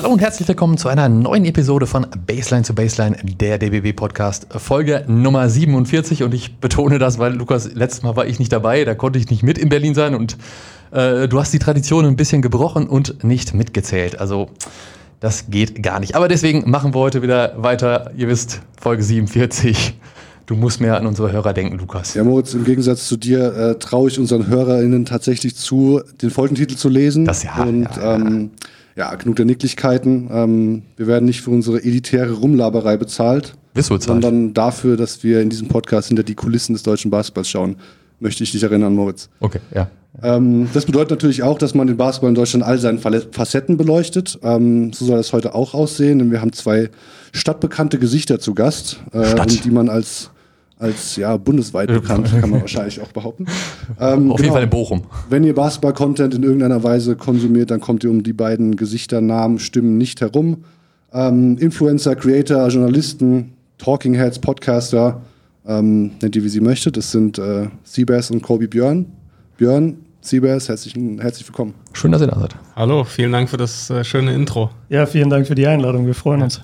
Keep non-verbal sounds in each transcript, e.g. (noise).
Hallo und herzlich willkommen zu einer neuen Episode von Baseline zu Baseline, der DBB Podcast, Folge Nummer 47. Und ich betone das, weil Lukas, letztes Mal war ich nicht dabei, da konnte ich nicht mit in Berlin sein und äh, du hast die Tradition ein bisschen gebrochen und nicht mitgezählt. Also das geht gar nicht. Aber deswegen machen wir heute wieder weiter. Ihr wisst, Folge 47. Du musst mehr an unsere Hörer denken, Lukas. Ja, Moritz, im Gegensatz zu dir äh, traue ich unseren HörerInnen tatsächlich zu, den Folgentitel zu lesen. Das ja. Und ja, ähm, ja, genug der Nicklichkeiten. Ähm, wir werden nicht für unsere elitäre Rumlaberei bezahlt, sondern dafür, dass wir in diesem Podcast hinter die Kulissen des deutschen Basketballs schauen. Möchte ich dich erinnern, Moritz. Okay, ja. Ähm, das bedeutet natürlich auch, dass man den Basketball in Deutschland all seinen Facetten beleuchtet. Ähm, so soll das heute auch aussehen, denn wir haben zwei stadtbekannte Gesichter zu Gast, äh, Stadt. die man als, als ja, bundesweit bekannt, kann man (laughs) wahrscheinlich auch behaupten. Ähm, Auf jeden Fall in Bochum. Wenn ihr Basketball-Content in irgendeiner Weise konsumiert, dann kommt ihr um die beiden Gesichter, Namen, Stimmen nicht herum. Ähm, Influencer, Creator, Journalisten, Talking Heads, Podcaster, ähm, nennt ihr wie sie möchtet. Das sind äh, Seabass und Kobe Björn. Björn, Seabass, herzlich, herzlich willkommen. Schön, dass ihr da seid. Hallo, vielen Dank für das äh, schöne Intro. Ja, vielen Dank für die Einladung. Wir freuen uns.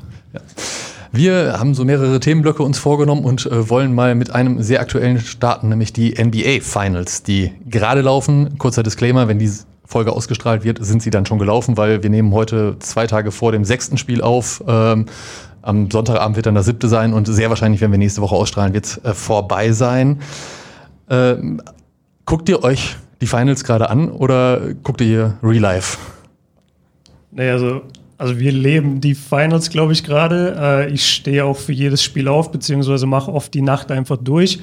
Wir haben so mehrere Themenblöcke uns vorgenommen und äh, wollen mal mit einem sehr aktuellen starten, nämlich die NBA Finals, die gerade laufen. Kurzer Disclaimer, wenn die Folge ausgestrahlt wird, sind sie dann schon gelaufen, weil wir nehmen heute zwei Tage vor dem sechsten Spiel auf. Ähm, am Sonntagabend wird dann das siebte sein und sehr wahrscheinlich, wenn wir nächste Woche ausstrahlen, wird es äh, vorbei sein. Ähm, guckt ihr euch die Finals gerade an oder guckt ihr hier Real Life? Nee, also, also wir leben die Finals, glaube ich, gerade. Äh, ich stehe auch für jedes Spiel auf, beziehungsweise mache oft die Nacht einfach durch.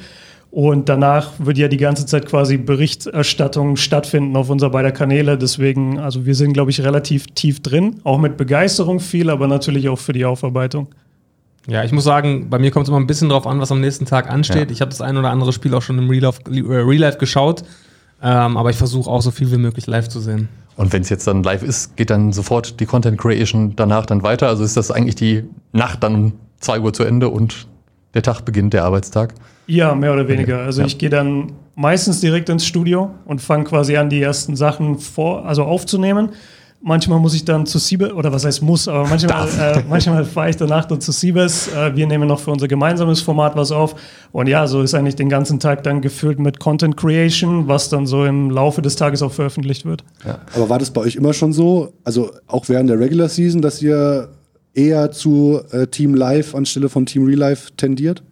Und danach wird ja die ganze Zeit quasi Berichterstattung stattfinden auf unserer beider Kanäle. Deswegen, also wir sind, glaube ich, relativ tief drin. Auch mit Begeisterung viel, aber natürlich auch für die Aufarbeitung. Ja, ich muss sagen, bei mir kommt es immer ein bisschen drauf an, was am nächsten Tag ansteht. Ja. Ich habe das ein oder andere Spiel auch schon im Real Life, äh, Real Life geschaut, ähm, aber ich versuche auch so viel wie möglich live zu sehen. Und wenn es jetzt dann live ist, geht dann sofort die Content Creation danach dann weiter? Also ist das eigentlich die Nacht dann um 2 Uhr zu Ende und der Tag beginnt, der Arbeitstag? Ja, mehr oder weniger. Also Ja. ich gehe dann meistens direkt ins Studio und fange quasi an, die ersten Sachen vor, also aufzunehmen. Manchmal muss ich dann zu Siebes, oder was heißt muss, aber manchmal, äh, manchmal fahre ich danach dann zu Siebes. Äh, wir nehmen noch für unser gemeinsames Format was auf. Und ja, so ist eigentlich den ganzen Tag dann gefüllt mit Content Creation, was dann so im Laufe des Tages auch veröffentlicht wird. Aber war das bei euch immer schon so, also auch während der Regular Season, dass ihr eher zu äh, Team Live anstelle von Team Real Life tendiert?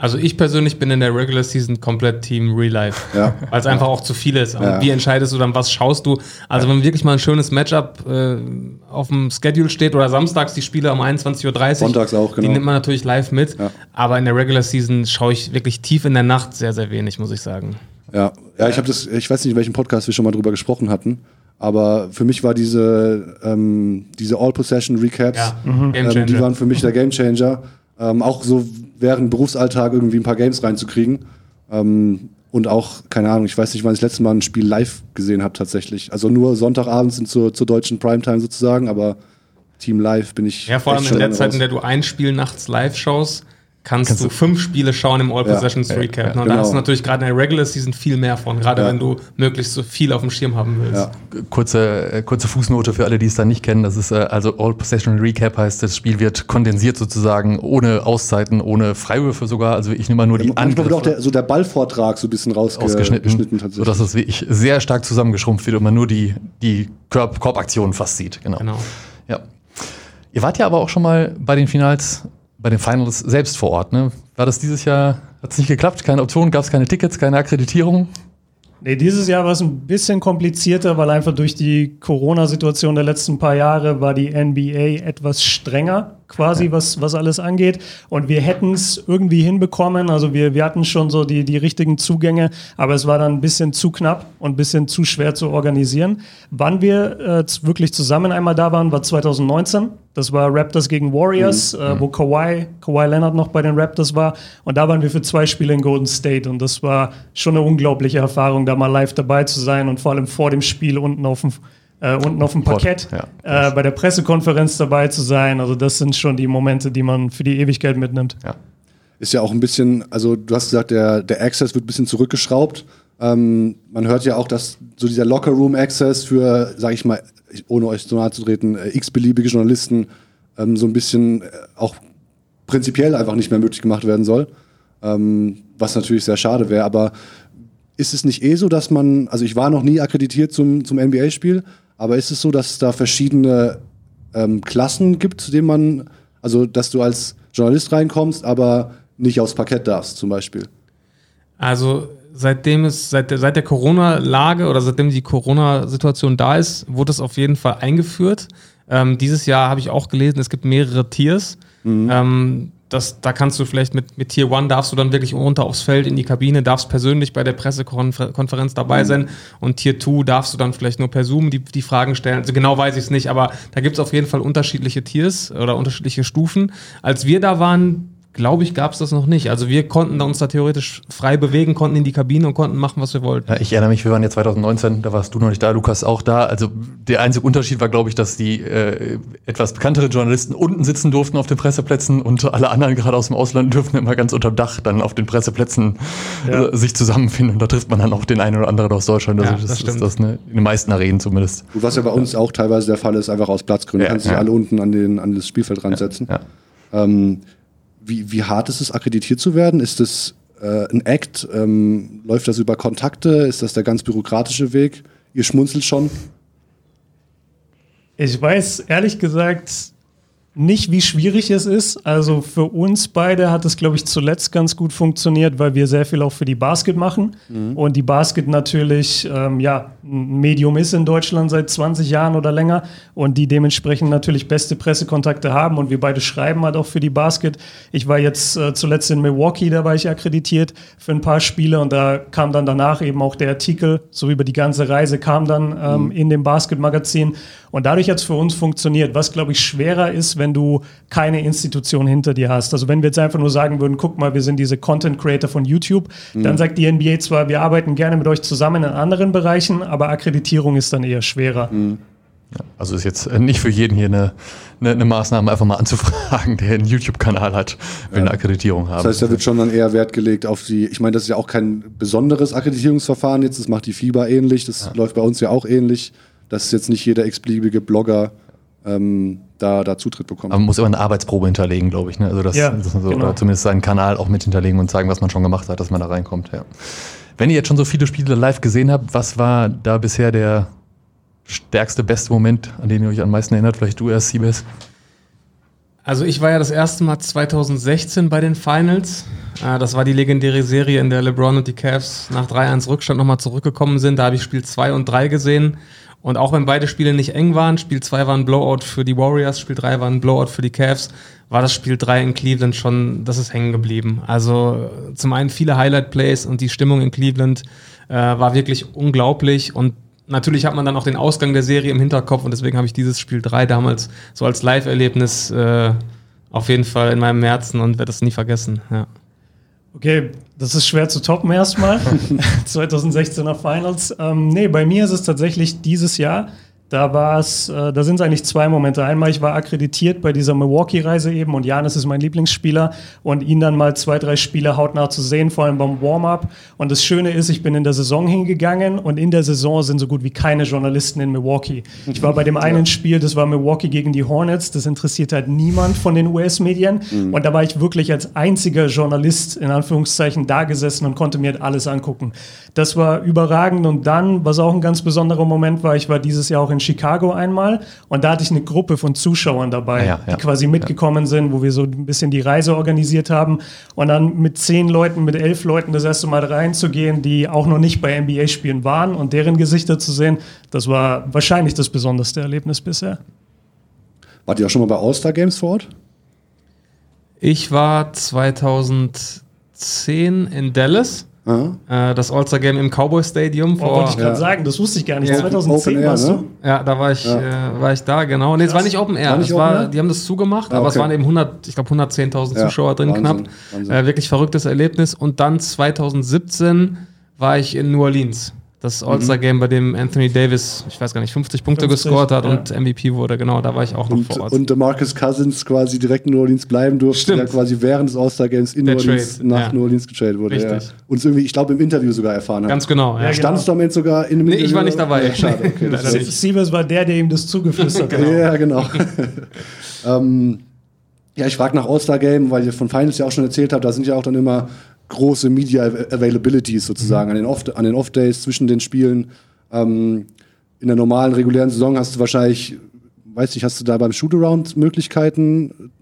Also ich persönlich bin in der Regular Season komplett Team Real Life, (laughs) Ja. weil es einfach auch zu viel ist. Ja. Wie entscheidest du dann, was schaust du? Also wenn wirklich mal ein schönes Matchup äh, auf dem Schedule steht oder samstags die Spiele um 21.30 Uhr, Sonntags auch, die genau. nimmt man natürlich live mit. Ja. Aber in der Regular Season schaue ich wirklich tief in der Nacht sehr, sehr wenig, muss ich sagen. Ja, ja, ich habe das, ich weiß nicht, in welchem Podcast wir schon mal drüber gesprochen hatten, aber für mich war diese, ähm, diese All-Possession-Recaps, Game ähm, die waren für mich der Gamechanger. Ähm, auch so während Berufsalltag irgendwie ein paar Games reinzukriegen. Ähm, und auch, keine Ahnung, ich weiß nicht, wann ich das letzte Mal ein Spiel live gesehen habe tatsächlich. Also nur Sonntagabends zur, zur deutschen Primetime sozusagen, aber Team Live bin ich. Ja, vor allem in der Zeit, raus. in der du ein Spiel nachts live schaust, kannst, Kannst du du- fünf Spiele schauen im All Possessions ja, Recap. ja, ne? Und genau. da hast du natürlich gerade in der Regular Season viel mehr von, gerade Ja. wenn du möglichst so viel auf dem Schirm haben willst. Ja. Kurze, äh, kurze Fußnote für alle, die es dann nicht kennen. Das ist äh, also All Possession Recap heißt, das Spiel wird kondensiert sozusagen, ohne Auszeiten, ohne Freiwürfe sogar. Also ich nehme mal nur die Manchmal wird auch Angriffe der, so der Ballvortrag so ein bisschen rausge ausgeschnitten, geschnitten tatsächlich. sodass es wirklich sehr stark zusammengeschrumpft wird und man nur die, die Korb Korbaktionen fast sieht. Genau. Genau. Ja. Ihr wart ja aber auch schon mal bei den Finals, bei den Finals selbst vor Ort. Ne? War das dieses Jahr, hat es nicht geklappt? Keine Option, gab es keine Tickets, keine Akkreditierung? Nee, dieses Jahr war es ein bisschen komplizierter, weil einfach durch die Corona-Situation der letzten paar Jahre war die NBA etwas strenger, quasi, was, was alles angeht. Und wir hätten es irgendwie hinbekommen. Also wir, wir hatten schon so die, die richtigen Zugänge, aber es war dann ein bisschen zu knapp und ein bisschen zu schwer zu organisieren. Wann wir äh, wirklich zusammen einmal da waren, war 2019. Das war Raptors gegen Warriors, äh, wo Kawhi, Kawhi Leonard noch bei den Raptors war. Und da waren wir für zwei Spiele in Golden State. Und das war schon eine unglaubliche Erfahrung, da mal live dabei zu sein und vor allem vor dem Spiel unten auf dem, äh, unten auf dem Parkett ja. äh, bei der Pressekonferenz dabei zu sein. Also das sind schon die Momente, die man für die Ewigkeit mitnimmt. Ja. Ist ja auch ein bisschen, also du hast gesagt, der, der Access wird ein bisschen zurückgeschraubt. Ähm, man hört ja auch, dass so dieser Locker Room Access für, sage ich mal, ohne euch zu nahe zu treten, äh, x-beliebige Journalisten ähm, so ein bisschen äh, auch prinzipiell einfach nicht mehr möglich gemacht werden soll. Ähm, was natürlich sehr schade wäre. Aber ist es nicht eh so, dass man, also ich war noch nie akkreditiert zum, zum NBA-Spiel, aber ist es so, dass es da verschiedene ähm, Klassen gibt, zu denen man, also dass du als Journalist reinkommst, aber nicht aufs Parkett darfst, zum Beispiel? Also seitdem es, seit der, seit der Corona-Lage oder seitdem die Corona-Situation da ist, wurde es auf jeden Fall eingeführt. Ähm, dieses Jahr habe ich auch gelesen, es gibt mehrere Tiers. Mhm. Ähm, das, da kannst du vielleicht mit, mit Tier One darfst du dann wirklich runter aufs Feld in die Kabine, darfst persönlich bei der Pressekonferenz dabei mhm. sein und Tier 2 darfst du dann vielleicht nur per Zoom die, die Fragen stellen. Also genau weiß ich es nicht, aber da gibt es auf jeden Fall unterschiedliche Tiers oder unterschiedliche Stufen. Als wir da waren, glaube ich, gab es das noch nicht. Also wir konnten uns da theoretisch frei bewegen, konnten in die Kabine und konnten machen, was wir wollten. Ja, ich erinnere mich, wir waren ja 2019, da warst du noch nicht da, Lukas auch da. Also der einzige Unterschied war, glaube ich, dass die äh, etwas bekanntere Journalisten unten sitzen durften auf den Presseplätzen und alle anderen gerade aus dem Ausland dürfen immer ganz unterm Dach dann auf den Presseplätzen ja. äh, sich zusammenfinden. Und da trifft man dann auch den einen oder anderen aus Deutschland. Also ja, das, das ist das ne, in den meisten Arenen zumindest. Was ja bei uns auch teilweise der Fall ist, einfach aus Platzgründen. Ja, kannst sich alle unten an, den, an das Spielfeld ransetzen. Ähm, wie, wie hart ist es, akkreditiert zu werden? Ist das äh, ein Act? Ähm, läuft das über Kontakte? Ist das der ganz bürokratische Weg? Ihr schmunzelt schon. Ich weiß ehrlich gesagt nicht, wie schwierig es ist. Also für uns beide hat es, glaube ich, zuletzt ganz gut funktioniert, weil wir sehr viel auch für die Basket machen. Mhm. Und die Basket natürlich, ähm, ja, ein Medium ist in Deutschland seit 20 Jahren oder länger und die dementsprechend natürlich beste Pressekontakte haben. Und wir beide schreiben halt auch für die Basket. Ich war jetzt äh, zuletzt in Milwaukee, da war ich akkreditiert für ein paar Spiele und da kam dann danach eben auch der Artikel, so über die ganze Reise kam dann ähm, mhm. in dem Basket-Magazin. Und dadurch hat es für uns funktioniert. Was, glaube ich, schwerer ist, wenn du keine Institution hinter dir hast. Also wenn wir jetzt einfach nur sagen würden, guck mal, wir sind diese Content Creator von YouTube, mhm. dann sagt die NBA zwar, wir arbeiten gerne mit euch zusammen in anderen Bereichen, aber Akkreditierung ist dann eher schwerer. Mhm. Also ist jetzt nicht für jeden hier eine, eine, eine Maßnahme, einfach mal anzufragen, (laughs) der einen YouTube-Kanal hat, will ja. eine Akkreditierung haben. Das heißt, da wird schon dann eher Wert gelegt auf die, ich meine, das ist ja auch kein besonderes Akkreditierungsverfahren jetzt, das macht die FIBA ähnlich, das ja. läuft bei uns ja auch ähnlich dass jetzt nicht jeder x-beliebige Blogger ähm, da, da Zutritt bekommt. Aber man muss immer eine Arbeitsprobe hinterlegen, glaube ich. Ne? Also das, ja, das so, genau. oder zumindest seinen Kanal auch mit hinterlegen und zeigen, was man schon gemacht hat, dass man da reinkommt. Ja. Wenn ihr jetzt schon so viele Spiele live gesehen habt, was war da bisher der stärkste, beste Moment, an den ihr euch am meisten erinnert? Vielleicht du erst, Siebes? Also ich war ja das erste Mal 2016 bei den Finals. Äh, das war die legendäre Serie, in der LeBron und die Cavs nach 3-1 Rückstand nochmal zurückgekommen sind. Da habe ich Spiel 2 und 3 gesehen und auch wenn beide Spiele nicht eng waren, Spiel 2 war ein Blowout für die Warriors, Spiel 3 war ein Blowout für die Cavs, war das Spiel 3 in Cleveland schon, das ist hängen geblieben. Also zum einen viele Highlight-Plays und die Stimmung in Cleveland äh, war wirklich unglaublich und natürlich hat man dann auch den Ausgang der Serie im Hinterkopf und deswegen habe ich dieses Spiel 3 damals so als Live-Erlebnis äh, auf jeden Fall in meinem Herzen und werde das nie vergessen. Ja. Okay, das ist schwer zu toppen erstmal. (laughs) (laughs) 2016er Finals. Ähm, nee, bei mir ist es tatsächlich dieses Jahr da war es, äh, da sind es eigentlich zwei Momente. Einmal, ich war akkreditiert bei dieser Milwaukee-Reise eben und Janis ist mein Lieblingsspieler und ihn dann mal zwei, drei Spiele hautnah zu sehen, vor allem beim Warm-up. Und das Schöne ist, ich bin in der Saison hingegangen und in der Saison sind so gut wie keine Journalisten in Milwaukee. Ich war bei dem (laughs) einen Spiel, das war Milwaukee gegen die Hornets, das interessiert halt niemand von den US-Medien. Mhm. Und da war ich wirklich als einziger Journalist in Anführungszeichen da gesessen und konnte mir halt alles angucken. Das war überragend und dann, was auch ein ganz besonderer Moment war, ich war dieses Jahr auch in Chicago einmal und da hatte ich eine Gruppe von Zuschauern dabei, ja, ja, die quasi mitgekommen sind, wo wir so ein bisschen die Reise organisiert haben und dann mit zehn Leuten, mit elf Leuten das erste Mal reinzugehen, die auch noch nicht bei NBA-Spielen waren und deren Gesichter zu sehen, das war wahrscheinlich das besonderste Erlebnis bisher. Wart ihr auch schon mal bei All-Star Games vor Ort? Ich war 2010 in Dallas äh, das All-Star Game im Cowboy Stadium. Oh, wollte ich gerade ja. sagen, das wusste ich gar nicht. Ja. 2010 Air, warst du? Ne? Ja, da war ich, ja. Äh, war ich da, genau. Nee, es war nicht Open Air. War nicht Open war, Air? Die haben das zugemacht, ah, aber es waren eben 100, ich glaube 110.000 Zuschauer drin Wahnsinn, knapp. Wahnsinn. Äh, wirklich verrücktes Erlebnis. Und dann 2017 war ich in New Orleans. Das All-Star-Game, bei dem Anthony Davis, ich weiß gar nicht, 50 Punkte 50, gescored hat ja. und MVP wurde, genau, da war ich auch noch und, vor Ort. Und Marcus Cousins quasi direkt in New Orleans bleiben durfte, Stimmt. der quasi während des All-Star-Games in New Orleans Trade, nach ja. New Orleans getradet wurde. Richtig. Ja. Und irgendwie, ich glaube, im Interview sogar erfahren hat. Ganz genau, ja. Standst du am Ende sogar in einem Nee, Interview? ich war nicht dabei. Ja, schade, okay. (laughs) das ist- nicht. Sievers war der, der ihm das zugeflüstert (laughs) hat. Ja, genau. (laughs) ähm, ja, ich frage nach All-Star-Game, weil ihr von Finals ja auch schon erzählt habt, da sind ja auch dann immer große Media Availabilities sozusagen an den Off- an den Off-Days zwischen den Spielen. Ähm, in der normalen, regulären Saison hast du wahrscheinlich, weiß nicht, hast du da beim Shootaround Möglichkeiten,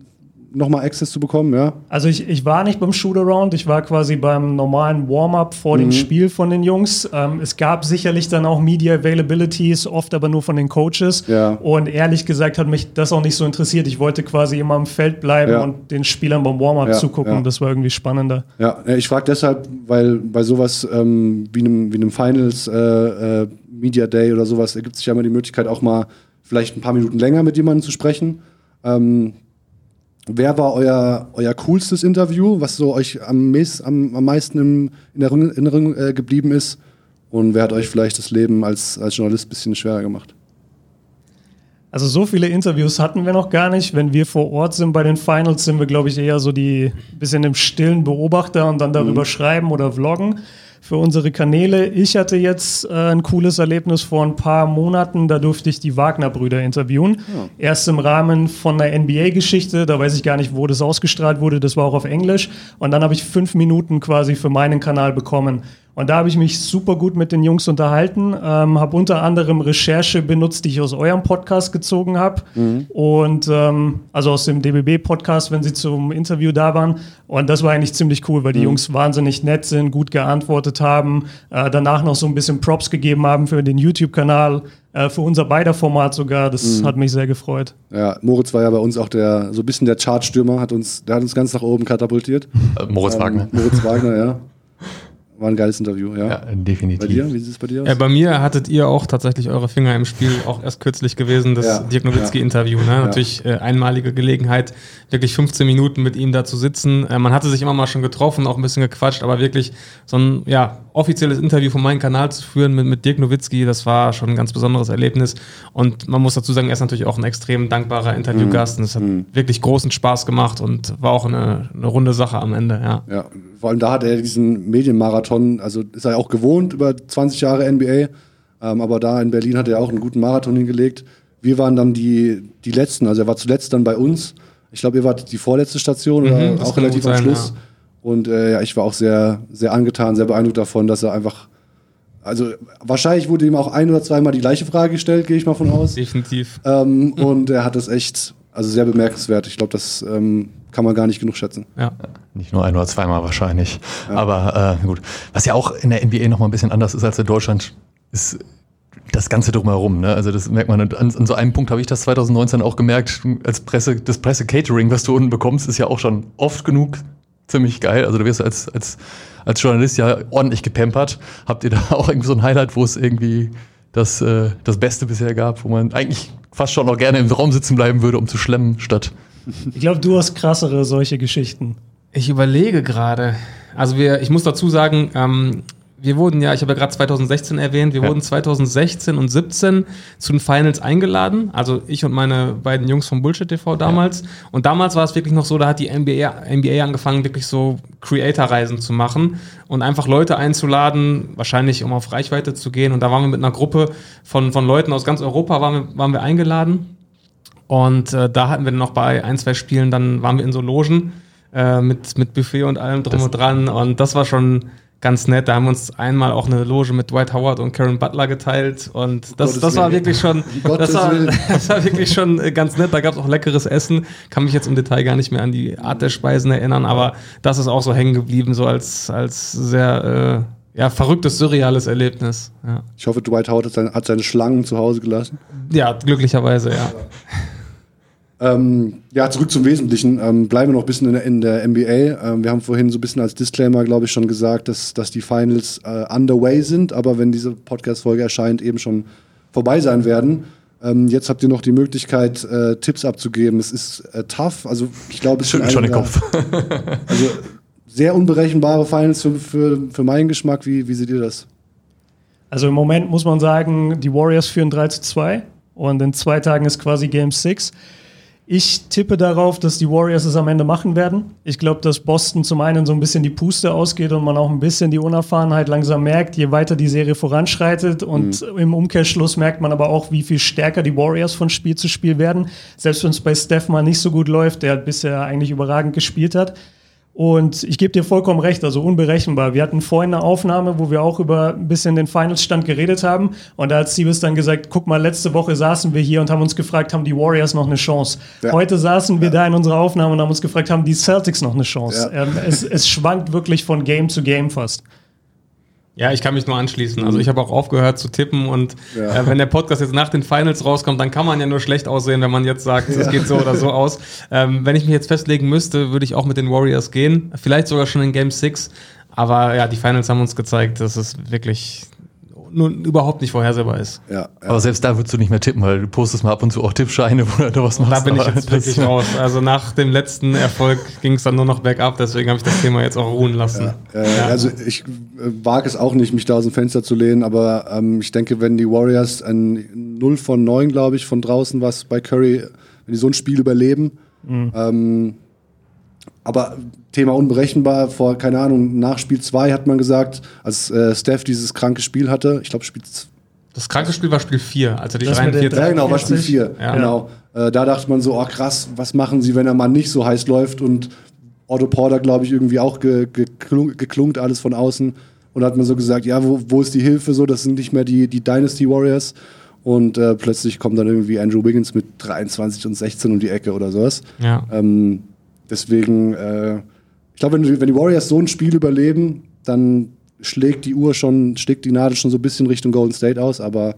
nochmal Access zu bekommen, ja? Also ich, ich war nicht beim Shootaround, ich war quasi beim normalen Warm-up vor Mhm. dem Spiel von den Jungs. Ähm, es gab sicherlich dann auch Media Availabilities, oft aber nur von den Coaches. Ja. Und ehrlich gesagt hat mich das auch nicht so interessiert. Ich wollte quasi immer im Feld bleiben Ja. und den Spielern beim Warm-up Ja, zugucken. Das war irgendwie spannender. Ja, ja, ich frage deshalb, weil bei sowas ähm, wie einem, wie einem Finals äh, äh, Media Day oder sowas ergibt sich ja immer die Möglichkeit, auch mal vielleicht ein paar Minuten länger mit jemandem zu sprechen. Ähm, wer war euer, euer coolstes Interview, was so euch am, meist, am, am meisten im, in der Erinnerung äh, geblieben ist? Und wer hat euch vielleicht das Leben als, als Journalist ein bisschen schwerer gemacht? Also so viele Interviews hatten wir noch gar nicht. Wenn wir vor Ort sind bei den Finals, sind wir, glaube ich, eher so die bisschen im stillen Beobachter und dann darüber schreiben oder vloggen für unsere Kanäle. Ich hatte jetzt äh, ein cooles Erlebnis vor ein paar Monaten. Da durfte ich die Wagner-Brüder interviewen. Erst im Rahmen von einer NBA-Geschichte. Da weiß ich gar nicht, wo das ausgestrahlt wurde. Das war auch auf Englisch. Und dann habe ich fünf Minuten quasi für meinen Kanal bekommen. Und da habe ich mich super gut mit den Jungs unterhalten, ähm, habe unter anderem Recherche benutzt, die ich aus eurem Podcast gezogen habe und ähm, also aus dem DBB-Podcast, wenn sie zum Interview da waren. Und das war eigentlich ziemlich cool, weil die Jungs wahnsinnig nett sind, gut geantwortet haben, äh, danach noch so ein bisschen Props gegeben haben für den YouTube-Kanal, äh, für unser beider Format sogar. Das hat mich sehr gefreut. Ja, Moritz war ja bei uns auch der, so ein bisschen der Chartstürmer, hat uns, der hat uns ganz nach oben katapultiert. Äh, Moritz Wagner. Ähm, Moritz Wagner, ja. (laughs) War ein geiles Interview, ja. Ja, Bei definitiv. dir? Wie sieht es bei dir aus? Ja, bei mir hattet ihr auch tatsächlich eure Finger im Spiel, auch erst kürzlich gewesen, das Ja, Dirk Nowitzki-Interview. Ne? Natürlich äh, einmalige Gelegenheit, wirklich 15 Minuten mit ihm da zu sitzen. Äh, man hatte sich immer mal schon getroffen, auch ein bisschen gequatscht, aber wirklich so ein ja, offizielles Interview von meinem Kanal zu führen mit, mit Dirk Nowitzki, das war schon ein ganz besonderes Erlebnis. Und man muss dazu sagen, er ist natürlich auch ein extrem dankbarer Interviewgast und es hat wirklich großen Spaß gemacht und war auch eine, eine runde Sache am Ende. Ja. Ja, vor allem da hat er diesen Medienmarathon, also ist er auch gewohnt über 20 Jahre NBA, ähm, aber da in Berlin hat er auch einen guten Marathon hingelegt. Wir waren dann die, die Letzten, also er war zuletzt dann bei uns. Ich glaube, ihr wart die vorletzte Station oder Mhm, auch relativ am sein, Schluss. ja. Und äh, ja, ich war auch sehr, sehr angetan, sehr beeindruckt davon, dass er einfach, also wahrscheinlich wurde ihm auch ein oder zweimal die gleiche Frage gestellt, gehe ich mal von aus. Definitiv. Ähm, (laughs) Und er hat das echt, also sehr bemerkenswert. Ich glaube, das ähm, kann man gar nicht genug schätzen. Ja. Nicht nur ein oder zweimal wahrscheinlich. Aber äh, gut. Was ja auch in der NBA noch mal ein bisschen anders ist als in Deutschland, ist das Ganze drumherum. Ne? Also das merkt man. Und an, an so einem Punkt habe ich das 2019 auch gemerkt. Als Presse, das Presse-Catering, was du unten bekommst, ist ja auch schon oft genug ziemlich geil. Also du wirst als, als, als Journalist ja ordentlich gepampert. Habt ihr da (laughs) auch irgendwie so ein Highlight, wo es irgendwie das, äh, das Beste bisher gab, wo man eigentlich fast schon noch gerne im Raum sitzen bleiben würde, um zu schlemmen, statt Ich glaube, du hast krassere solche Geschichten. Ich überlege gerade. Also wir, ich muss dazu sagen, ähm, wir wurden ja, ich habe ja gerade 2016 erwähnt, wir Ja. wurden 2016 und 17 zu den Finals eingeladen. Also ich und meine beiden Jungs vom Bullshit TV damals. Und damals war es wirklich noch so, da hat die NBA, NBA angefangen, wirklich so Creator-Reisen zu machen und einfach Leute einzuladen, wahrscheinlich um auf Reichweite zu gehen. Und da waren wir mit einer Gruppe von, von Leuten aus ganz Europa waren wir, waren wir eingeladen. Und äh, da hatten wir dann noch bei ein, zwei Spielen, dann waren wir in so Logen äh, mit, mit Buffet und allem drum Das- und dran. Und das war schon ganz nett. Da haben wir uns einmal auch eine Loge mit Dwight Howard und Karen Butler geteilt. Und das, das war wirklich schon, (laughs) das war, (laughs) das war wirklich schon äh, ganz nett. Da gab es auch leckeres Essen. Kann mich jetzt im Detail gar nicht mehr an die Art der Speisen erinnern, aber das ist auch so hängen geblieben, so als, als sehr äh, ja, verrücktes, surreales Erlebnis. Ja, Ich hoffe, Dwight Howard hat seine, hat seine Schlangen zu Hause gelassen. ja glücklicherweise, ja. (laughs) Ähm, ja, zurück zum Wesentlichen. Ähm, bleiben wir noch ein bisschen in der, in der NBA. Ähm, wir haben vorhin so ein bisschen als Disclaimer, glaube ich, schon gesagt, dass, dass die Finals äh, underway sind, aber wenn diese Podcast-Folge erscheint, eben schon vorbei sein werden. Ähm, jetzt habt ihr noch die Möglichkeit, äh, Tipps abzugeben. Es ist äh, tough. Also, ich glaube, es ist Schüttelt schon den Kopf. (laughs) Also, sehr unberechenbare Finals für, für, für meinen Geschmack. Wie, wie seht ihr das? Also im Moment muss man sagen, die Warriors führen 3 zu 2 und in zwei Tagen ist quasi Game 6. Ich tippe darauf, dass die Warriors es am Ende machen werden. Ich glaube, dass Boston zum einen so ein bisschen die Puste ausgeht und man auch ein bisschen die Unerfahrenheit langsam merkt, je weiter die Serie voranschreitet. Und mhm. im Umkehrschluss merkt man aber auch, wie viel stärker die Warriors von Spiel zu Spiel werden. Selbst wenn es bei Steph mal nicht so gut läuft, der bisher eigentlich überragend gespielt hat. Und ich gebe dir vollkommen recht, also unberechenbar. Wir hatten vorhin eine Aufnahme, wo wir auch über ein bisschen den Finals-Stand geredet haben. Und da hat Siebes dann gesagt, guck mal, letzte Woche saßen wir hier und haben uns gefragt, haben die Warriors noch eine Chance? Ja. Heute saßen wir ja. da in unserer Aufnahme und haben uns gefragt, haben die Celtics noch eine Chance? Ja. Ähm, es, es schwankt wirklich von Game zu Game fast. Ja, ich kann mich nur anschließen. Also ich habe auch aufgehört zu tippen und ja. äh, wenn der Podcast jetzt nach den Finals rauskommt, dann kann man ja nur schlecht aussehen, wenn man jetzt sagt, es ja. geht so oder so (laughs) aus. Ähm, wenn ich mich jetzt festlegen müsste, würde ich auch mit den Warriors gehen. Vielleicht sogar schon in Game 6. Aber ja, die Finals haben uns gezeigt, dass es wirklich nun überhaupt nicht vorhersehbar ist. Ja, ja, Aber selbst da würdest du nicht mehr tippen, weil du postest mal ab und zu auch Tippscheine, (laughs) wo du was machst. Da bin ich jetzt wirklich raus. Also nach dem letzten Erfolg ging es dann nur noch bergab, deswegen habe ich das Thema jetzt auch ruhen lassen. Ja, äh, ja. Also ich äh, wage es auch nicht, mich da aus dem Fenster zu lehnen, aber ähm, ich denke, wenn die Warriors ein 0 von 9, glaube ich, von draußen was bei Curry, wenn die so ein Spiel überleben, mhm. ähm, aber Thema unberechenbar, vor, keine Ahnung, nach Spiel 2 hat man gesagt, als äh, Steph dieses kranke Spiel hatte, ich glaube, Spiel das kranke Spiel war Spiel 4, als er die 43. Ja, genau, war Spiel 4. Ja. Genau. Äh, da dachte man so, oh krass, was machen sie, wenn der Mann nicht so heiß läuft und Otto Porter, glaube ich, irgendwie auch ge geklungt, geklungt, alles von außen. Und da hat man so gesagt, ja, wo, wo ist die Hilfe so? Das sind nicht mehr die, die Dynasty Warriors. Und äh, plötzlich kommt dann irgendwie Andrew Wiggins mit 23 und 16 um die Ecke oder sowas. Ja. Ähm, deswegen, äh, ich glaube, wenn, wenn die Warriors so ein Spiel überleben, dann schlägt die Uhr schon, schlägt die Nadel schon so ein bisschen Richtung Golden State aus, aber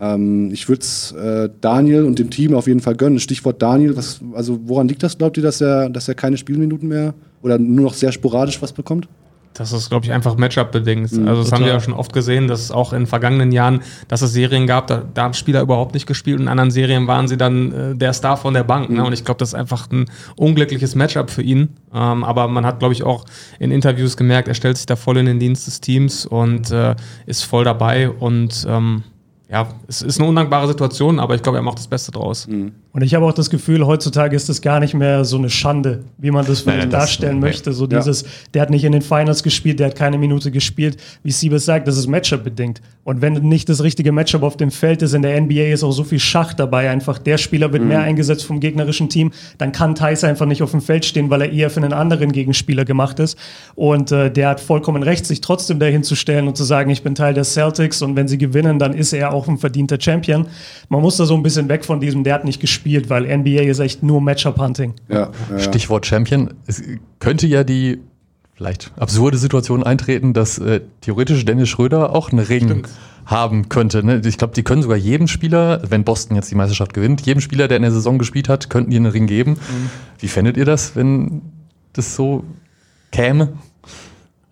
ähm, ich würde es äh, Daniel und dem Team auf jeden Fall gönnen. Stichwort Daniel, was, also woran liegt das, glaubt ihr, dass er, dass er keine Spielminuten mehr oder nur noch sehr sporadisch was bekommt? Das ist, glaube ich, einfach Matchup-bedingt. Mhm, also, das total. haben wir ja schon oft gesehen, dass es auch in vergangenen Jahren, dass es Serien gab, da, da haben Spieler überhaupt nicht gespielt und in anderen Serien waren sie dann äh, der Star von der Bank. Ne? Mhm. Ne? Und ich glaube, das ist einfach ein unglückliches Matchup für ihn. Ähm, aber man hat, glaube ich, auch in Interviews gemerkt, er stellt sich da voll in den Dienst des Teams und äh, ist voll dabei und ähm, ja, es ist eine undankbare Situation, aber ich glaube, er macht das Beste draus. Mhm. Und ich habe auch das Gefühl, heutzutage ist das gar nicht mehr so eine Schande, wie man das vielleicht darstellen das, möchte. So dieses, ja. der hat nicht in den Finals gespielt, der hat keine Minute gespielt. Wie Siebes sagt, das ist Matchup-bedingt. Und wenn nicht das richtige Matchup auf dem Feld ist, in der NBA ist auch so viel Schach dabei. Einfach der Spieler wird mhm. mehr eingesetzt vom gegnerischen Team, dann kann Thais einfach nicht auf dem Feld stehen, weil er eher für einen anderen Gegenspieler gemacht ist. Und äh, der hat vollkommen recht, sich trotzdem dahin zu stellen und zu sagen, ich bin Teil der Celtics und wenn sie gewinnen, dann ist er auch ein verdienter Champion. Man muss da so ein bisschen weg von diesem, der hat nicht gespielt gespielt, weil NBA ist echt nur Matchup-Hunting. Ja, ja, Stichwort Champion. Es könnte ja die vielleicht absurde Situation eintreten, dass äh, theoretisch Dennis Schröder auch einen Ring Stimmt. haben könnte. Ne? Ich glaube, die können sogar jedem Spieler, wenn Boston jetzt die Meisterschaft gewinnt, jedem Spieler, der in der Saison gespielt hat, könnten die einen Ring geben. Mhm. Wie fändet ihr das, wenn das so käme?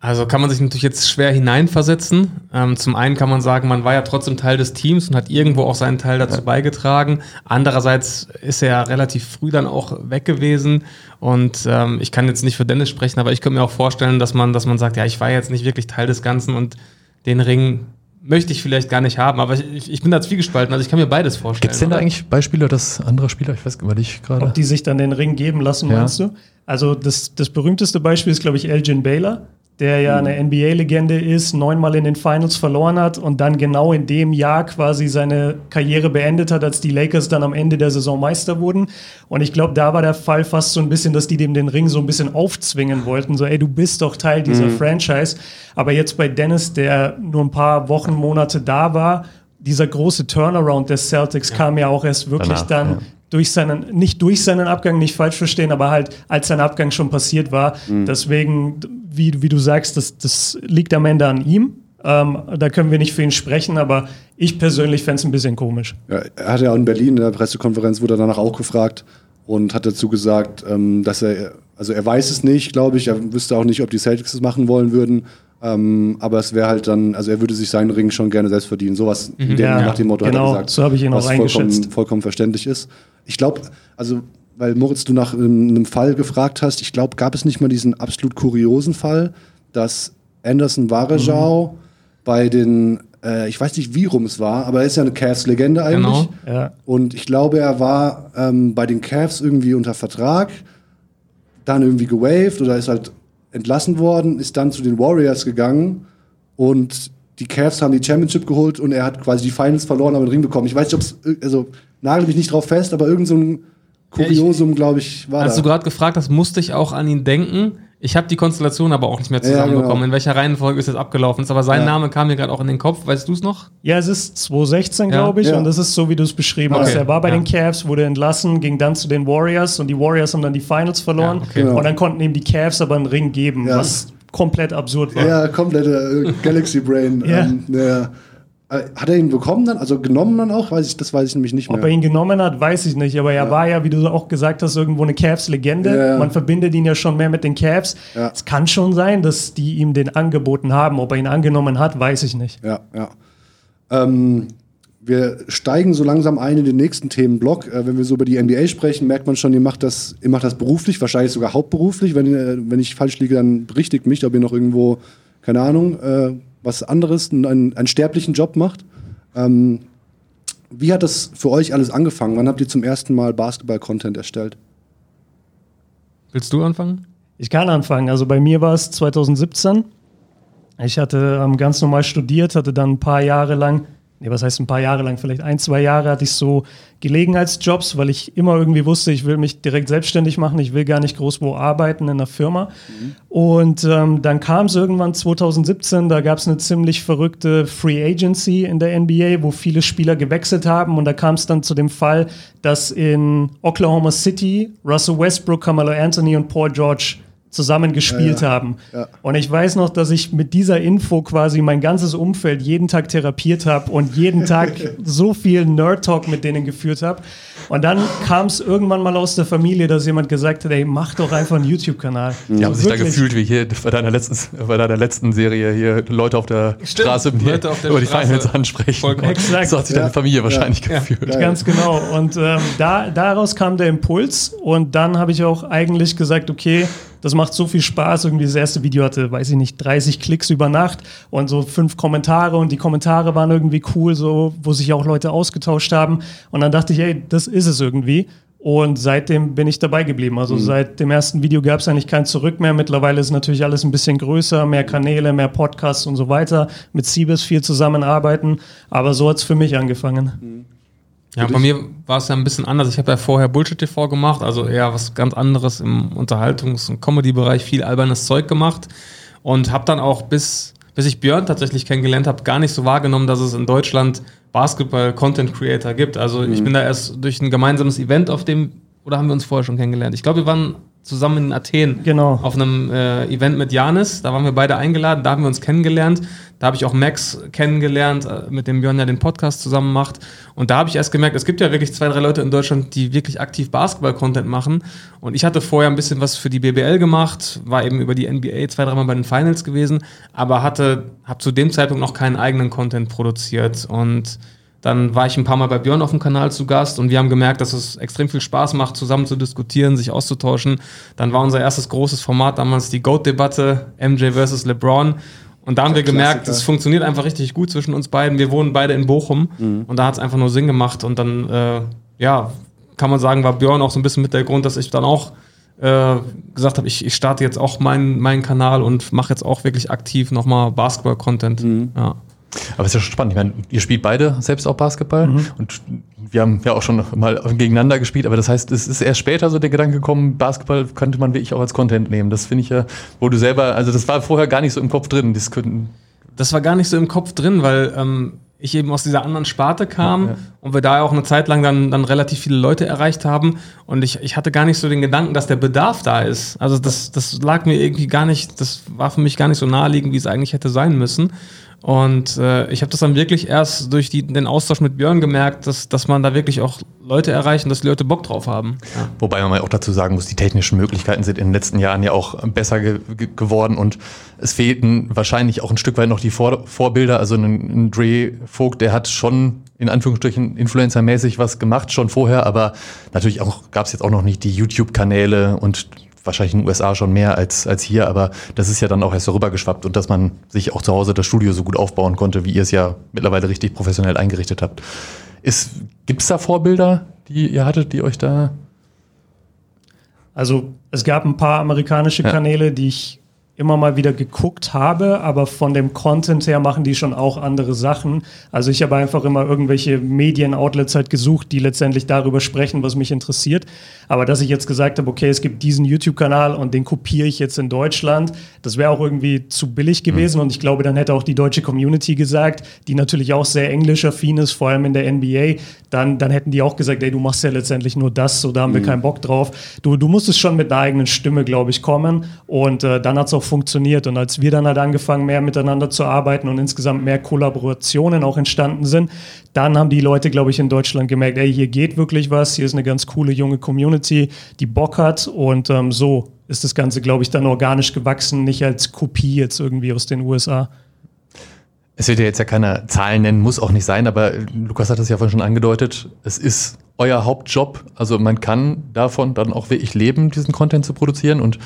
Also kann man sich natürlich jetzt schwer hineinversetzen. Ähm, zum einen kann man sagen, man war ja trotzdem Teil des Teams und hat irgendwo auch seinen Teil dazu beigetragen. Andererseits ist er ja relativ früh dann auch weg gewesen. Und ähm, ich kann jetzt nicht für Dennis sprechen, aber ich könnte mir auch vorstellen, dass man, dass man sagt, ja, ich war jetzt nicht wirklich Teil des Ganzen und den Ring möchte ich vielleicht gar nicht haben, aber ich, ich bin da zwiegespalten, also ich kann mir beides vorstellen. Gibt es denn da eigentlich Beispiele, dass andere Spieler, ich weiß über dich gerade. Ob die sich dann den Ring geben lassen, ja. meinst du? Also das, das berühmteste Beispiel ist, glaube ich, Elgin Baylor der ja eine NBA-Legende ist, neunmal in den Finals verloren hat und dann genau in dem Jahr quasi seine Karriere beendet hat, als die Lakers dann am Ende der Saison Meister wurden. Und ich glaube, da war der Fall fast so ein bisschen, dass die dem den Ring so ein bisschen aufzwingen wollten. So, ey, du bist doch Teil dieser mhm. Franchise. Aber jetzt bei Dennis, der nur ein paar Wochen, Monate da war, dieser große Turnaround des Celtics ja. kam ja auch erst wirklich Danach, dann ja durch seinen, nicht durch seinen Abgang, nicht falsch verstehen, aber halt als sein Abgang schon passiert war. Mhm. Deswegen, wie, wie du sagst, das, das liegt am Ende an ihm. Ähm, da können wir nicht für ihn sprechen, aber ich persönlich fände es ein bisschen komisch. Ja, er hat ja in Berlin in der Pressekonferenz, wurde er danach auch gefragt und hat dazu gesagt, ähm, dass er, also er weiß es nicht, glaube ich, er wüsste auch nicht, ob die Celtics es machen wollen würden. Ähm, aber es wäre halt dann, also er würde sich seinen Ring schon gerne selbst verdienen. Sowas mhm, ja, nach dem Motto genau, hat er genau, gesagt. So habe ich ihn auch eingeschätzt. Vollkommen, vollkommen verständlich ist. Ich glaube, also weil Moritz, du nach einem Fall gefragt hast, ich glaube, gab es nicht mal diesen absolut kuriosen Fall, dass Anderson Varejao mhm. bei den äh, ich weiß nicht, wie rum es war, aber er ist ja eine Cavs-Legende eigentlich. Genau. Ja. Und ich glaube, er war ähm, bei den Cavs irgendwie unter Vertrag, dann irgendwie gewaved oder ist halt entlassen worden, ist dann zu den Warriors gegangen und die Cavs haben die Championship geholt und er hat quasi die Finals verloren, aber den Ring bekommen. Ich weiß nicht, ob es, also nagel mich nicht drauf fest, aber irgend so ein Kuriosum, glaube ich, war Als da. du gerade gefragt hast, musste ich auch an ihn denken. Ich habe die Konstellation aber auch nicht mehr Ja, zusammenbekommen. genau. In welcher Reihenfolge ist das abgelaufen ist. Aber sein Ja. Name kam mir gerade auch in den Kopf. Weißt du es noch? Ja, es ist 2016, Ja. glaube ich, Ja. und das ist so, wie du es beschrieben Okay. hast. Er war bei Ja. den Cavs, wurde entlassen, ging dann zu den Warriors und die Warriors haben dann die Finals verloren. Ja, okay. Genau. Und dann konnten ihm die Cavs aber einen Ring geben, Ja. was komplett absurd war. Ja, komplette äh, Galaxy Brain. Ja. Ähm, ja. Äh, Hat er ihn bekommen dann? Also genommen dann auch? Weiß ich, das weiß ich nämlich nicht mehr. Ob er ihn genommen hat, weiß ich nicht. Aber er Ja. war ja, wie du auch gesagt hast, irgendwo eine Cavs-Legende. Ja. Man verbindet ihn ja schon mehr mit den Cavs. Es kann schon sein, dass die ihm den angeboten haben. Ob er ihn angenommen hat, weiß ich nicht. Ja, ja. Ähm, wir steigen so langsam ein in den nächsten Themenblock. Äh, wenn wir so über die NBA sprechen, merkt man schon, ihr macht das, ihr macht das beruflich, wahrscheinlich sogar hauptberuflich. Wenn, ihr, wenn ich falsch liege, dann berichtigt mich, ob ihr noch irgendwo, keine Ahnung, äh, was anderes, einen, einen sterblichen Job macht. Ähm, wie hat das für euch alles angefangen? Wann habt ihr zum ersten Mal Basketball-Content erstellt? Willst du anfangen? Ich kann anfangen. Also bei mir war es 2017. Ich hatte ähm, ganz normal studiert, hatte dann ein paar Jahre lang, nee, was heißt ein paar Jahre lang, vielleicht ein, zwei Jahre hatte ich so Gelegenheitsjobs, weil ich immer irgendwie wusste, ich will mich direkt selbstständig machen, ich will gar nicht groß wo arbeiten in einer Firma. Und ähm, dann kam es irgendwann 2017, da gab es eine ziemlich verrückte Free Agency in der NBA, wo viele Spieler gewechselt haben. Und da kam es dann zu dem Fall, dass in Oklahoma City Russell Westbrook, Carmelo Anthony und Paul George zusammen gespielt Ja, ja. haben. Ja. Und ich weiß noch, dass ich mit dieser Info quasi mein ganzes Umfeld jeden Tag therapiert habe und jeden Tag (laughs) so viel Nerd-Talk mit denen geführt habe. Und dann kam es irgendwann mal aus der Familie, dass jemand gesagt hat, ey, mach doch einfach einen YouTube-Kanal. Die haben sich da gefühlt wie hier bei deiner letzten, bei deiner letzten Serie hier Leute auf der Stimmt, Straße die Leute auf der über die. Finals ansprechen. Vollkommen. Exakt. So hat sich Ja. deine Familie wahrscheinlich Ja. gefühlt. Ganz genau. Und ähm, da, daraus kam der Impuls. Und dann habe ich auch eigentlich gesagt, okay, das macht so viel Spaß. Irgendwie das erste Video hatte, weiß ich nicht, 30 Klicks über Nacht und so fünf Kommentare. Und die Kommentare waren irgendwie cool, so, wo sich auch Leute ausgetauscht haben. Und dann dachte ich, ey, das ist es irgendwie. Und seitdem bin ich dabei geblieben. Also seit dem ersten Video gab es eigentlich kein Zurück mehr. Mittlerweile ist natürlich alles ein bisschen größer, mehr Kanäle, mehr Podcasts und so weiter. Mit Siebes viel zusammenarbeiten. Aber so hat es für mich angefangen. Ja, bei mir war es ja ein bisschen anders. Ich habe ja vorher Bullshit TV gemacht, also eher was ganz anderes im Unterhaltungs- und Comedy-Bereich, viel albernes Zeug gemacht und habe dann auch bis, bis ich Björn tatsächlich kennengelernt habe, gar nicht so wahrgenommen, dass es in Deutschland Basketball-Content-Creator gibt. Also ich bin da erst durch ein gemeinsames Event auf dem, oder haben wir uns vorher schon kennengelernt? Ich glaube, wir waren zusammen in Athen Genau. auf einem äh, Event mit Janis. Da waren wir beide eingeladen, da haben wir uns kennengelernt. Da habe ich auch Max kennengelernt, äh, mit dem Björn ja den Podcast zusammen macht. Und da habe ich erst gemerkt, es gibt ja wirklich zwei, drei Leute in Deutschland, die wirklich aktiv Basketball-Content machen. Und ich hatte vorher ein bisschen was für die BBL gemacht, war eben über die NBA zwei, dreimal bei den Finals gewesen, aber hatte, habe zu dem Zeitpunkt noch keinen eigenen Content produziert. Und dann war ich ein paar Mal bei Björn auf dem Kanal zu Gast und wir haben gemerkt, dass es extrem viel Spaß macht, zusammen zu diskutieren, sich auszutauschen. Dann war unser erstes großes Format damals die GOAT-Debatte, MJ versus LeBron. Und da haben wir gemerkt, es funktioniert einfach richtig gut zwischen uns beiden. Wir wohnen beide in Bochum und da hat es einfach nur Sinn gemacht. Und dann, äh, ja, kann man sagen, war Björn auch so ein bisschen mit der Grund, dass ich dann auch äh, gesagt habe, ich, ich starte jetzt auch meinen meinen Kanal und mache jetzt auch wirklich aktiv nochmal Basketball-Content. Ja. Aber es ist ja schon spannend. Ich meine, ihr spielt beide selbst auch Basketball Mhm. und wir haben ja auch schon mal gegeneinander gespielt, aber das heißt, es ist erst später so der Gedanke gekommen, Basketball könnte man wirklich auch als Content nehmen. Das finde ich ja, wo du selber, also das war vorher gar nicht so im Kopf drin. Das könnten, Das war gar nicht so im Kopf drin, weil ähm, ich eben aus dieser anderen Sparte kam Ja, ja. und wir da auch eine Zeit lang dann, dann relativ viele Leute erreicht haben. Und ich, ich hatte gar nicht so den Gedanken, dass der Bedarf da ist. Also das, das lag mir irgendwie gar nicht, das war für mich gar nicht so naheliegend, wie es eigentlich hätte sein müssen. Und äh, ich habe das dann wirklich erst durch die, den Austausch mit Björn gemerkt, dass, dass man da wirklich auch Leute erreicht und dass die Leute Bock drauf haben. Ja. Wobei man mal auch dazu sagen muss, die technischen Möglichkeiten sind in den letzten Jahren ja auch besser ge ge geworden und es fehlten wahrscheinlich auch ein Stück weit noch die Vor Vorbilder. Also ein, ein Dre Vogt, der hat schon in Anführungsstrichen influencermäßig was gemacht, schon vorher, aber natürlich auch gab es jetzt auch noch nicht die YouTube-Kanäle und wahrscheinlich in den USA schon mehr als, als hier, aber das ist ja dann auch erst so rübergeschwappt und dass man sich auch zu Hause das Studio so gut aufbauen konnte, wie ihr es ja mittlerweile richtig professionell eingerichtet habt. Gibt es da Vorbilder, die ihr hattet, die euch da also es gab ein paar amerikanische Kanäle, die ich immer mal wieder geguckt habe, aber von dem Content her machen die schon auch andere Sachen. Also ich habe einfach immer irgendwelche Medienoutlets halt gesucht, die letztendlich darüber sprechen, was mich interessiert. Aber dass ich jetzt gesagt habe, okay, es gibt diesen YouTube-Kanal und den kopiere ich jetzt in Deutschland, das wäre auch irgendwie zu billig gewesen. Mhm. Und ich glaube, dann hätte auch die deutsche Community gesagt, die natürlich auch sehr englisch-affin ist, vor allem in der NBA, dann, dann hätten die auch gesagt, ey, du machst ja letztendlich nur das, so da haben mhm. wir keinen Bock drauf. Du, du musstest schon mit einer eigenen Stimme, glaube ich, kommen. Und äh, dann hat es auch funktioniert. Und als wir dann halt angefangen, mehr miteinander zu arbeiten und insgesamt mehr Kollaborationen auch entstanden sind, dann haben die Leute, glaube ich, in Deutschland gemerkt, ey, hier geht wirklich was, hier ist eine ganz coole junge Community, die Bock hat. Und ähm, so ist das Ganze, glaube ich, dann organisch gewachsen, nicht als Kopie jetzt irgendwie aus den USA. Es wird ja jetzt ja keine Zahlen nennen, muss auch nicht sein, aber Lukas hat es ja vorhin schon angedeutet. Es ist euer Hauptjob. Also man kann davon dann auch wirklich leben, diesen Content zu produzieren. Und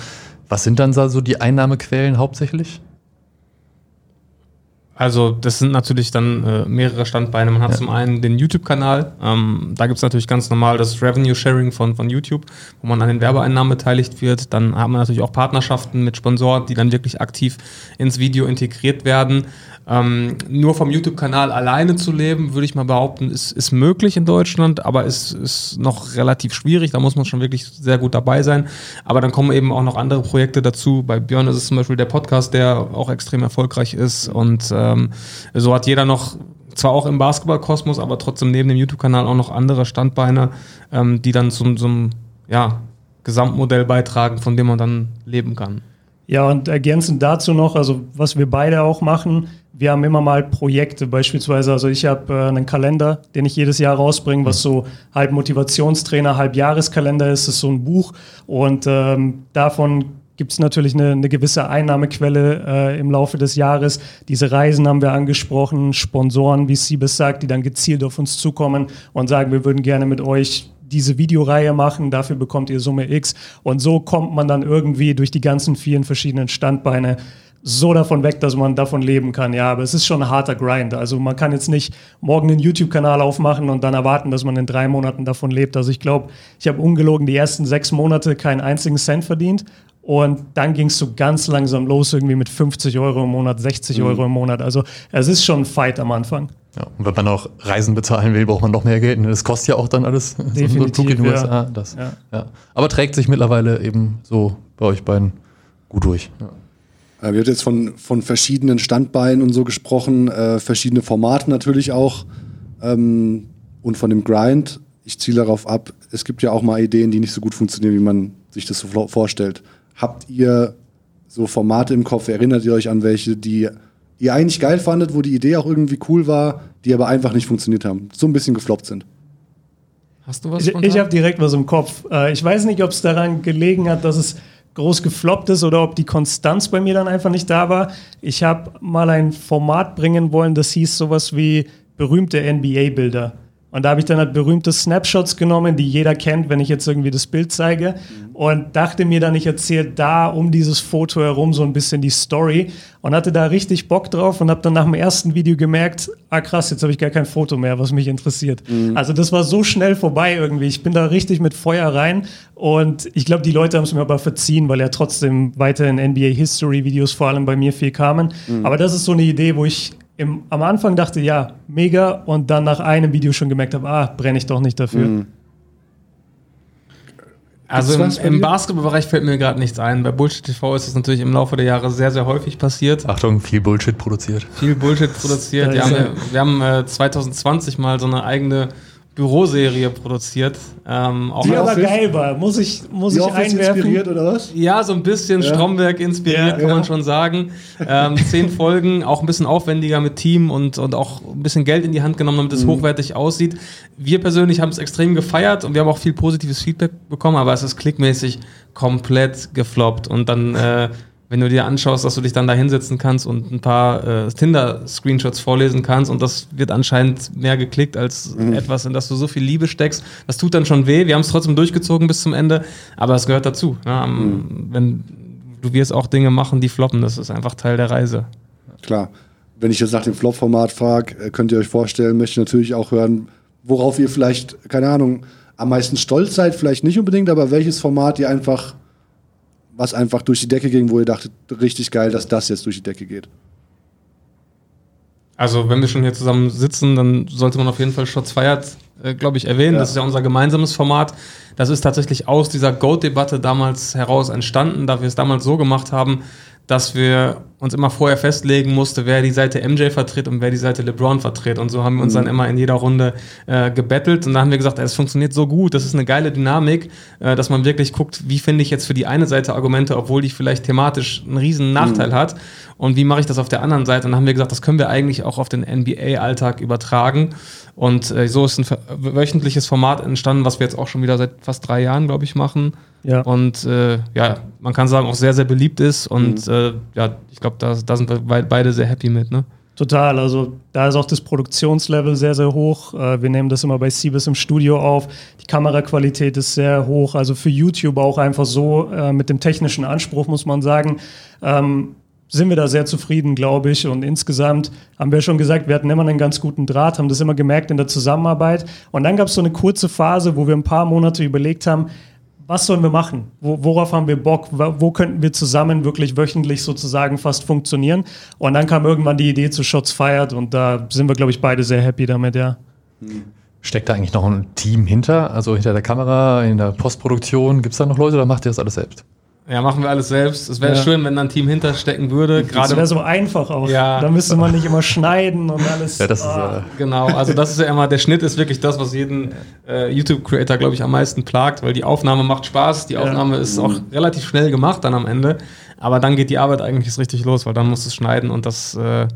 was sind dann so die Einnahmequellen hauptsächlich? Also das sind natürlich dann äh, mehrere Standbeine. Man hat ja. zum einen den YouTube-Kanal. Ähm, da gibt es natürlich ganz normal das Revenue-Sharing von, von YouTube, wo man an den Werbeeinnahmen beteiligt wird. Dann haben wir natürlich auch Partnerschaften mit Sponsoren, die dann wirklich aktiv ins Video integriert werden. Ähm, nur vom YouTube-Kanal alleine zu leben, würde ich mal behaupten, ist, ist möglich in Deutschland, aber ist, ist noch relativ schwierig. Da muss man schon wirklich sehr gut dabei sein. Aber dann kommen eben auch noch andere Projekte dazu. Bei Björn ist es zum Beispiel der Podcast, der auch extrem erfolgreich ist. Und ähm, so hat jeder noch zwar auch im Basketballkosmos, aber trotzdem neben dem YouTube-Kanal auch noch andere Standbeine, ähm, die dann zum, zum ja, Gesamtmodell beitragen, von dem man dann leben kann. Ja, und ergänzend dazu noch, also was wir beide auch machen, wir haben immer mal Projekte, beispielsweise, also ich habe äh, einen Kalender, den ich jedes Jahr rausbringe, was so halb Motivationstrainer, halb Jahreskalender ist, das ist so ein Buch und ähm, davon gibt es natürlich eine, eine, gewisse Einnahmequelle äh, im Laufe des Jahres. Diese Reisen haben wir angesprochen, Sponsoren, wie Siebes sagt, die dann gezielt auf uns zukommen und sagen, wir würden gerne mit euch diese Videoreihe machen, dafür bekommt ihr Summe X. Und so kommt man dann irgendwie durch die ganzen vielen verschiedenen Standbeine so davon weg, dass man davon leben kann. Ja, aber es ist schon ein harter Grind. Also man kann jetzt nicht morgen einen YouTube-Kanal aufmachen und dann erwarten, dass man in drei Monaten davon lebt. Also ich glaube, ich habe ungelogen die ersten sechs Monate keinen einzigen Cent verdient. Und dann ging es so ganz langsam los, irgendwie mit 50 Euro im Monat, 60 mhm. Euro im Monat. Also es ist schon ein Fight am Anfang. Ja, und wenn man auch Reisen bezahlen will, braucht man noch mehr Geld. Das kostet ja auch dann alles. (laughs) Definitiv, so USA. Das, ja. Ja. Aber trägt sich mittlerweile eben so bei euch beiden gut durch. Ja. Äh, wir haben jetzt von, von verschiedenen Standbeinen und so gesprochen, äh, verschiedene Formate natürlich auch ähm, und von dem Grind. Ich ziele darauf ab, es gibt ja auch mal Ideen, die nicht so gut funktionieren, wie man sich das so vorstellt. Habt ihr so Formate im Kopf? Erinnert ihr euch an welche, die ihr eigentlich geil fandet, wo die Idee auch irgendwie cool war, die aber einfach nicht funktioniert haben, so ein bisschen gefloppt sind? Hast du was? Ich, ich habe direkt was im Kopf. Äh, ich weiß nicht, ob es daran gelegen hat, dass es groß gefloppt ist oder ob die Konstanz bei mir dann einfach nicht da war. Ich habe mal ein Format bringen wollen, das hieß sowas wie berühmte NBA-Bilder. Und da habe ich dann halt berühmte Snapshots genommen, die jeder kennt, wenn ich jetzt irgendwie das Bild zeige. Mhm. Und dachte mir dann, ich erzähle da um dieses Foto herum so ein bisschen die Story. Und hatte da richtig Bock drauf und habe dann nach dem ersten Video gemerkt, ah krass, jetzt habe ich gar kein Foto mehr, was mich interessiert. Mhm. Also das war so schnell vorbei irgendwie. Ich bin da richtig mit Feuer rein. Und ich glaube, die Leute haben es mir aber verziehen, weil ja trotzdem weiterhin NBA-History-Videos vor allem bei mir viel kamen. Mhm. Aber das ist so eine Idee, wo ich im, am Anfang dachte, ja, mega, und dann nach einem Video schon gemerkt habe, ah, brenne ich doch nicht dafür. Mhm. Also im, im Basketballbereich fällt mir gerade nichts ein. Bei Bullshit TV ist das natürlich im Laufe der Jahre sehr, sehr häufig passiert. Achtung, viel Bullshit produziert. Viel Bullshit produziert. wir haben, wir haben äh, 2020 mal so eine eigene Büroserie produziert. Ähm, die aber geil war, muss ich, muss die ich einwerfen. inspiriert oder was? Ja, so ein bisschen ja. Stromberg inspiriert, ja, kann ja. man schon sagen. Ähm, zehn (laughs) Folgen, auch ein bisschen aufwendiger mit Team und, und auch ein bisschen Geld in die Hand genommen, damit es mhm. hochwertig aussieht. Wir persönlich haben es extrem gefeiert und wir haben auch viel positives Feedback bekommen, aber es ist klickmäßig komplett gefloppt. Und dann äh, wenn du dir anschaust, dass du dich dann da hinsetzen kannst und ein paar äh, Tinder-Screenshots vorlesen kannst und das wird anscheinend mehr geklickt als mhm. etwas, in das du so viel Liebe steckst. Das tut dann schon weh. Wir haben es trotzdem durchgezogen bis zum Ende, aber es gehört dazu. Ja, mhm. Wenn du wirst auch Dinge machen, die floppen, das ist einfach Teil der Reise. Klar. Wenn ich jetzt nach dem Flop-Format frage, äh, könnt ihr euch vorstellen, möchte ich natürlich auch hören, worauf ihr vielleicht, keine Ahnung, am meisten stolz seid, vielleicht nicht unbedingt, aber welches Format ihr einfach was einfach durch die Decke ging, wo ihr dachtet, richtig geil, dass das jetzt durch die Decke geht? Also, wenn wir schon hier zusammen sitzen, dann sollte man auf jeden Fall Shots Feiert, äh, glaube ich, erwähnen. Ja. Das ist ja unser gemeinsames Format. Das ist tatsächlich aus dieser Goat-Debatte damals heraus entstanden, da wir es damals so gemacht haben, dass wir uns immer vorher festlegen mussten, wer die Seite MJ vertritt und wer die Seite LeBron vertritt. Und so haben wir uns mhm. dann immer in jeder Runde äh, gebettelt. Und dann haben wir gesagt, es funktioniert so gut, das ist eine geile Dynamik, äh, dass man wirklich guckt, wie finde ich jetzt für die eine Seite Argumente, obwohl die vielleicht thematisch einen riesen Nachteil mhm. hat. Und wie mache ich das auf der anderen Seite? Und dann haben wir gesagt, das können wir eigentlich auch auf den NBA-Alltag übertragen. Und äh, so ist ein wöchentliches Format entstanden, was wir jetzt auch schon wieder seit fast drei Jahren, glaube ich, machen. Ja. Und äh, ja, man kann sagen, auch sehr, sehr beliebt ist. Und mhm. äh, ja, ich glaube, da, da sind wir beide sehr happy mit. Ne? Total, also da ist auch das Produktionslevel sehr, sehr hoch. Äh, wir nehmen das immer bei Siebes im Studio auf. Die Kameraqualität ist sehr hoch, also für YouTube auch einfach so äh, mit dem technischen Anspruch, muss man sagen. Ähm, sind wir da sehr zufrieden, glaube ich. Und insgesamt haben wir schon gesagt, wir hatten immer einen ganz guten Draht, haben das immer gemerkt in der Zusammenarbeit. Und dann gab es so eine kurze Phase, wo wir ein paar Monate überlegt haben, was sollen wir machen? Wo, worauf haben wir Bock? Wo könnten wir zusammen wirklich wöchentlich sozusagen fast funktionieren? Und dann kam irgendwann die Idee zu Shots Fired und da sind wir, glaube ich, beide sehr happy damit, ja. Steckt da eigentlich noch ein Team hinter? Also hinter der Kamera, in der Postproduktion? Gibt es da noch Leute oder macht ihr das alles selbst? Ja, machen wir alles selbst. Es wäre ja. schön, wenn da ein Team hinterstecken würde. Das wäre so einfach auch. Ja. Da müsste man nicht immer schneiden und alles. Ja, das oh. ist, äh genau, also das ist ja immer, der Schnitt ist wirklich das, was jeden äh, YouTube-Creator, glaube ich, am meisten plagt, weil die Aufnahme macht Spaß, die Aufnahme ja. ist auch relativ schnell gemacht dann am Ende. Aber dann geht die Arbeit eigentlich richtig los, weil dann musst du es schneiden und das äh,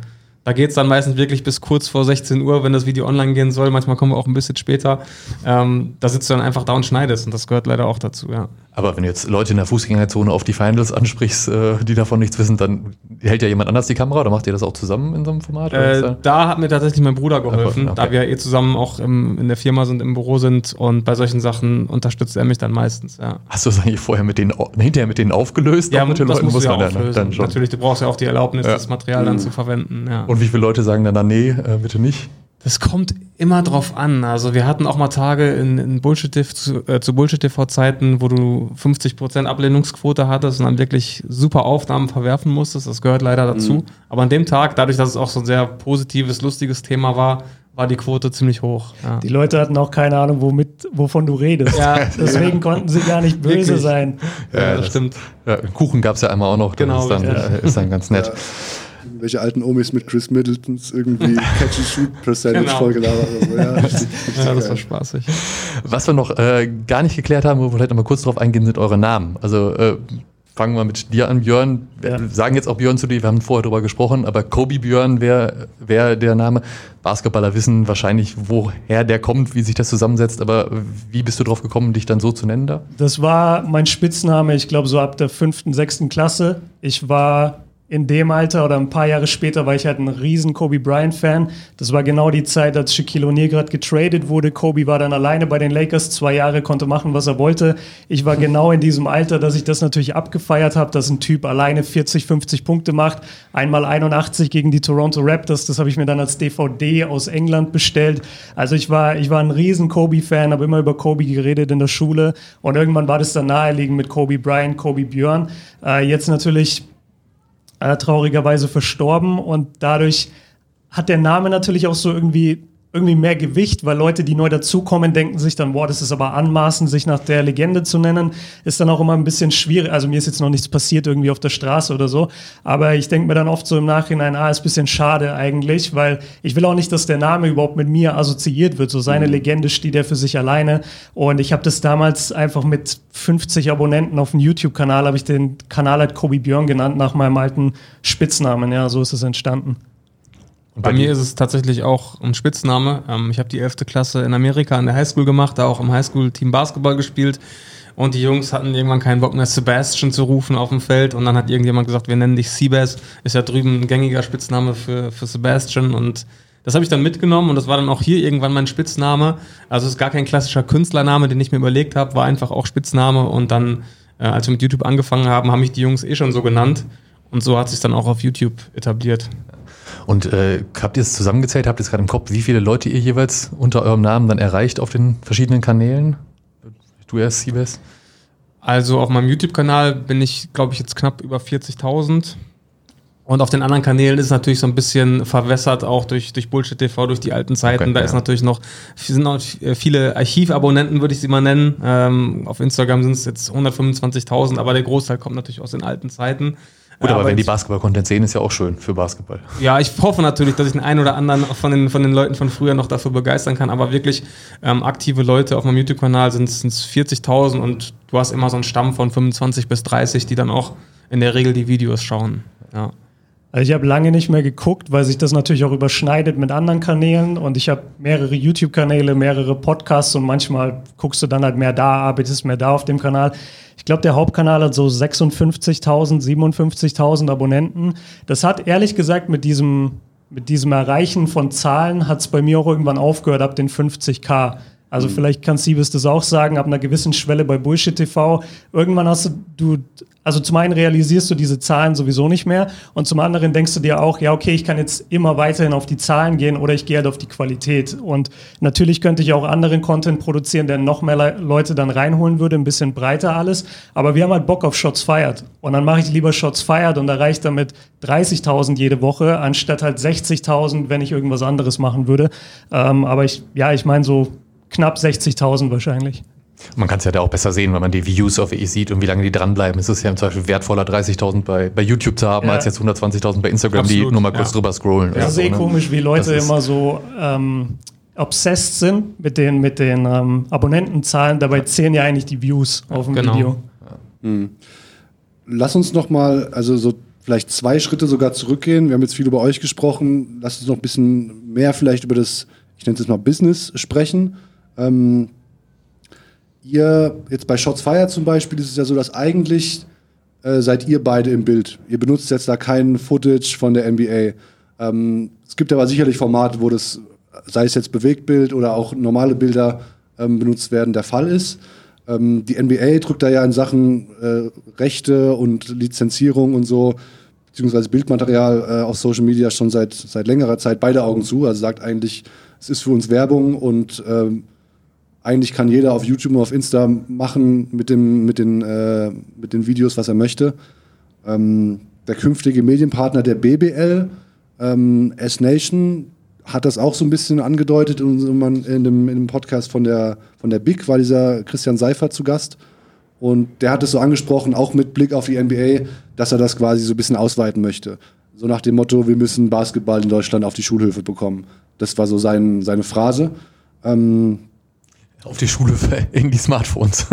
da geht es dann meistens wirklich bis kurz vor 16 Uhr, wenn das Video online gehen soll. Manchmal kommen wir auch ein bisschen später. Ähm, da sitzt du dann einfach da und schneidest und das gehört leider auch dazu, ja. Aber wenn du jetzt Leute in der Fußgängerzone auf die Finals ansprichst, äh, die davon nichts wissen, dann hält ja jemand anders die Kamera oder macht ihr das auch zusammen in so einem Format? Äh, da hat mir tatsächlich mein Bruder geholfen, okay. da wir eh zusammen auch im, in der Firma sind, im Büro sind und bei solchen Sachen unterstützt er mich dann meistens, ja. Hast du das eigentlich vorher mit denen, hinterher mit denen aufgelöst? Ja, mit den Leuten musst du ja auflösen. Dann, dann Natürlich, du brauchst ja auch die Erlaubnis, ja. das Material dann mhm. zu verwenden, ja. Und wie viele Leute sagen dann, nee, äh, bitte nicht? Das kommt immer drauf an. Also wir hatten auch mal Tage in, in Bullshit zu, äh, zu Bullshit TV Zeiten, wo du 50% Ablehnungsquote hattest und dann wirklich super Aufnahmen verwerfen musstest. Das gehört leider dazu. Mhm. Aber an dem Tag, dadurch, dass es auch so ein sehr positives, lustiges Thema war, war die Quote ziemlich hoch. Ja. Die Leute hatten auch keine Ahnung, womit, wovon du redest. Ja. (laughs) Deswegen konnten sie gar nicht böse Wirklich? sein. Ja, ja das, das, stimmt. Kuchen gab es ja einmal auch noch. Das genau, ist dann, ist dann ganz nett welche alten Omis mit Chris Middletons irgendwie (laughs) Catchy Shoot Percentage genau. vollgelabert. Also, ja, (laughs) richtig, richtig ja, das war spaßig. Was wir noch äh, gar nicht geklärt haben, wo wir vielleicht noch mal kurz drauf eingehen, sind eure Namen. Also äh, fangen wir mit dir an, Björn. Wir sagen jetzt auch Björn zu dir, wir haben vorher darüber gesprochen, aber Kobe Björn wäre wär der Name. Basketballer wissen wahrscheinlich, woher der kommt, wie sich das zusammensetzt, aber wie bist du drauf gekommen, dich dann so zu nennen da? Das war mein Spitzname, ich glaube so ab der fünften, sechsten Klasse. Ich war in dem Alter oder ein paar Jahre später war ich halt ein riesen Kobe Bryant-Fan. Das war genau die Zeit, als Shaquille O'Neal gerade getradet wurde. Kobe war dann alleine bei den Lakers, zwei Jahre, konnte machen, was er wollte. Ich war genau in diesem Alter, dass ich das natürlich abgefeiert habe, dass ein Typ alleine 40, 50 Punkte macht. Einmal 81 gegen die Toronto Raptors, das habe ich mir dann als DVD aus England bestellt. Also ich war, ich war ein riesen Kobe-Fan, habe immer über Kobe geredet in der Schule und irgendwann war das dann naheliegend mit Kobe Bryant, Kobe Björn. Äh, jetzt natürlich äh, traurigerweise verstorben. Und dadurch hat der Name natürlich auch so irgendwie irgendwie mehr Gewicht, weil Leute, die neu dazukommen, denken sich dann, boah, das ist aber anmaßend, sich nach der Legende zu nennen, ist dann auch immer ein bisschen schwierig. Also mir ist jetzt noch nichts passiert irgendwie auf der Straße oder so, aber ich denke mir dann oft so im Nachhinein, ah, ist ein bisschen schade eigentlich, weil ich will auch nicht, dass der Name überhaupt mit mir assoziiert wird. So seine mhm. Legende steht er für sich alleine und ich habe das damals einfach mit 50 Abonnenten auf dem YouTube-Kanal, habe ich den Kanal halt Kobe Björn genannt, nach meinem alten Spitznamen. Ja, so ist es entstanden. Und bei mir ist es tatsächlich auch ein Spitzname. Ähm, ich habe die 11. Klasse in Amerika an der Highschool gemacht, da auch im Highschool-Team Basketball gespielt. Und die Jungs hatten irgendwann keinen Bock mehr, Sebastian zu rufen auf dem Feld. Und dann hat irgendjemand gesagt, wir nennen dich Seabass. Ist ja drüben ein gängiger Spitzname für, für Sebastian. Und das habe ich dann mitgenommen und das war dann auch hier irgendwann mein Spitzname. Also es ist gar kein klassischer Künstlername, den ich mir überlegt habe, war einfach auch Spitzname. Und dann, äh, als wir mit YouTube angefangen haben, haben mich die Jungs eh schon so genannt. Und so hat sich dann auch auf YouTube etabliert. Und äh, habt ihr es zusammengezählt? Habt ihr es gerade im Kopf, wie viele Leute ihr jeweils unter eurem Namen dann erreicht auf den verschiedenen Kanälen? Du erst, Siebes? Also auf meinem YouTube-Kanal bin ich, glaube ich, jetzt knapp über 40.000. Und auf den anderen Kanälen ist es natürlich so ein bisschen verwässert, auch durch, durch Bullshit TV, durch die alten Zeiten. Okay, da ja. ist natürlich noch, sind noch viele Archivabonnenten, würde ich sie mal nennen. Ähm, auf Instagram sind es jetzt 125.000, aber der Großteil kommt natürlich aus den alten Zeiten. Gut, aber, aber wenn die Basketball-Content sehen, ist ja auch schön für Basketball. Ja, ich hoffe natürlich, dass ich den einen oder anderen von den, von den Leuten von früher noch dafür begeistern kann. Aber wirklich ähm, aktive Leute auf meinem YouTube-Kanal sind es 40.000 und du hast immer so einen Stamm von 25 bis 30, die dann auch in der Regel die Videos schauen. Ja. Also ich habe lange nicht mehr geguckt, weil sich das natürlich auch überschneidet mit anderen Kanälen und ich habe mehrere YouTube-Kanäle, mehrere Podcasts und manchmal guckst du dann halt mehr da, arbeitest mehr da auf dem Kanal. Ich glaube, der Hauptkanal hat so 56.000, 57.000 Abonnenten. Das hat ehrlich gesagt mit diesem, mit diesem Erreichen von Zahlen hat es bei mir auch irgendwann aufgehört ab den 50k. Also mhm. vielleicht kann Siebes das auch sagen, ab einer gewissen Schwelle bei Bullshit TV. Irgendwann hast du, du also zum einen realisierst du diese Zahlen sowieso nicht mehr und zum anderen denkst du dir auch, ja, okay, ich kann jetzt immer weiterhin auf die Zahlen gehen oder ich gehe halt auf die Qualität. Und natürlich könnte ich auch anderen Content produzieren, der noch mehr Le Leute dann reinholen würde, ein bisschen breiter alles. Aber wir haben halt Bock auf Shots Fired. Und dann mache ich lieber Shots Fired und erreiche damit 30.000 jede Woche, anstatt halt 60.000, wenn ich irgendwas anderes machen würde. Ähm, aber ich, ja, ich meine so knapp 60.000 wahrscheinlich. Man kann es ja da auch besser sehen, wenn man die Views auf EE sieht und wie lange die dranbleiben. Es ist ja im Zweifel wertvoller, 30.000 bei, bei YouTube zu haben, ja. als jetzt 120.000 bei Instagram, Absolut, die nur mal kurz ja. drüber scrollen. Das ist eh so, ne? komisch, wie Leute immer so ähm, obsessed sind mit den, mit den ähm, Abonnentenzahlen. Dabei zählen ja eigentlich die Views auf dem genau. Video. Hm. Lass uns noch mal, also so vielleicht zwei Schritte sogar zurückgehen. Wir haben jetzt viel über euch gesprochen. Lass uns noch ein bisschen mehr vielleicht über das, ich nenne es jetzt mal Business sprechen. Ähm, ihr, jetzt bei Shots Fire zum Beispiel, ist es ja so, dass eigentlich äh, seid ihr beide im Bild. Ihr benutzt jetzt da kein Footage von der NBA. Ähm, es gibt aber sicherlich Formate, wo das, sei es jetzt Bewegtbild oder auch normale Bilder ähm, benutzt werden, der Fall ist. Ähm, die NBA drückt da ja in Sachen äh, Rechte und Lizenzierung und so, beziehungsweise Bildmaterial äh, auf Social Media schon seit, seit längerer Zeit beide Augen zu. Also sagt eigentlich, es ist für uns Werbung und ähm, eigentlich kann jeder auf YouTube und auf Insta machen mit, dem, mit, den, äh, mit den Videos, was er möchte. Ähm, der künftige Medienpartner der BBL, ähm, S-Nation, hat das auch so ein bisschen angedeutet in, in, dem, in dem Podcast von der, von der BIG, war dieser Christian Seifert zu Gast. Und der hat es so angesprochen, auch mit Blick auf die NBA, dass er das quasi so ein bisschen ausweiten möchte. So nach dem Motto, wir müssen Basketball in Deutschland auf die Schulhöfe bekommen. Das war so sein, seine Phrase. Ähm, auf die Schule (laughs) in die Smartphones.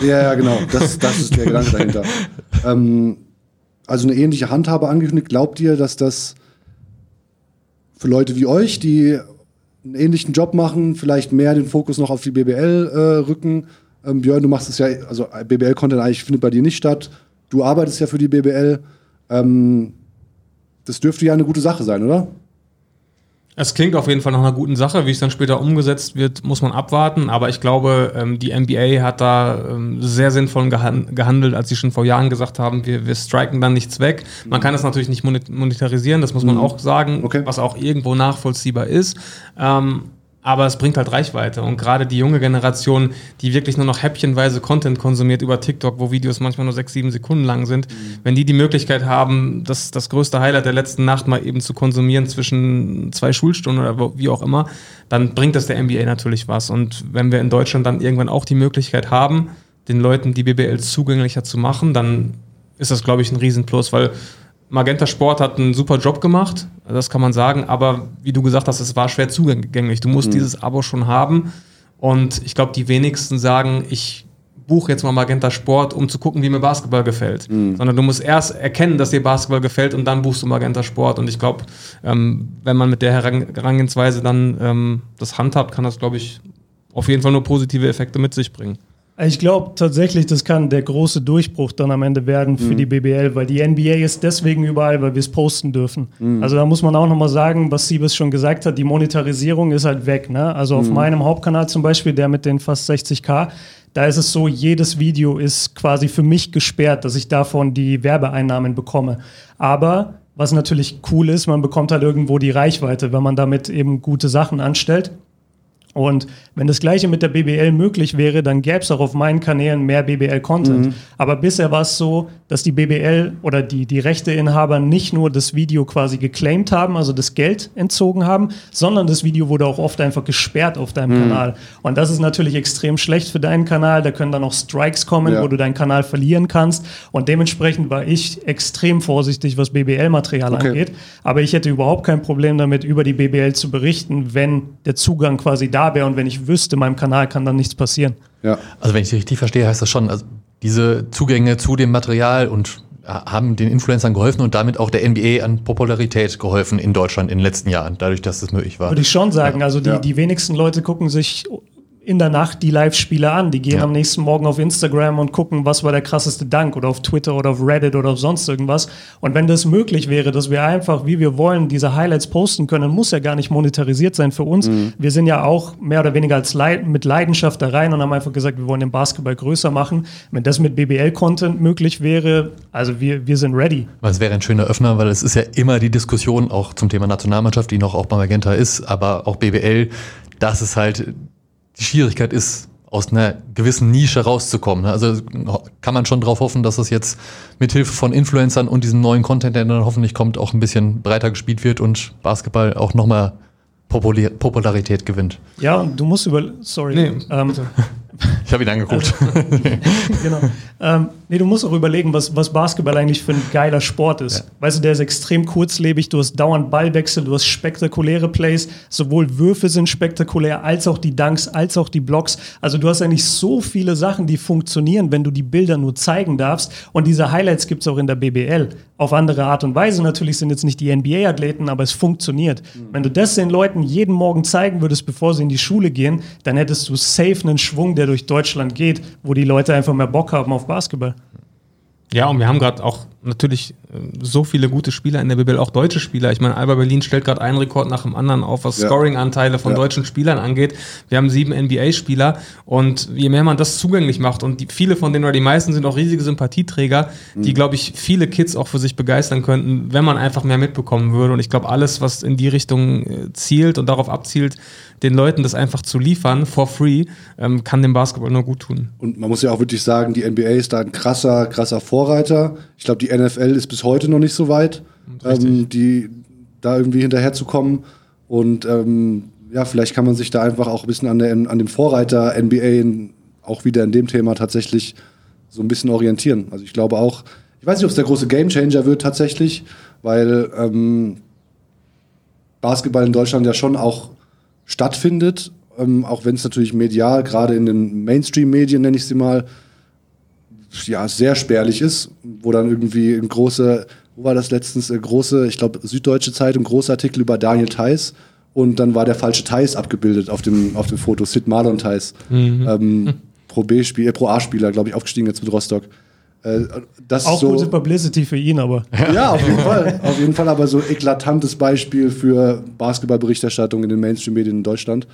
Ja, ja, genau. Das, das ist der Gedanke dahinter. (laughs) Ähm, also eine ähnliche Handhabe angekündigt. Glaubt ihr, dass das für Leute wie euch, die einen ähnlichen Job machen, vielleicht mehr den Fokus noch auf die BBL äh, rücken? Ähm, Björn, du machst es ja, also BBL-Content eigentlich findet bei dir nicht statt. Du arbeitest ja für die BBL. Ähm, das dürfte ja eine gute Sache sein, oder? Es klingt auf jeden Fall nach einer guten Sache. Wie es dann später umgesetzt wird, muss man abwarten. Aber ich glaube, ähm, die NBA hat da ähm, sehr sinnvoll gehandelt, als sie schon vor Jahren gesagt haben, wir, wir striken dann nichts weg. Man kann das natürlich nicht monetarisieren, das muss man mhm. auch sagen, okay. was auch irgendwo nachvollziehbar ist. Ähm, aber es bringt halt Reichweite. Und gerade die junge Generation, die wirklich nur noch häppchenweise Content konsumiert über TikTok, wo Videos manchmal nur sechs, sieben Sekunden lang sind, mhm. wenn die die Möglichkeit haben, das, das größte Highlight der letzten Nacht mal eben zu konsumieren zwischen zwei Schulstunden oder wie auch immer, dann bringt das der NBA natürlich was. Und wenn wir in Deutschland dann irgendwann auch die Möglichkeit haben, den Leuten die BBL zugänglicher zu machen, dann ist das, glaube ich, ein Riesenplus, weil Magenta Sport hat einen super Job gemacht, das kann man sagen, aber wie du gesagt hast, es war schwer zugänglich. Du musst mhm. dieses Abo schon haben und ich glaube, die wenigsten sagen, ich buche jetzt mal Magenta Sport, um zu gucken, wie mir Basketball gefällt. Mhm. Sondern du musst erst erkennen, dass dir Basketball gefällt und dann buchst du Magenta Sport. Und ich glaube, ähm, wenn man mit der Herangehensweise dann ähm, das handhabt, kann das, glaube ich, auf jeden Fall nur positive Effekte mit sich bringen. Ich glaube tatsächlich, das kann der große Durchbruch dann am Ende werden für mhm. die BBL, weil die NBA ist deswegen überall, weil wir es posten dürfen. Mhm. Also da muss man auch nochmal sagen, was Siebes schon gesagt hat, die Monetarisierung ist halt weg. Ne? Also auf mhm. meinem Hauptkanal zum Beispiel, der mit den fast 60k, da ist es so, jedes Video ist quasi für mich gesperrt, dass ich davon die Werbeeinnahmen bekomme. Aber was natürlich cool ist, man bekommt halt irgendwo die Reichweite, wenn man damit eben gute Sachen anstellt. Und wenn das gleiche mit der BBL möglich wäre, dann gäbe es auch auf meinen Kanälen mehr BBL-Content. Mhm. Aber bisher war es so, dass die BBL oder die, die Rechteinhaber nicht nur das Video quasi geclaimed haben, also das Geld entzogen haben, sondern das Video wurde auch oft einfach gesperrt auf deinem mhm. Kanal. Und das ist natürlich extrem schlecht für deinen Kanal. Da können dann auch Strikes kommen, ja. wo du deinen Kanal verlieren kannst. Und dementsprechend war ich extrem vorsichtig, was BBL-Material okay. angeht. Aber ich hätte überhaupt kein Problem damit, über die BBL zu berichten, wenn der Zugang quasi da wäre und wenn ich wüsste, meinem Kanal kann dann nichts passieren. Ja. Also wenn ich richtig verstehe, heißt das schon, also diese Zugänge zu dem Material und äh, haben den Influencern geholfen und damit auch der NBA an Popularität geholfen in Deutschland in den letzten Jahren, dadurch, dass das möglich war. Würde ich schon sagen. Also die, ja. die wenigsten Leute gucken sich in der Nacht die Live-Spiele an. Die gehen ja. am nächsten Morgen auf Instagram und gucken, was war der krasseste Dank oder auf Twitter oder auf Reddit oder auf sonst irgendwas. Und wenn das möglich wäre, dass wir einfach, wie wir wollen, diese Highlights posten können, muss ja gar nicht monetarisiert sein für uns. Mhm. Wir sind ja auch mehr oder weniger als Leid mit Leidenschaft da rein und haben einfach gesagt, wir wollen den Basketball größer machen. Wenn das mit BBL-Content möglich wäre, also wir, wir sind ready. Es wäre ein schöner Öffner, weil es ist ja immer die Diskussion auch zum Thema Nationalmannschaft, die noch auch bei Magenta ist, aber auch BBL, dass es halt die Schwierigkeit ist, aus einer gewissen Nische rauszukommen. Also kann man schon darauf hoffen, dass das jetzt mit Hilfe von Influencern und diesem neuen Content, der dann hoffentlich kommt, auch ein bisschen breiter gespielt wird und Basketball auch nochmal Popularität gewinnt. Ja, du musst über. Sorry. Nee, ähm, ich habe ihn angeguckt. Also, (laughs) genau. Ähm, nee, du musst auch überlegen, was, was Basketball eigentlich für ein geiler Sport ist. Ja. Weißt du, der ist extrem kurzlebig, du hast dauernd Ballwechsel, du hast spektakuläre Plays, sowohl Würfe sind spektakulär, als auch die Dunks, als auch die Blocks. Also du hast eigentlich so viele Sachen, die funktionieren, wenn du die Bilder nur zeigen darfst. Und diese Highlights gibt es auch in der BBL. Auf andere Art und Weise. Natürlich sind jetzt nicht die NBA-Athleten, aber es funktioniert. Mhm. Wenn du das den Leuten jeden Morgen zeigen würdest, bevor sie in die Schule gehen, dann hättest du safe einen Schwung, der durch Deutschland geht, wo die Leute einfach mehr Bock haben auf Basketball. Ja, und wir haben gerade auch natürlich äh, so viele gute Spieler in der BBL, auch deutsche Spieler. Ich meine, Alba Berlin stellt gerade einen Rekord nach dem anderen auf, was ja. Scoring-Anteile von ja. deutschen Spielern angeht. Wir haben sieben NBA-Spieler und je mehr man das zugänglich macht und die, viele von denen oder die meisten sind auch riesige Sympathieträger, mhm. die, glaube ich, viele Kids auch für sich begeistern könnten, wenn man einfach mehr mitbekommen würde. Und ich glaube, alles, was in die Richtung äh, zielt und darauf abzielt, den Leuten das einfach zu liefern, for free, ähm, kann dem Basketball nur gut tun. Und man muss ja auch wirklich sagen, die NBA ist da ein krasser, krasser Vorreiter. Ich glaube, die NFL ist bis heute noch nicht so weit, ähm, die da irgendwie hinterherzukommen. Und ähm, ja, vielleicht kann man sich da einfach auch ein bisschen an, der, an dem Vorreiter NBA auch wieder in dem Thema tatsächlich so ein bisschen orientieren. Also ich glaube auch, ich weiß nicht, ob es der große Gamechanger wird tatsächlich, weil ähm, Basketball in Deutschland ja schon auch stattfindet, ähm, auch wenn es natürlich medial, gerade in den Mainstream-Medien, nenne ich sie mal, ja, sehr spärlich ist, wo dann irgendwie ein großer, wo war das letztens, eine große, ich glaube, Süddeutsche Zeitung, großer Artikel über Daniel Theiss und dann war der falsche Theiss abgebildet auf dem, auf dem Foto, Sid Marlon Theiss. Mhm. Ähm, Pro B-Spieler, äh, Pro A-Spieler, glaube ich, aufgestiegen jetzt mit Rostock. Äh, das Auch so, gute Publicity für ihn, aber. Ja, auf jeden Fall. Auf jeden Fall aber so eklatantes Beispiel für Basketballberichterstattung in den Mainstream-Medien in Deutschland.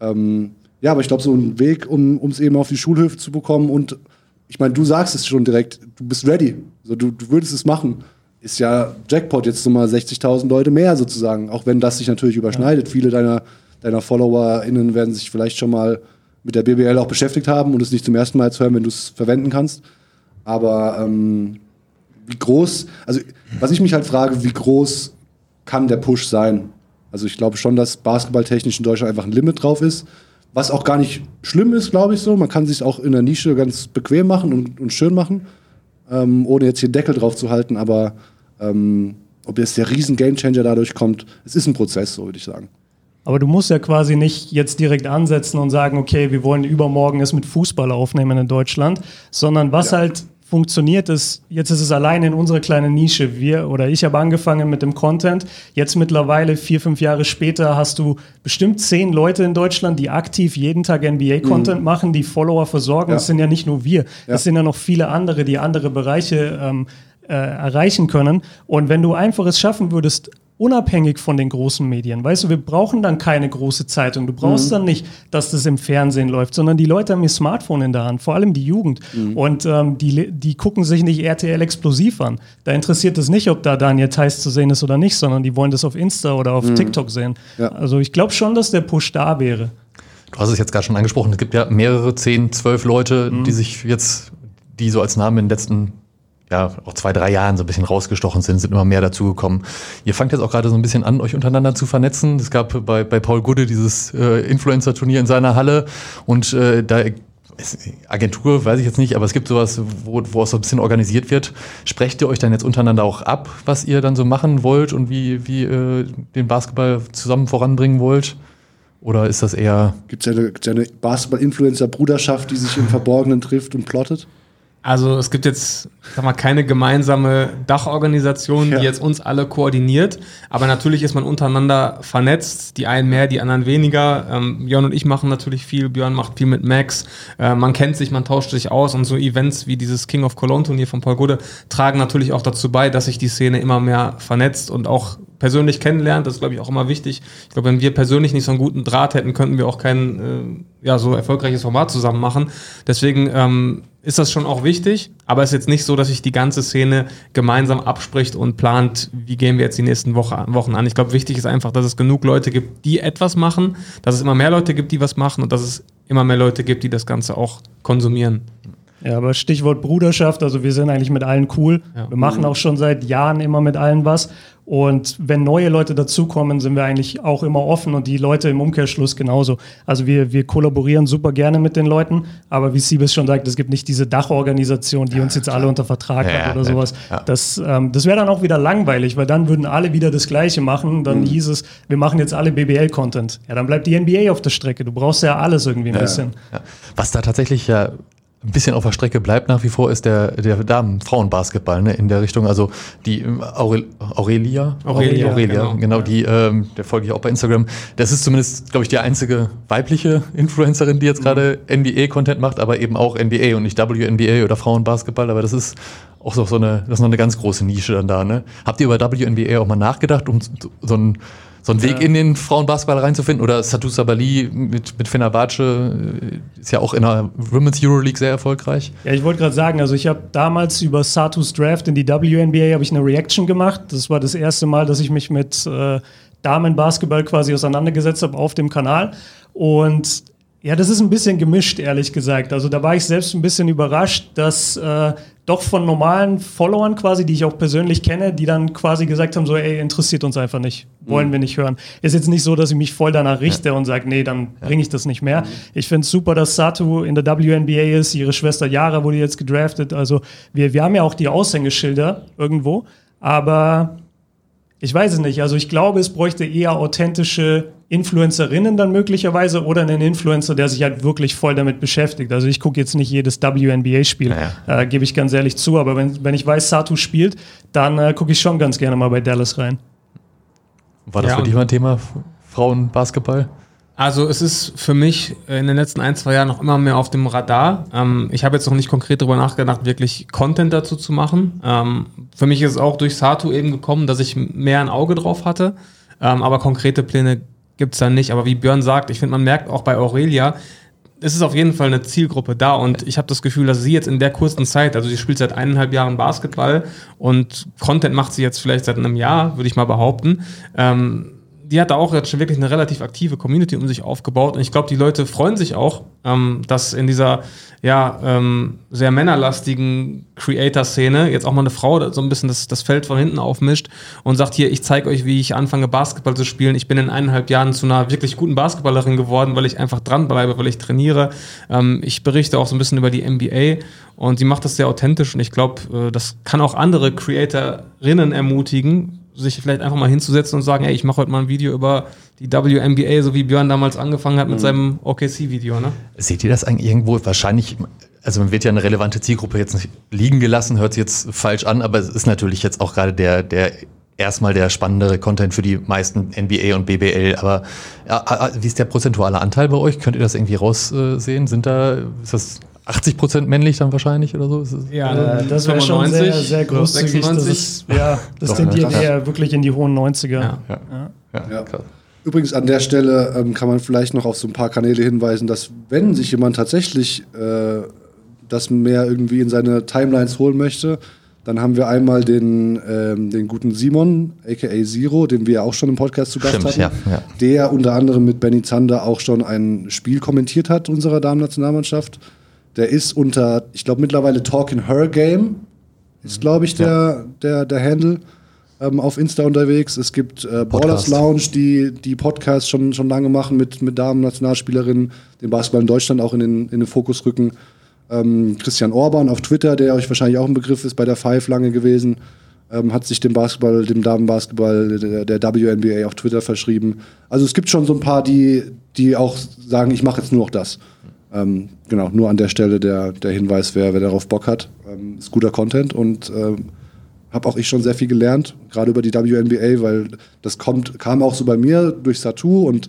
Ähm, ja, aber ich glaube, so ein Weg, um es eben auf die Schulhöfe zu bekommen und ich meine, du sagst es schon direkt, du bist ready. So, du, du würdest es machen. Ist ja Jackpot jetzt nochmal 60.000 Leute mehr sozusagen. Auch wenn das sich natürlich überschneidet. Ja. Viele deiner, deiner FollowerInnen werden sich vielleicht schon mal mit der BBL auch beschäftigt haben und es nicht zum ersten Mal zu hören, wenn du es verwenden kannst. Aber ähm, wie groß, also was ich mich halt frage, wie groß kann der Push sein? Also ich glaube schon, dass basketballtechnisch in Deutschland einfach ein Limit drauf ist. Was auch gar nicht schlimm ist, glaube ich so. Man kann sich auch in der Nische ganz bequem machen und, und schön machen, ähm, ohne jetzt hier Deckel drauf zu halten. Aber ähm, ob jetzt der riesen Gamechanger dadurch kommt, es ist ein Prozess, so würde ich sagen. Aber du musst ja quasi nicht jetzt direkt ansetzen und sagen, okay, wir wollen übermorgen es mit Fußball aufnehmen in Deutschland, sondern was ja. halt funktioniert es, jetzt ist es allein in unserer kleinen Nische. Wir oder ich habe angefangen mit dem Content. Jetzt mittlerweile, vier, fünf Jahre später, hast du bestimmt zehn Leute in Deutschland, die aktiv jeden Tag NBA-Content mhm. machen, die Follower versorgen. Ja. Das sind ja nicht nur wir. Ja. Es sind ja noch viele andere, die andere Bereiche ähm, äh, erreichen können. Und wenn du einfach es schaffen würdest, unabhängig von den großen Medien. Weißt du, wir brauchen dann keine große Zeitung. Du brauchst mhm. dann nicht, dass das im Fernsehen läuft, sondern die Leute haben ihr Smartphone in der Hand, vor allem die Jugend. Mhm. Und ähm, die, die gucken sich nicht RTL explosiv an. Da interessiert es nicht, ob da Daniel Theiss zu sehen ist oder nicht, sondern die wollen das auf Insta oder auf mhm. TikTok sehen. Ja. Also ich glaube schon, dass der Push da wäre. Du hast es jetzt gerade schon angesprochen, es gibt ja mehrere, zehn, zwölf Leute, die mhm. sich jetzt, die so als Namen in den letzten ja, auch zwei, drei Jahren so ein bisschen rausgestochen sind, sind immer mehr dazugekommen. Ihr fangt jetzt auch gerade so ein bisschen an, euch untereinander zu vernetzen. Es gab bei, bei Paul Gude dieses äh, Influencer-Turnier in seiner Halle und äh, da Agentur weiß ich jetzt nicht, aber es gibt sowas, wo, wo es so ein bisschen organisiert wird. Sprecht ihr euch dann jetzt untereinander auch ab, was ihr dann so machen wollt und wie, wie äh, den Basketball zusammen voranbringen wollt? Oder ist das eher. Gibt es eine, eine Basketball-Influencer-Bruderschaft, die sich im Verborgenen trifft und plottet? Also es gibt jetzt, sag mal, keine gemeinsame Dachorganisation, ja. die jetzt uns alle koordiniert. Aber natürlich ist man untereinander vernetzt. Die einen mehr, die anderen weniger. Ähm, Björn und ich machen natürlich viel. Björn macht viel mit Max. Äh, man kennt sich, man tauscht sich aus. Und so Events wie dieses King of Cologne Turnier von Paul Gude tragen natürlich auch dazu bei, dass sich die Szene immer mehr vernetzt und auch persönlich kennenlernt. Das ist, glaube ich, auch immer wichtig. Ich glaube, wenn wir persönlich nicht so einen guten Draht hätten, könnten wir auch kein äh, ja, so erfolgreiches Format zusammen machen. Deswegen ähm, ist das schon auch wichtig, aber es ist jetzt nicht so, dass sich die ganze Szene gemeinsam abspricht und plant, wie gehen wir jetzt die nächsten Woche, Wochen an. Ich glaube, wichtig ist einfach, dass es genug Leute gibt, die etwas machen, dass es immer mehr Leute gibt, die was machen und dass es immer mehr Leute gibt, die das Ganze auch konsumieren. Ja, aber Stichwort Bruderschaft, also wir sind eigentlich mit allen cool. Ja. Wir machen auch schon seit Jahren immer mit allen was. Und wenn neue Leute dazukommen, sind wir eigentlich auch immer offen und die Leute im Umkehrschluss genauso. Also wir, wir kollaborieren super gerne mit den Leuten, aber wie Siebes schon sagt, es gibt nicht diese Dachorganisation, die uns jetzt alle unter Vertrag ja, hat oder ja, sowas. Ja. Das, ähm, das wäre dann auch wieder langweilig, weil dann würden alle wieder das Gleiche machen. Dann mhm. hieß es, wir machen jetzt alle BBL-Content. Ja, dann bleibt die NBA auf der Strecke. Du brauchst ja alles irgendwie ein bisschen. Was da tatsächlich ja ein bisschen auf der Strecke bleibt nach wie vor, ist der, der Damen-Frauenbasketball, ne, in der Richtung. Also die ähm, Aurel Aurelia, Aurelia, Aurelia, genau, genau die, ähm, der folge ich auch bei Instagram. Das ist zumindest, glaube ich, die einzige weibliche Influencerin, die jetzt gerade mhm. NBA-Content macht, aber eben auch NBA und nicht WNBA oder Frauenbasketball. Aber das ist auch so, so eine, das ist noch eine ganz große Nische dann da. Ne? Habt ihr über WNBA auch mal nachgedacht, um so ein so einen Weg in den Frauenbasketball reinzufinden? Oder Satu Sabali mit, mit Fenerbahce äh, ist ja auch in der Women's Euroleague sehr erfolgreich. Ja, ich wollte gerade sagen, also ich habe damals über Satus Draft in die WNBA habe ich eine Reaction gemacht. Das war das erste Mal, dass ich mich mit äh, Damenbasketball quasi auseinandergesetzt habe auf dem Kanal. Und ja, das ist ein bisschen gemischt, ehrlich gesagt. Also da war ich selbst ein bisschen überrascht, dass äh, doch von normalen Followern quasi, die ich auch persönlich kenne, die dann quasi gesagt haben, so, ey, interessiert uns einfach nicht, wollen mhm. wir nicht hören. Ist jetzt nicht so, dass ich mich voll danach richte ja. und sage, nee, dann ja. bringe ich das nicht mehr. Mhm. Ich finde es super, dass Satu in der WNBA ist, ihre Schwester Yara wurde jetzt gedraftet. Also wir, wir haben ja auch die Aushängeschilder irgendwo, aber ich weiß es nicht. Also ich glaube, es bräuchte eher authentische Influencerinnen dann möglicherweise oder einen Influencer, der sich halt wirklich voll damit beschäftigt. Also ich gucke jetzt nicht jedes WNBA-Spiel, naja. äh, gebe ich ganz ehrlich zu. Aber wenn, wenn ich weiß, Satu spielt, dann äh, gucke ich schon ganz gerne mal bei Dallas rein. War das ja, für dich mal ein Thema, Frauenbasketball? Also es ist für mich in den letzten ein, zwei Jahren noch immer mehr auf dem Radar. Ähm, ich habe jetzt noch nicht konkret darüber nachgedacht, wirklich Content dazu zu machen. Ähm, für mich ist es auch durch Satu eben gekommen, dass ich mehr ein Auge drauf hatte. Ähm, aber konkrete Pläne gibt es da nicht. Aber wie Björn sagt, ich finde, man merkt auch bei Aurelia, es ist auf jeden Fall eine Zielgruppe da und ich habe das Gefühl, dass sie jetzt in der kurzen Zeit, also sie spielt seit eineinhalb Jahren Basketball und Content macht sie jetzt vielleicht seit einem Jahr, würde ich mal behaupten. Ähm, die hat da auch jetzt schon wirklich eine relativ aktive Community um sich aufgebaut. Und ich glaube, die Leute freuen sich auch, ähm, dass in dieser ja, ähm, sehr männerlastigen Creator-Szene jetzt auch mal eine Frau so ein bisschen das, das Feld von hinten aufmischt und sagt, hier, ich zeige euch, wie ich anfange, Basketball zu spielen. Ich bin in eineinhalb Jahren zu einer wirklich guten Basketballerin geworden, weil ich einfach dranbleibe, weil ich trainiere. Ähm, ich berichte auch so ein bisschen über die NBA und sie macht das sehr authentisch und ich glaube, äh, das kann auch andere Creatorinnen ermutigen, sich vielleicht einfach mal hinzusetzen und sagen, ey, ich mache heute mal ein Video über die WNBA, so wie Björn damals angefangen hat mit mhm. seinem OKC-Video. Ne? Seht ihr das eigentlich irgendwo? Wahrscheinlich also man wird ja eine relevante Zielgruppe jetzt nicht liegen gelassen, hört sich jetzt falsch an, aber es ist natürlich jetzt auch gerade der, der erstmal der spannendere Content für die meisten NBA und BBL. Aber ja, wie ist der prozentuale Anteil bei euch? Könnt ihr das irgendwie raussehen? Sind da, ist das 80 Prozent männlich dann wahrscheinlich oder so? ja, äh, das wäre schon sehr, sehr großzügig. 96. Das ist, ja, das tendiert eher wirklich in die hohen 90er. Ja. Ja. Ja. ja. Übrigens an der Stelle ähm, kann man vielleicht noch auf so ein paar Kanäle hinweisen, dass wenn sich jemand tatsächlich äh, das mehr irgendwie in seine Timelines holen möchte, dann haben wir einmal den, ähm, den guten Simon, aka Zero, den wir auch schon im Podcast zu Gast Stimmt, hatten, ja, ja. der unter anderem mit Benny Zander auch schon ein Spiel kommentiert hat unserer Damen-Nationalmannschaft. Der ist unter, ich glaube mittlerweile Talking Her Game, ist glaube ich der, der, der Handle ähm, auf Insta unterwegs. Es gibt äh, Ballers Lounge, die die Podcasts schon, schon lange machen mit, mit Damen-Nationalspielerinnen, den Basketball in Deutschland auch in den, in den Fokus rücken. Ähm, Christian Orban auf Twitter, der euch wahrscheinlich auch ein Begriff ist, bei der Five lange gewesen, ähm, hat sich dem Basketball, dem Damenbasketball der, der WNBA auf Twitter verschrieben. Also es gibt schon so ein paar, die, die auch sagen, ich mache jetzt nur noch das. Ähm, genau, nur an der Stelle der, der Hinweis, wer, wer darauf Bock hat. Ähm, ist guter Content und ähm, habe auch ich schon sehr viel gelernt, gerade über die WNBA, weil das kommt, kam auch so bei mir durch Satu und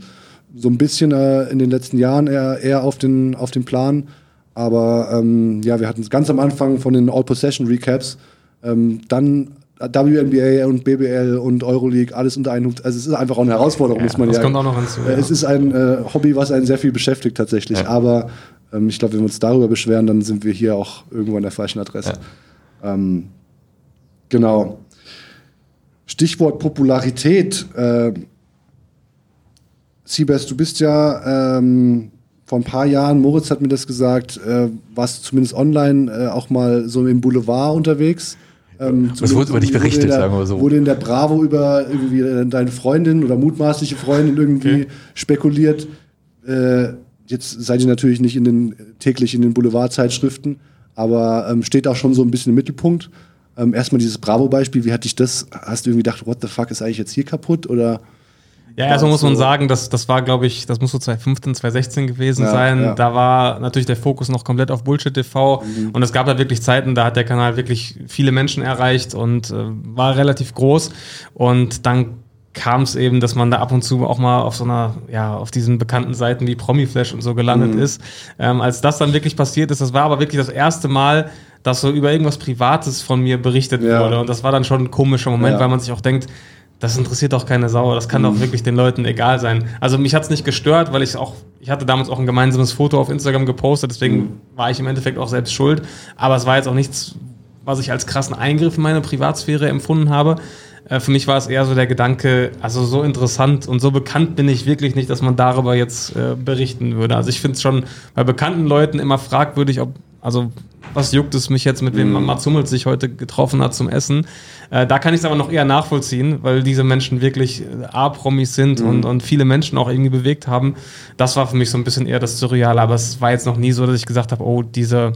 so ein bisschen äh, in den letzten Jahren eher, eher auf, den, auf den Plan. Aber ähm, ja, wir hatten es ganz am Anfang von den All-Possession-Recaps, ähm, dann WNBA und BBL und Euroleague, alles unter einen Hut. Also es ist einfach auch eine Herausforderung, ja, muss man das ja. Das kommt auch noch hinzu. Äh, ja. Es ist ein äh, Hobby, was einen sehr viel beschäftigt tatsächlich. Ja. Aber ähm, ich glaube, wenn wir uns darüber beschweren, dann sind wir hier auch irgendwo an der falschen Adresse. Ähm, genau. Stichwort Popularität. Äh, Siebes, du bist ja ähm, vor ein paar Jahren, Moritz hat mir das gesagt, äh, warst du zumindest online äh, auch mal so im Boulevard unterwegs. Ähm, es wurde über dich berichtet, der, sagen wir so. Wurde in der Bravo über irgendwie deine Freundin oder mutmaßliche Freundin irgendwie okay. spekuliert. Äh, jetzt seid ihr natürlich nicht in den, täglich in den Boulevardzeitschriften, aber ähm, steht auch schon so ein bisschen im Mittelpunkt. Ähm, erstmal dieses Bravo-Beispiel, wie hat dich das, hast du irgendwie gedacht, what the fuck ist eigentlich jetzt hier kaputt oder ja, erstmal also muss man sagen, dass das war, glaube ich, das muss so 2015, 2016 gewesen ja, sein. Ja. Da war natürlich der Fokus noch komplett auf Bullshit TV mhm. und es gab da wirklich Zeiten, da hat der Kanal wirklich viele Menschen erreicht und äh, war relativ groß. Und dann kam es eben, dass man da ab und zu auch mal auf so einer, ja, auf diesen bekannten Seiten wie Promiflash und so gelandet mhm. ist. Ähm, als das dann wirklich passiert ist, das war aber wirklich das erste Mal, dass so über irgendwas Privates von mir berichtet ja. wurde. Und das war dann schon ein komischer Moment, weil man sich auch denkt, das interessiert doch keine Sau. Das kann mhm. doch wirklich den Leuten egal sein. Also mich hat es nicht gestört, weil ich auch, ich hatte damals auch ein gemeinsames Foto auf Instagram gepostet, deswegen mhm. war ich im Endeffekt auch selbst schuld. Aber es war jetzt auch nichts, was ich als krassen Eingriff in meine Privatsphäre empfunden habe. Äh, für mich war es eher so der Gedanke, also so interessant und so bekannt bin ich wirklich nicht, dass man darüber jetzt äh, berichten würde. Also ich finde es schon bei bekannten Leuten immer fragwürdig, ob, also was juckt es mich jetzt, mit wem mhm. Mats Hummels sich heute getroffen hat zum Essen. Äh, da kann ich es aber noch eher nachvollziehen, weil diese Menschen wirklich äh, A-Promis sind mhm. und, und viele Menschen auch irgendwie bewegt haben. Das war für mich so ein bisschen eher das Surreale, aber es war jetzt noch nie so, dass ich gesagt habe, oh, diese,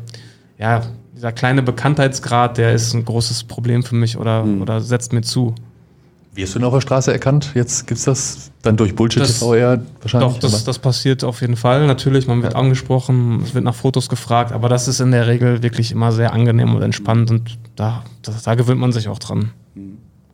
ja, dieser kleine Bekanntheitsgrad, der ist ein großes Problem für mich oder, mhm. oder setzt mir zu. Wirst du denn auf der Straße erkannt? Jetzt gibt es das dann durch Bullshit-TV eher wahrscheinlich? Doch, das, das, passiert auf jeden Fall. Natürlich, man wird ja. angesprochen, es wird nach Fotos gefragt, aber das ist in der Regel wirklich immer sehr angenehm und entspannt und da, das, da gewöhnt man sich auch dran.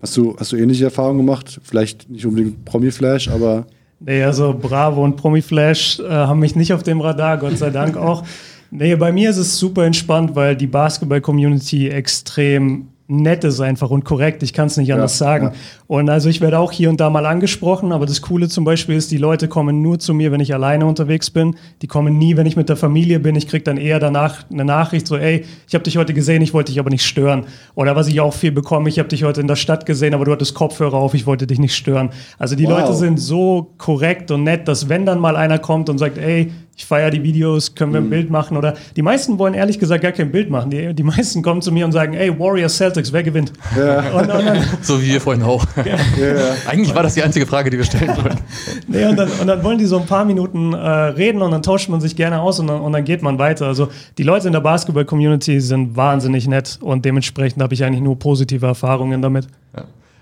Hast du, hast du ähnliche Erfahrungen gemacht? Vielleicht nicht unbedingt Promi-Flash, aber. Nee, also Bravo und Promi-Flash äh, haben mich nicht auf dem Radar, Gott sei Dank auch. Nee, bei mir ist es super entspannt, weil die Basketball-Community extrem nett ist einfach und korrekt. Ich kann es nicht anders ja, sagen. Ja. Und also ich werde auch hier und da mal angesprochen, aber das Coole zum Beispiel ist, die Leute kommen nur zu mir, wenn ich alleine unterwegs bin. Die kommen nie, wenn ich mit der Familie bin. Ich kriege dann eher danach eine Nachricht so, ey, ich habe dich heute gesehen, ich wollte dich aber nicht stören. Oder was ich auch viel bekomme, ich habe dich heute in der Stadt gesehen, aber du hattest Kopfhörer auf, ich wollte dich nicht stören. Also die wow. Leute sind so korrekt und nett, dass wenn dann mal einer kommt und sagt, ey, ich feiere die Videos, können wir ein mhm. Bild machen? Oder die meisten wollen ehrlich gesagt gar kein Bild machen. Die, die meisten kommen zu mir und sagen, ey, Warriors Celtics, wer gewinnt? Ja. Und, und dann, (laughs) so wie wir vorhin auch. Ja. Ja. Eigentlich war das die einzige Frage, die wir stellen wollten. nee, und, dann, und dann wollen die so ein paar Minuten äh, reden und dann tauscht man sich gerne aus und dann, und dann geht man weiter. Also die Leute in der Basketball-Community sind wahnsinnig nett und dementsprechend habe ich eigentlich nur positive Erfahrungen damit.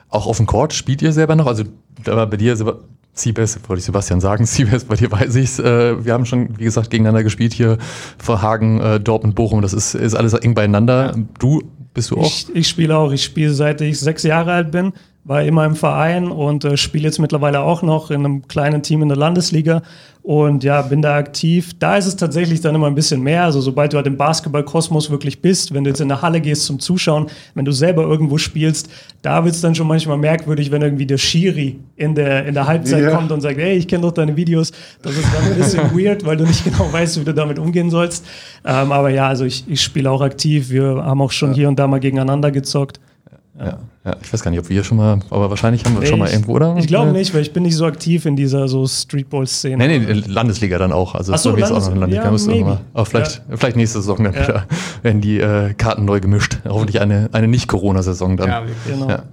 Auch auf dem Court spielt ihr selber noch? Also bei dir Siebes, wollte ich Sebastian sagen. (laughs) Siebes, bei dir weiß ich's. Äh, wir haben schon, wie gesagt, gegeneinander gespielt hier vor Hagen, äh, Dortmund, Bochum. Das ist, ist alles eng beieinander. Du, bist du auch? Ich, ich spiele auch. Ich spiele seit ich sechs Jahre alt bin war immer im Verein und äh, spiele jetzt mittlerweile auch noch in einem kleinen Team in der Landesliga und ja, bin da aktiv. Da ist es tatsächlich dann immer ein bisschen mehr. Also sobald du halt im Basketballkosmos wirklich bist, wenn du jetzt in der Halle gehst zum Zuschauen, wenn du selber irgendwo spielst, da wird es dann schon manchmal merkwürdig, wenn irgendwie der Schiri in der, in der Halbzeit ja. kommt und sagt, hey, ich kenne doch deine Videos. Das ist dann ein bisschen (laughs) weird, weil du nicht genau weißt, wie du damit umgehen sollst. Ähm, aber ja, also ich, ich spiele auch aktiv. Wir haben auch schon ja. hier und da mal gegeneinander gezockt. Ja. ja. ich weiß gar nicht, ob wir schon mal, aber wahrscheinlich haben wir nee, schon mal irgendwo, oder? Ich glaube nicht, weil ich bin nicht so aktiv in dieser so Streetball-Szene. Nee, nee, Landesliga dann auch. Also Ach so, Landes auch noch Landesliga. Ja, müsste mal, aber vielleicht, ja. vielleicht nächste Saison dann wieder werden die äh, Karten neu gemischt. Hoffentlich eine, eine Nicht-Corona-Saison dann. Ja, genau. Ja.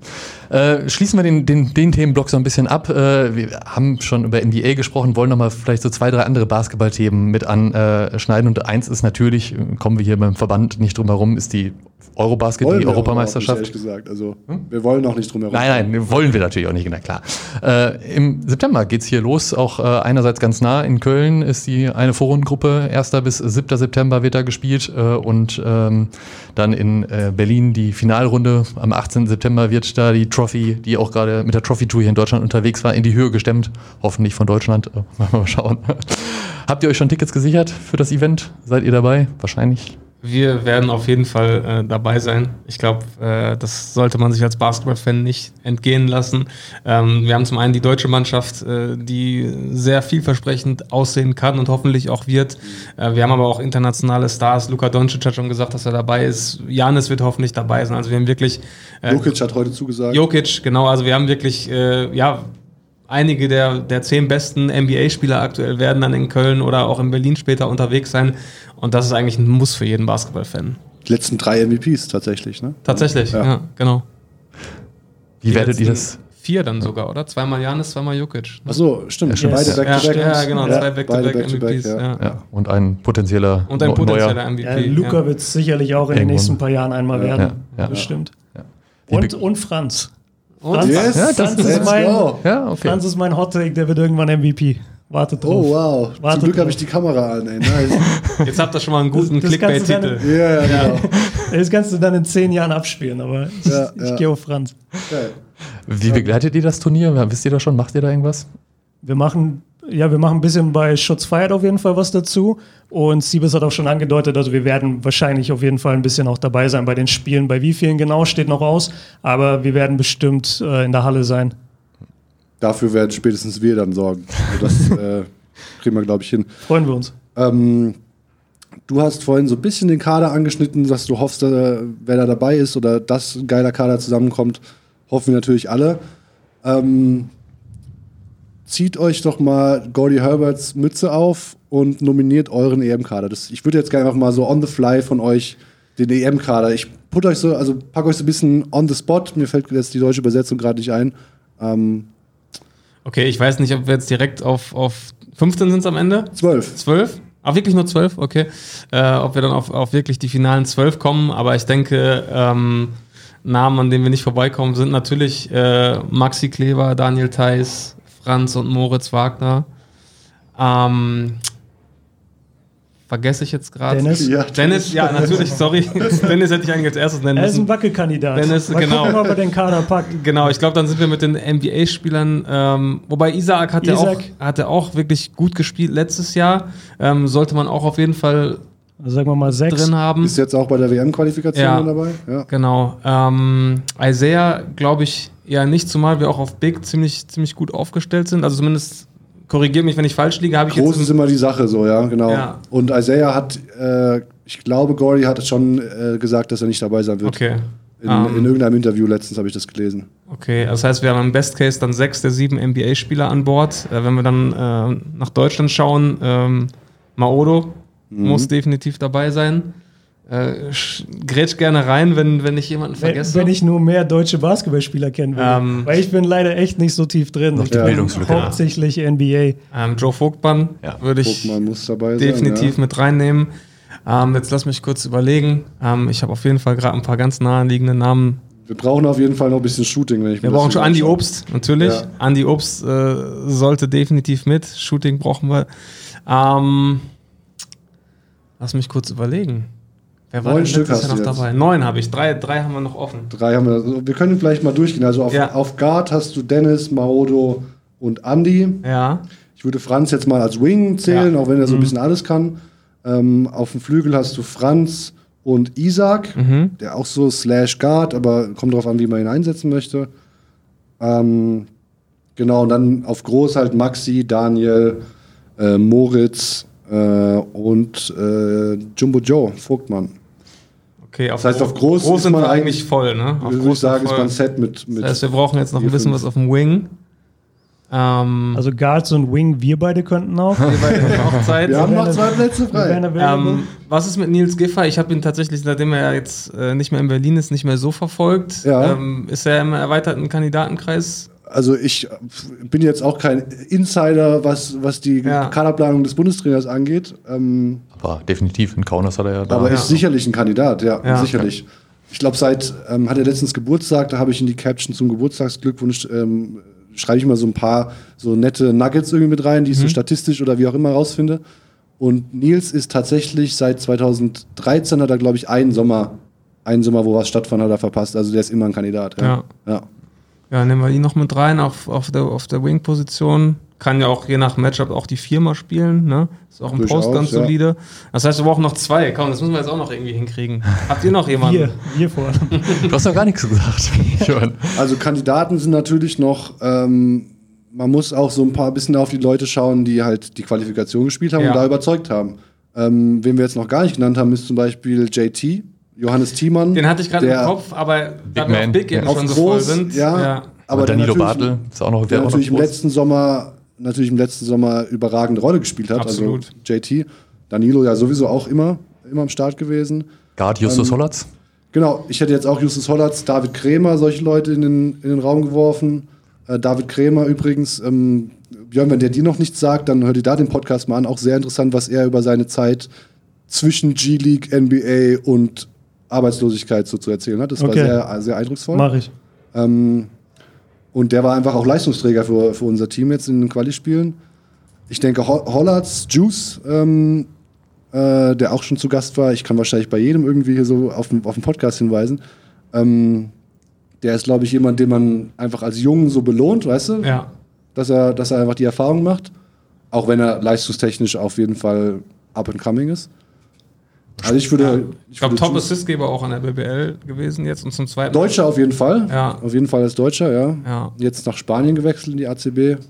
Äh, schließen wir den, den, den Themenblock so ein bisschen ab. Äh, wir haben schon über NBA gesprochen, wollen nochmal vielleicht so zwei, drei andere Basketballthemen mit anschneiden. Und eins ist natürlich, kommen wir hier beim Verband nicht drum herum, ist die Eurobasket, wollen die Europameisterschaft. Nicht, gesagt. Also, hm? Wir wollen noch nicht drum herum. Nein, nein, wollen wir natürlich auch nicht, na klar. Äh, Im September geht es hier los, auch äh, einerseits ganz nah in Köln ist die eine Vorrundengruppe, 1. bis 7. September wird da gespielt äh, und ähm, dann in äh, Berlin die Finalrunde. Am 18. September wird da die Trophy, die auch gerade mit der Trophy Tour hier in Deutschland unterwegs war, in die Höhe gestemmt. Hoffentlich von Deutschland. Äh, (laughs) mal schauen. Habt ihr euch schon Tickets gesichert für das Event? Seid ihr dabei? Wahrscheinlich. Wir werden auf jeden Fall äh, dabei sein. Ich glaube, äh, das sollte man sich als Basketball-Fan nicht entgehen lassen. Ähm, wir haben zum einen die deutsche Mannschaft, äh, die sehr vielversprechend aussehen kann und hoffentlich auch wird. Äh, wir haben aber auch internationale Stars. Luka Doncic hat schon gesagt, dass er dabei ist. Janis wird hoffentlich dabei sein. Also wir haben wirklich. Äh, Jokic hat heute zugesagt. Jokic, genau. Also wir haben wirklich, äh, ja, einige der, der zehn besten NBA-Spieler aktuell werden dann in Köln oder auch in Berlin später unterwegs sein. Und das ist eigentlich ein Muss für jeden Basketball-Fan. Die letzten drei MVPs tatsächlich, ne? Tatsächlich, ja, ja genau. Wie Die werdet ihr das? Vier dann sogar, oder? Zweimal Janis, zweimal Jokic. Ne? Achso, stimmt. Ja, beide Back-to-Back. Ja, genau, zwei Back-to-Back-MVPs. Back ja. ja. Und ein potenzieller Und ein potenzieller MVP. Ja, Luca wird es sicherlich auch in den nächsten paar Jahren einmal werden. Ja, Bestimmt. Und, und Franz. Und yes, ja, das Franz, ist mein, ja, okay. Franz ist mein Hot Take, der wird irgendwann MVP. Wartet drauf. Oh wow. Wartet Zum Glück habe ich die Kamera an. Ey. Nice. (laughs) Jetzt habt ihr schon mal einen guten Clickbait-Titel. Ja, ja, genau. (laughs) Das kannst du dann in zehn Jahren abspielen, aber ich, ja, ich ja. gehe auf Franz. Geil. Wie begleitet ihr das Turnier? Wisst ihr da schon? Macht ihr da irgendwas? Wir machen ja, wir machen ein bisschen bei Schutz feiert auf jeden Fall was dazu. Und Siebes hat auch schon angedeutet, also wir werden wahrscheinlich auf jeden Fall ein bisschen auch dabei sein bei den Spielen. Bei wie vielen genau steht noch aus, aber wir werden bestimmt äh, in der Halle sein. Dafür werden spätestens wir dann sorgen. Also das (laughs) äh, kriegen wir, glaube ich, hin. Freuen wir uns. Ähm, du hast vorhin so ein bisschen den Kader angeschnitten, dass du hoffst, äh, wer da dabei ist oder dass ein geiler Kader zusammenkommt. Hoffen wir natürlich alle. Ähm, zieht euch doch mal Gordy Herberts Mütze auf und nominiert euren EM-Kader. Ich würde jetzt gerne einfach mal so on the fly von euch den EM-Kader. Ich put euch so, also packe euch so ein bisschen on the spot. Mir fällt jetzt die deutsche Übersetzung gerade nicht ein. Ähm okay, ich weiß nicht, ob wir jetzt direkt auf, auf 15 sind am Ende? 12. 12? Ah, wirklich nur 12? Okay. Äh, ob wir dann auf, auf wirklich die finalen 12 kommen, aber ich denke, ähm, Namen, an denen wir nicht vorbeikommen, sind natürlich äh, Maxi Kleber, Daniel Theiss, Franz und Moritz Wagner. Ähm, vergesse ich jetzt gerade. Dennis? Ja, Dennis, ja, natürlich, sorry. (laughs) (laughs) Dennis hätte ich eigentlich als erstes nennen müssen. Er ist ein Wackelkandidat. Dennis, Mal genau. Gucken, ob er den Kader packt. Genau, ich glaube, dann sind wir mit den NBA-Spielern, ähm, wobei Isaac hatte, Isaac. Auch, hatte auch wirklich gut gespielt letztes Jahr. Ähm, sollte man auch auf jeden Fall also sagen wir mal sechs. drin haben. Ist jetzt auch bei der WM-Qualifikation ja, dabei? Ja, genau. Ähm, Isaiah, glaube ich, ja, nicht, zumal wir auch auf Big ziemlich, ziemlich gut aufgestellt sind. Also zumindest korrigiere mich, wenn ich falsch liege, habe ich Groß ist immer die Sache so, ja, genau. Ja. Und Isaiah hat, äh, ich glaube, Gory hat schon äh, gesagt, dass er nicht dabei sein wird. Okay. In, um, in ähm. irgendeinem Interview letztens habe ich das gelesen. Okay, das heißt, wir haben im Best Case dann sechs der sieben NBA-Spieler an Bord. Äh, wenn wir dann äh, nach Deutschland schauen, ähm, Maodo mhm. muss definitiv dabei sein. Äh, grätsch gerne rein, wenn, wenn ich jemanden vergesse. Wenn, wenn ich nur mehr deutsche Basketballspieler kennen will. Ähm, Weil ich bin leider echt nicht so tief drin. Noch die ja. Bildungslücke. Hauptsächlich NBA. Ähm, Joe Vogtmann ja. würde ich definitiv sein, ja. mit reinnehmen. Ähm, jetzt lass mich kurz überlegen. Ähm, ich habe auf jeden Fall gerade ein paar ganz naheliegende Namen Wir brauchen auf jeden Fall noch ein bisschen Shooting, wenn ich Wir mir das brauchen schon Andi. Obst, natürlich. Ja. Andi Obst äh, sollte definitiv mit. Shooting brauchen wir. Ähm, lass mich kurz überlegen. Wer war Neun denn Stück letztes Jahr hast noch jetzt. dabei? Neun habe ich. Drei, drei haben wir noch offen. Drei haben wir. Also wir können vielleicht mal durchgehen. Also auf, Ja. auf Guard hast du Dennis, Maodo und Andy. Ja. Ich würde Franz jetzt mal als Wing zählen, Ja. auch wenn er so ein bisschen alles kann. Ähm, auf dem Flügel hast du Franz und Isaac, der auch so slash Guard, aber kommt darauf an, wie man ihn einsetzen möchte. Ähm, genau, und dann auf Groß halt Maxi, Daniel, äh, Moritz und äh, Jumbo Joe, Vogtmann. Okay, auf Das heißt, auf groß groß ist sind man wir eigentlich eigentlich- voll, ne? Auf Würde ich groß sagen, sind ist wir man voll. Set mit. mit Das heißt, wir brauchen jetzt noch ein bisschen fünf. was auf dem Wing. Ähm, Also Guards und Wing, wir beide könnten auch. wir beide haben auch (laughs) Zeit. Wir haben noch zwei Plätze frei. Ähm, was ist mit Nils Giffer? Ich habe ihn tatsächlich, seitdem er jetzt äh, nicht mehr in Berlin ist, nicht mehr so verfolgt. Ja. Ähm, ist er im erweiterten Kandidatenkreis? Also ich bin jetzt auch kein Insider, was, was die Ja. Kaderplanung des Bundestrainers angeht. Ähm, Aber definitiv, in Kaunas hat er ja da. aber ja. ist sicherlich ein Kandidat, ja, Ja. sicherlich. Ich glaube, seit ähm, hat er letztens Geburtstag, da habe ich in die Caption zum Geburtstagsglückwunsch ähm, schreibe ich mal so ein paar so nette Nuggets irgendwie mit rein, die ich so statistisch oder wie auch immer rausfinde. Und Nils ist tatsächlich seit 2013 hat er, glaube ich, einen Sommer, einen Sommer, wo was stattfand, hat er verpasst. Also der ist immer ein Kandidat. Ja. ja. Ja, nehmen wir ihn noch mit rein auf, auf der, auf der Wing-Position. Kann ja auch je nach Matchup auch die Viermal spielen. Ne? Ist auch im Durchaus, Post ganz ja. solide. Das heißt, wir brauchen noch zwei. Komm, das müssen wir jetzt auch noch irgendwie hinkriegen. Habt ihr noch jemanden? Wir, wir vor allem. Du hast noch gar nichts gesagt. (laughs) Also Kandidaten sind natürlich noch, ähm, man muss auch so ein paar bisschen auf die Leute schauen, die halt die Qualifikation gespielt haben Ja. und da überzeugt haben. Ähm, wen wir jetzt noch gar nicht genannt haben, ist zum Beispiel JT, Johannes Thiemann. Den hatte ich gerade im Kopf, aber da wir Man, Big eben ja. auf schon so voll groß, sind. ja, aber Und der Danilo natürlich- Bartel ist auch noch, der auch noch natürlich im letzten Sommer natürlich im letzten Sommer überragende Rolle gespielt hat. Absolut. Also JT, Danilo ja sowieso auch immer, immer am Start gewesen. Guard Ähm, Justus Hollatz. Genau, ich hätte jetzt auch Justus Hollatz, David Krämer, solche Leute in den, in den Raum geworfen. Äh, David Krämer übrigens, ähm, Björn, wenn der dir noch nichts sagt, dann hör dir da den Podcast mal an. Auch sehr interessant, was er über seine Zeit zwischen G-League, NBA und Arbeitslosigkeit so zu erzählen hat. Das Okay. war sehr, sehr eindrucksvoll. Mach ich. Ähm, und der war einfach auch Leistungsträger für, für unser Team jetzt in den Quali-Spielen. Ich denke, Ho Hollatz, Juice, ähm, äh, der auch schon zu Gast war, ich kann wahrscheinlich bei jedem irgendwie hier so auf den, auf den Podcast hinweisen. Ähm, der ist, glaube ich, jemand, den man einfach als Jungen so belohnt, weißt du? Ja. Dass, er, dass er einfach die Erfahrung macht. Auch wenn er leistungstechnisch auf jeden Fall up and coming ist. Also ich würde. Ich glaube, Top Assistgeber auch an der BBL gewesen jetzt und zum zweiten. Deutscher auf jeden Fall. Ja. Auf jeden Fall als Deutscher, ja. Ja. Jetzt nach Spanien gewechselt in die ACB.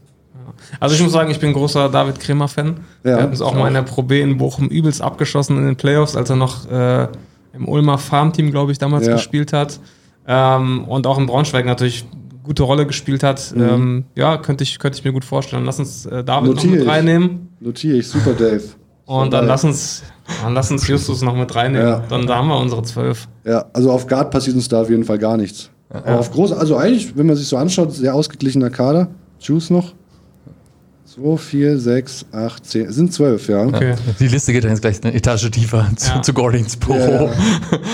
Also ich muss sagen, ich bin großer David Kremer-Fan. Ja, Wir hatten es auch mal in der Pro B in Bochum übelst abgeschossen in den Playoffs, als er noch äh, im Ulmer Farmteam, glaube ich, damals Ja. gespielt hat. Ähm, und auch in Braunschweig natürlich gute Rolle gespielt hat. Mhm. Ähm, ja, könnte ich, könnte ich mir gut vorstellen. Lass uns äh, David Notiere noch mit ich. reinnehmen. Notiere ich, super Dave. Und dann lass uns, dann lass uns Justus noch mit reinnehmen. Ja. Dann da haben wir unsere zwölf. Ja, also auf Guard passiert uns da auf jeden Fall gar nichts. Aber auf groß, also eigentlich, wenn man sich so anschaut, sehr ausgeglichener Kader. Juice noch. 2, 4, 6, 8, 10. Es sind 12, ja. Okay. Die Liste geht dann jetzt gleich eine Etage tiefer zu, Ja. zu Gordons Büro. Ja, ja.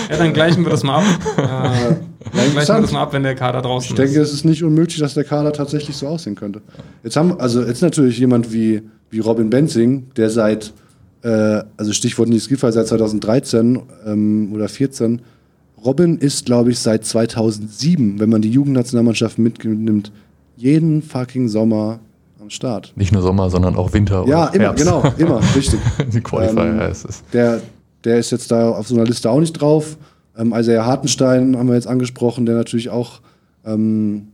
Ja, dann gleichen wir das mal ab. Äh, Ja, gleichen wir das mal ab, wenn der Kader draußen Ich denke, ist. es ist nicht unmöglich, dass der Kader tatsächlich so aussehen könnte. Jetzt haben also jetzt natürlich jemand wie, wie Robin Benzing, der seit, äh, also Stichwort Nils Giffey, seit 2013 ähm, oder 14. Robin ist, glaube ich, seit 2007, wenn man die Jugendnationalmannschaft mitnimmt, jeden fucking Sommer am Start. Nicht nur Sommer, sondern auch Winter Ja, immer, Herbst. genau, immer, (laughs) richtig. Die Qualifier Ähm, heißt es. Der, der ist jetzt da auf so einer Liste auch nicht drauf. Ähm, Isaiah Hartenstein haben wir jetzt angesprochen, der natürlich auch ähm,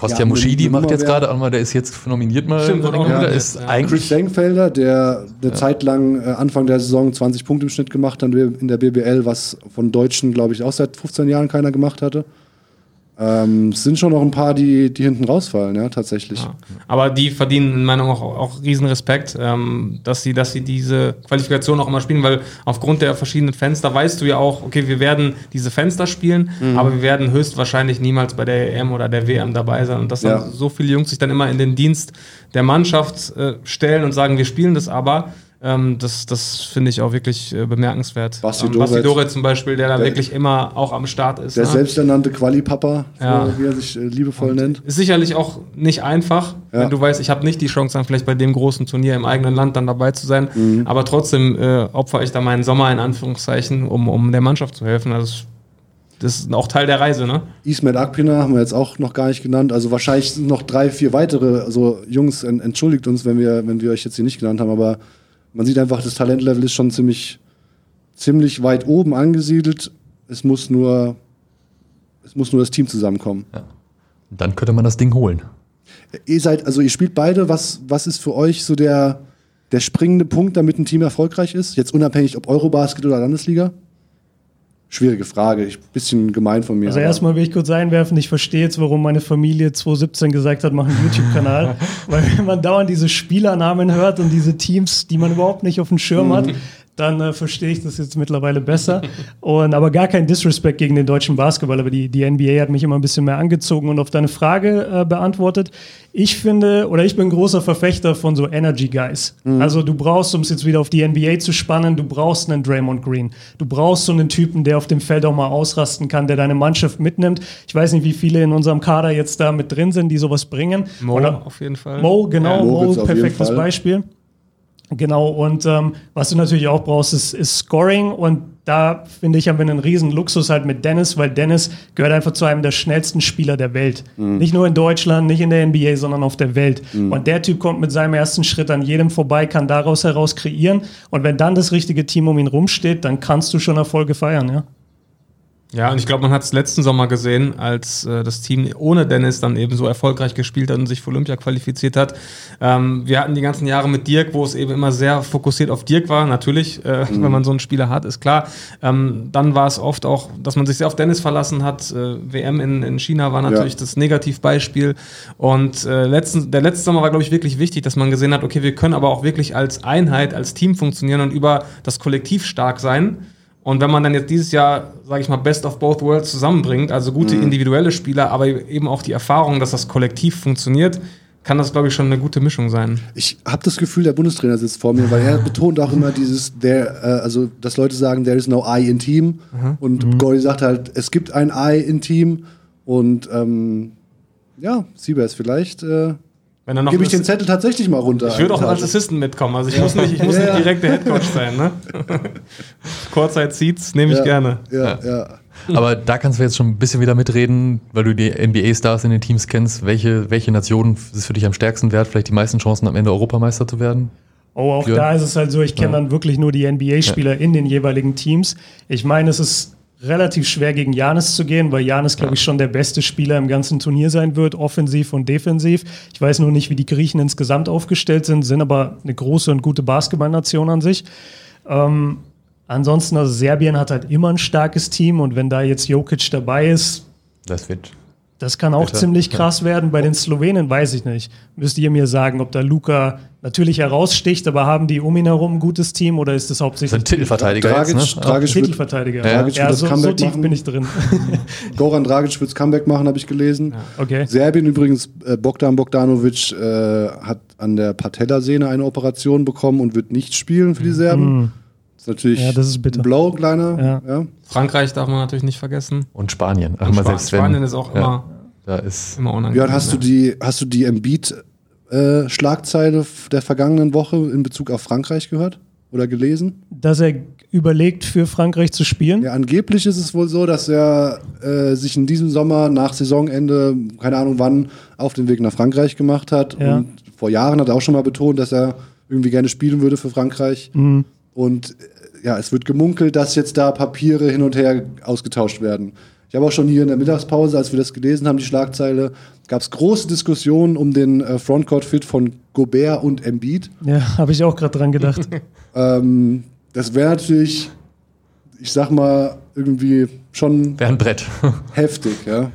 Kostja ja, Muschidi macht jetzt gerade auch mal, der ist jetzt nominiert mal. Stimmt, der nominiert, ist ja. eigentlich Chris Senkfelder, der eine Zeit lang äh, Anfang der Saison 20 Punkte im Schnitt gemacht hat in der BBL, was von Deutschen, glaube ich, auch seit 15 Jahren keiner gemacht hatte. Ähm, es sind schon noch ein paar, die, die hinten rausfallen, ja, tatsächlich. Ja. Aber die verdienen in meiner Meinung auch, auch riesen Respekt, ähm, dass, sie, dass sie diese Qualifikation auch immer spielen, weil aufgrund der verschiedenen Fenster weißt du ja auch, okay, wir werden diese Fenster spielen, Mhm. aber wir werden höchstwahrscheinlich niemals bei der EM oder der WM dabei sein. Und dass dann Ja. so viele Jungs sich dann immer in den Dienst der Mannschaft äh, stellen und sagen, wir spielen das aber, Ähm, das das finde ich auch wirklich äh, bemerkenswert. Basti ähm. Basti Doret zum Beispiel, der da Der- wirklich immer auch am Start ist. Der ne? selbsternannte Quali-Papa, Ja. wie er sich äh, liebevoll nennt. Ist sicherlich auch nicht einfach, Ja. wenn du weißt, ich habe nicht die Chance, dann vielleicht bei dem großen Turnier im eigenen Land dann dabei zu sein. Mhm. Aber trotzdem äh, opfer ich da meinen Sommer in Anführungszeichen, um, um der Mannschaft zu helfen. Also das- ist auch Teil der Reise, ne? Ismet Akpina haben wir jetzt auch noch gar nicht genannt. Also wahrscheinlich sind noch drei, vier weitere. Also Jungs, en- entschuldigt uns, wenn wir, wenn wir euch jetzt hier nicht genannt haben, aber man sieht einfach, das Talentlevel ist schon ziemlich, ziemlich weit oben angesiedelt. Es muss nur, es muss nur das Team zusammenkommen. Dann könnte man das Ding holen. Ihr seid, also ihr spielt beide. Was, was ist für euch so der, der springende Punkt, damit ein Team erfolgreich ist? Jetzt unabhängig, ob Eurobasket oder Landesliga? Schwierige Frage, ich, bisschen gemein von mir. Also erstmal will ich kurz einwerfen, ich verstehe jetzt, warum meine Familie 2017 gesagt hat, mach einen YouTube-Kanal. (laughs) Weil wenn man dauernd diese Spielernamen hört und diese Teams, die man überhaupt nicht auf dem Schirm hat, dann äh, verstehe ich das jetzt mittlerweile besser. (laughs) Und aber gar kein Disrespect gegen den deutschen Basketball, aber die, die NBA hat mich immer ein bisschen mehr angezogen und auf deine Frage äh, beantwortet. Ich finde, oder ich bin ein großer Verfechter von so Energy Guys. Also du brauchst, um es jetzt wieder auf die NBA zu spannen, du brauchst einen Draymond Green. Du brauchst so einen Typen, der auf dem Feld auch mal ausrasten kann, der deine Mannschaft mitnimmt. Ich weiß nicht, wie viele in unserem Kader jetzt da mit drin sind, die sowas bringen. Mo Oder auf jeden Fall. Mo, genau, Ja, Mo, jeden perfektes Fall. Beispiel. Genau, und ähm, was du natürlich auch brauchst, ist, ist Scoring. Und da finde ich, haben wir einen riesen Luxus halt mit Dennis, weil Dennis gehört einfach zu einem der schnellsten Spieler der Welt. Mhm. Nicht nur in Deutschland, nicht in der NBA, sondern auf der Welt. Und der Typ kommt mit seinem ersten Schritt an jedem vorbei, kann daraus heraus kreieren. Und wenn dann das richtige Team um ihn rumsteht, dann kannst du schon Erfolge feiern, ja. Ja, und ich glaube, man hat es letzten Sommer gesehen, als äh, das Team ohne Dennis dann eben so erfolgreich gespielt hat und sich für Olympia qualifiziert hat. Ähm, wir hatten die ganzen Jahre mit Dirk, wo es eben immer sehr fokussiert auf Dirk war. Natürlich, äh, (laughs) wenn man so einen Spieler hat, ist klar. Ähm, dann war es oft auch, dass man sich sehr auf Dennis verlassen hat. Äh, WM in, in China war natürlich Ja. das Negativbeispiel. Und äh, letzten, der letzte Sommer war, glaube ich, wirklich wichtig, dass man gesehen hat, okay, wir können aber auch wirklich als Einheit, als Team funktionieren und über das Kollektiv stark sein. Und wenn man dann jetzt dieses Jahr, sage ich mal, Best of Both Worlds zusammenbringt, also gute individuelle Spieler, aber eben auch die Erfahrung, dass das Kollektiv funktioniert, kann das, glaube ich, schon eine gute Mischung sein. Ich habe das Gefühl, der Bundestrainer sitzt vor mir, weil er (laughs) betont auch immer dieses, der, äh, also dass Leute sagen, there is no I in Team. Und Gordy sagt halt, es gibt ein I in Team. Und ähm, ja, Siebers, vielleicht äh, Wenn er noch gebe ich den Zettel tatsächlich mal runter. ich würde auch als. Assistant mitkommen. Also ich muss nicht, ich muss Ja, nicht ja. direkt der Headcoach sein. Ne? (laughs) Kurzzeit Seats nehme ich ja, gerne. Ja, ja. Aber da kannst du jetzt schon ein bisschen wieder mitreden, weil du die NBA-Stars in den Teams kennst. Welche, welche Nation ist für dich am stärksten wert, vielleicht die meisten Chancen am Ende Europameister zu werden? Oh, auch Björn? da ist es halt so, ich kenne Ja. dann wirklich nur die NBA-Spieler in den jeweiligen Teams. Ich meine, es ist relativ schwer gegen Janis zu gehen, weil Janis, glaube ich, schon der beste Spieler im ganzen Turnier sein wird, offensiv und defensiv. Ich weiß nur nicht, wie die Griechen insgesamt aufgestellt sind, sind aber eine große und gute Basketballnation an sich. Ähm, ansonsten, also Serbien hat halt immer ein starkes Team und wenn da jetzt Jokic dabei ist, Das wird. Das kann auch Bitte. ziemlich krass werden. Bei den Slowenen weiß ich nicht. Müsst ihr mir sagen, ob da Luca natürlich heraussticht, aber haben die um ihn herum ein gutes Team oder ist das Das hauptsächlich sind Titelverteidiger Dragic, jetzt, ne? Dragic, wird, Titelverteidiger? Ja, Dragic ja wird so, das so Comeback tief machen. bin ich drin. (laughs) Goran Dragic wird das Comeback machen, habe ich gelesen. Okay. Serbien übrigens, äh, Bogdan Bogdanovic äh, hat an der Patellasehne eine Operation bekommen und wird nicht spielen für die Serben. Das ist natürlich Ja, das ist bitter. ein Blow, kleiner. Ja. Ja. Frankreich darf man natürlich nicht vergessen. Und Spanien. Ach, Und Spa- selbst wenn. Spanien ist auch Ja, immer, Da ist. immer unangenehm. Björn, hast du die, hast du die Embiid-Schlagzeile der vergangenen Woche in Bezug auf Frankreich gehört oder gelesen? Dass er überlegt, für Frankreich zu spielen. Ja, angeblich ist es wohl so, dass er äh, sich in diesem Sommer nach Saisonende, keine Ahnung wann, auf den Weg nach Frankreich gemacht hat. Ja. Und vor Jahren hat er auch schon mal betont, dass er irgendwie gerne spielen würde für Frankreich. Mhm. Und äh, ja, es wird gemunkelt, dass jetzt da Papiere hin und her ausgetauscht werden. Ich habe auch schon hier in der Mittagspause, als wir das gelesen haben, die Schlagzeile, gab es große Diskussionen um den äh, Frontcourt-Fit von Gobert und Embiid. Ja, (laughs) habe ich auch gerade dran gedacht. (laughs) Ähm, das wäre natürlich, ich sag mal, irgendwie schon Wäre ein Brett. (laughs) heftig, ja.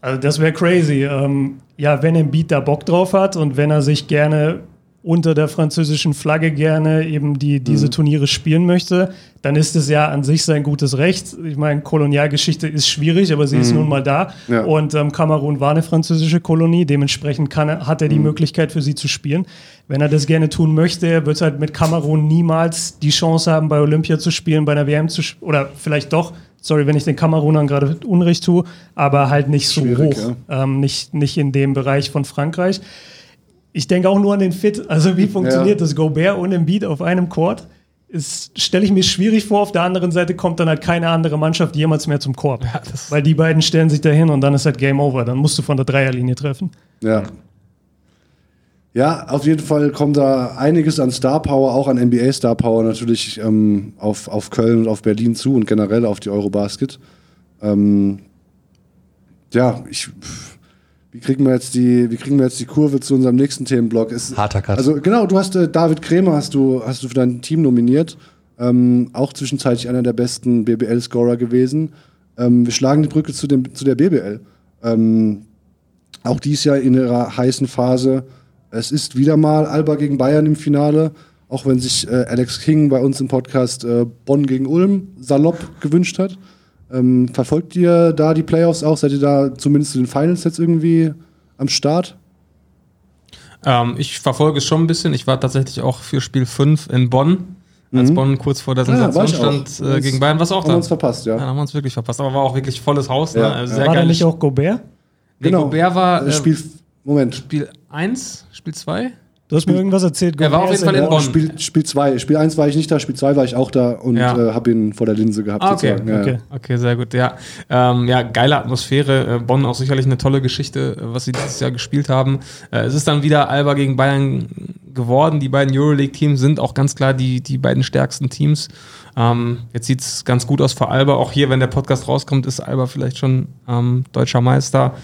Also das wäre crazy. Ähm, ja, wenn Embiid da Bock drauf hat und wenn er sich gerne unter der französischen Flagge gerne eben die, diese Mhm. Turniere spielen möchte, dann ist es ja an sich sein gutes Recht. Ich meine, Kolonialgeschichte ist schwierig, aber sie ist nun mal da. Mhm. Ja. Und ähm, Kamerun war eine französische Kolonie, dementsprechend kann er, hat er die Mhm. Möglichkeit für sie zu spielen. Wenn er das gerne tun möchte, er wird halt mit Kamerun niemals die Chance haben, bei Olympia zu spielen, bei einer WM zu spielen, oder vielleicht doch, sorry, wenn ich den Kamerunern gerade Unrecht tue, aber halt nicht so Schwierig, hoch, ähm, nicht, nicht in dem Bereich von Frankreich. Ich denke auch nur an den Fit. Also wie funktioniert Ja. das Gobert und Embiid auf einem Court? Stelle ich mir schwierig vor. Auf der anderen Seite kommt dann halt keine andere Mannschaft jemals mehr zum Korb. Ja, Weil die beiden stellen sich dahin und dann ist halt Game Over. Dann musst du von der Dreierlinie treffen. Ja. Ja, auf jeden Fall kommt da einiges an Star Power, auch an NBA Star Power natürlich ähm, auf, auf Köln und auf Berlin zu und generell auf die Eurobasket. Ähm, ja, ich, pff, wie kriegen wir jetzt die, wie kriegen wir jetzt die Kurve zu unserem nächsten Themenblock? Es, Harter Cut. Also genau, du hast äh, David Krämer hast du, hast du für dein Team nominiert. Ähm, auch zwischenzeitlich einer der besten BBL-Scorer gewesen. Ähm, wir schlagen die Brücke zu, dem, zu der BBL. Ähm, auch dies Jahr in ihrer heißen Phase. Es ist wieder mal Alba gegen Bayern im Finale, auch wenn sich äh, Alex King bei uns im Podcast äh, Bonn gegen Ulm salopp gewünscht hat. Ähm, verfolgt ihr da die Playoffs auch? Seid ihr da zumindest zu den Finals jetzt irgendwie am Start? Ähm, ich verfolge es schon ein bisschen. Ich war tatsächlich auch für Spiel 5 in Bonn, als Bonn kurz vor der Mhm. Ja, Sensation ich auch. stand äh, gegen Bayern. Was auch Haben da? wir uns verpasst, ja. Ja, da haben wir uns wirklich verpasst. Aber war auch wirklich volles Haus. Ja, ne? Also ja. Sehr War da nicht auch Gobert? Nee, Gobert war Äh, äh, Spiel, Moment. Spiel 1, Spiel 2? Du hast mir irgendwas erzählt. Er war auf jeden Fall in Bonn. Spiel, Spiel 2. Spiel 1 war ich nicht da, Spiel 2 war ich auch da und Ja. äh, habe ihn vor der Linse gehabt. Ah, okay. sozusagen. Ja, Okay. ja. Okay, sehr gut. Ja, ähm, ja geile Atmosphäre. Äh, Bonn auch sicherlich eine tolle Geschichte, äh, was sie dieses Jahr gespielt haben. Äh, es ist dann wieder Alba gegen Bayern geworden. Die beiden Euroleague-Teams sind auch ganz klar die, die beiden stärksten Teams. Ähm, jetzt sieht es ganz gut aus für Alba. Auch hier, wenn der Podcast rauskommt, ist Alba vielleicht schon ähm, deutscher Meister.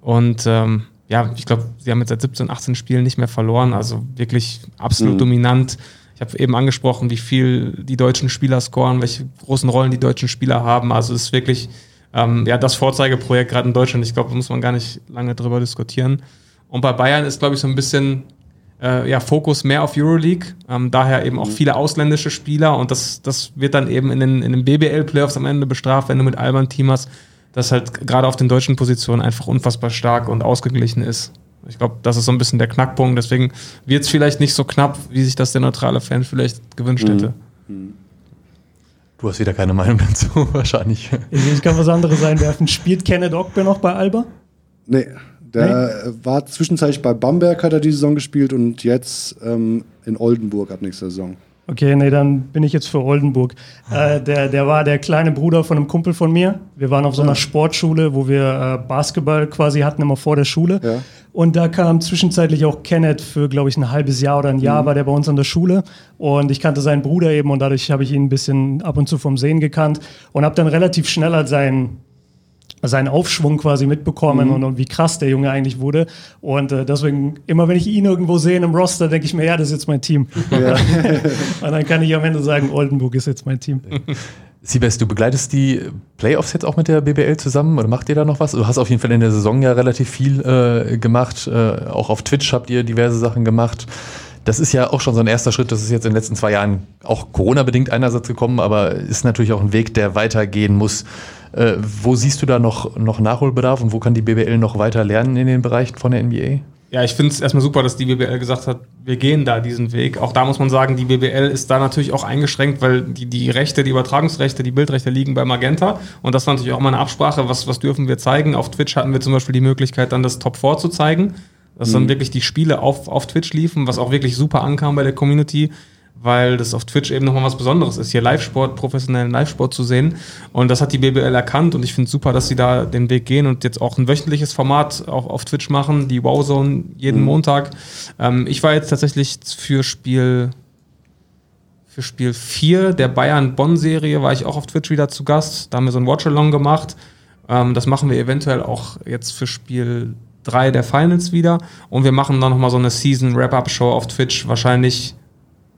Und ähm, ja, ich glaube, sie haben jetzt seit 17, 18 Spielen nicht mehr verloren. Also wirklich absolut dominant. Ich habe eben angesprochen, wie viel die deutschen Spieler scoren, welche großen Rollen die deutschen Spieler haben. Also es ist wirklich ähm, ja, das Vorzeigeprojekt gerade in Deutschland. Ich glaube, da muss man gar nicht lange drüber diskutieren. Und bei Bayern ist, glaube ich, so ein bisschen äh, ja, Fokus mehr auf Euroleague. Ähm, daher eben auch viele ausländische Spieler. Und das, das wird dann eben in den, in den BBL-Playoffs am Ende bestraft, wenn du mit Alba ein Team hast, das halt gerade auf den deutschen Positionen einfach unfassbar stark und ausgeglichen ist. Ich glaube, das ist so ein bisschen der Knackpunkt. Deswegen wird es vielleicht nicht so knapp, wie sich das der neutrale Fan vielleicht gewünscht hätte. Du hast wieder keine Meinung dazu, (laughs) wahrscheinlich. Ich, kann was anderes einwerfen. Spielt Kenneth Ogbe noch bei Alba? Nee, der äh, war zwischenzeitlich bei Bamberg, hat er die Saison gespielt und jetzt ähm, in Oldenburg ab nächster Saison. Okay, nee, dann bin ich jetzt für Oldenburg. Äh, der, der war der kleine Bruder von einem Kumpel von mir. Wir waren auf so einer Sportschule, wo wir äh, Basketball quasi hatten, immer vor der Schule. Ja. Und da kam zwischenzeitlich auch Kenneth für, glaube ich, ein halbes Jahr oder ein Jahr war der bei uns an der Schule. Und ich kannte seinen Bruder eben und dadurch habe ich ihn ein bisschen ab und zu vom Sehen gekannt und habe dann relativ schnell als seinen seinen Aufschwung quasi mitbekommen und, und wie krass der Junge eigentlich wurde. Und äh, deswegen, immer wenn ich ihn irgendwo sehe im Roster, denke ich mir, ja, das ist jetzt mein Team. (laughs) und dann kann ich am Ende sagen, Oldenburg ist jetzt mein Team. Siebes, du begleitest die Playoffs jetzt auch mit der BBL zusammen oder macht ihr da noch was? Du hast auf jeden Fall in der Saison ja relativ viel äh, gemacht. Äh, auch auf Twitch habt ihr diverse Sachen gemacht. Das ist ja auch schon so ein erster Schritt. Das ist jetzt in den letzten zwei Jahren auch Corona-bedingt einerseits gekommen, aber ist natürlich auch ein Weg, der weitergehen muss. Äh, wo siehst du da noch, noch Nachholbedarf und wo kann die BBL noch weiter lernen in den Bereichen von der NBA? Ja, ich finde es erstmal super, dass die BBL gesagt hat, wir gehen da diesen Weg. Auch da muss man sagen, die BBL ist da natürlich auch eingeschränkt, weil die, die Rechte, die Übertragungsrechte, die Bildrechte liegen bei Magenta. Und das war natürlich auch mal eine Absprache, was, was dürfen wir zeigen. Auf Twitch hatten wir zum Beispiel die Möglichkeit, dann das Top 4 zu zeigen. Dass dann wirklich die Spiele auf, auf Twitch liefen, was auch wirklich super ankam bei der Community, weil das auf Twitch eben nochmal was Besonderes ist, hier Live-Sport, professionellen Live-Sport zu sehen. Und das hat die BBL erkannt und ich finde es super, dass sie da den Weg gehen und jetzt auch ein wöchentliches Format auch auf Twitch machen, die Wowzone jeden Montag. Ähm, ich war jetzt tatsächlich für Spiel für Spiel 4 der Bayern-Bonn-Serie war ich auch auf Twitch wieder zu Gast. Da haben wir so ein Watch-Along gemacht. Ähm, das machen wir eventuell auch jetzt für Spiel 3 der Finals wieder. Und wir machen dann nochmal so eine Season-Wrap-Up-Show auf Twitch, wahrscheinlich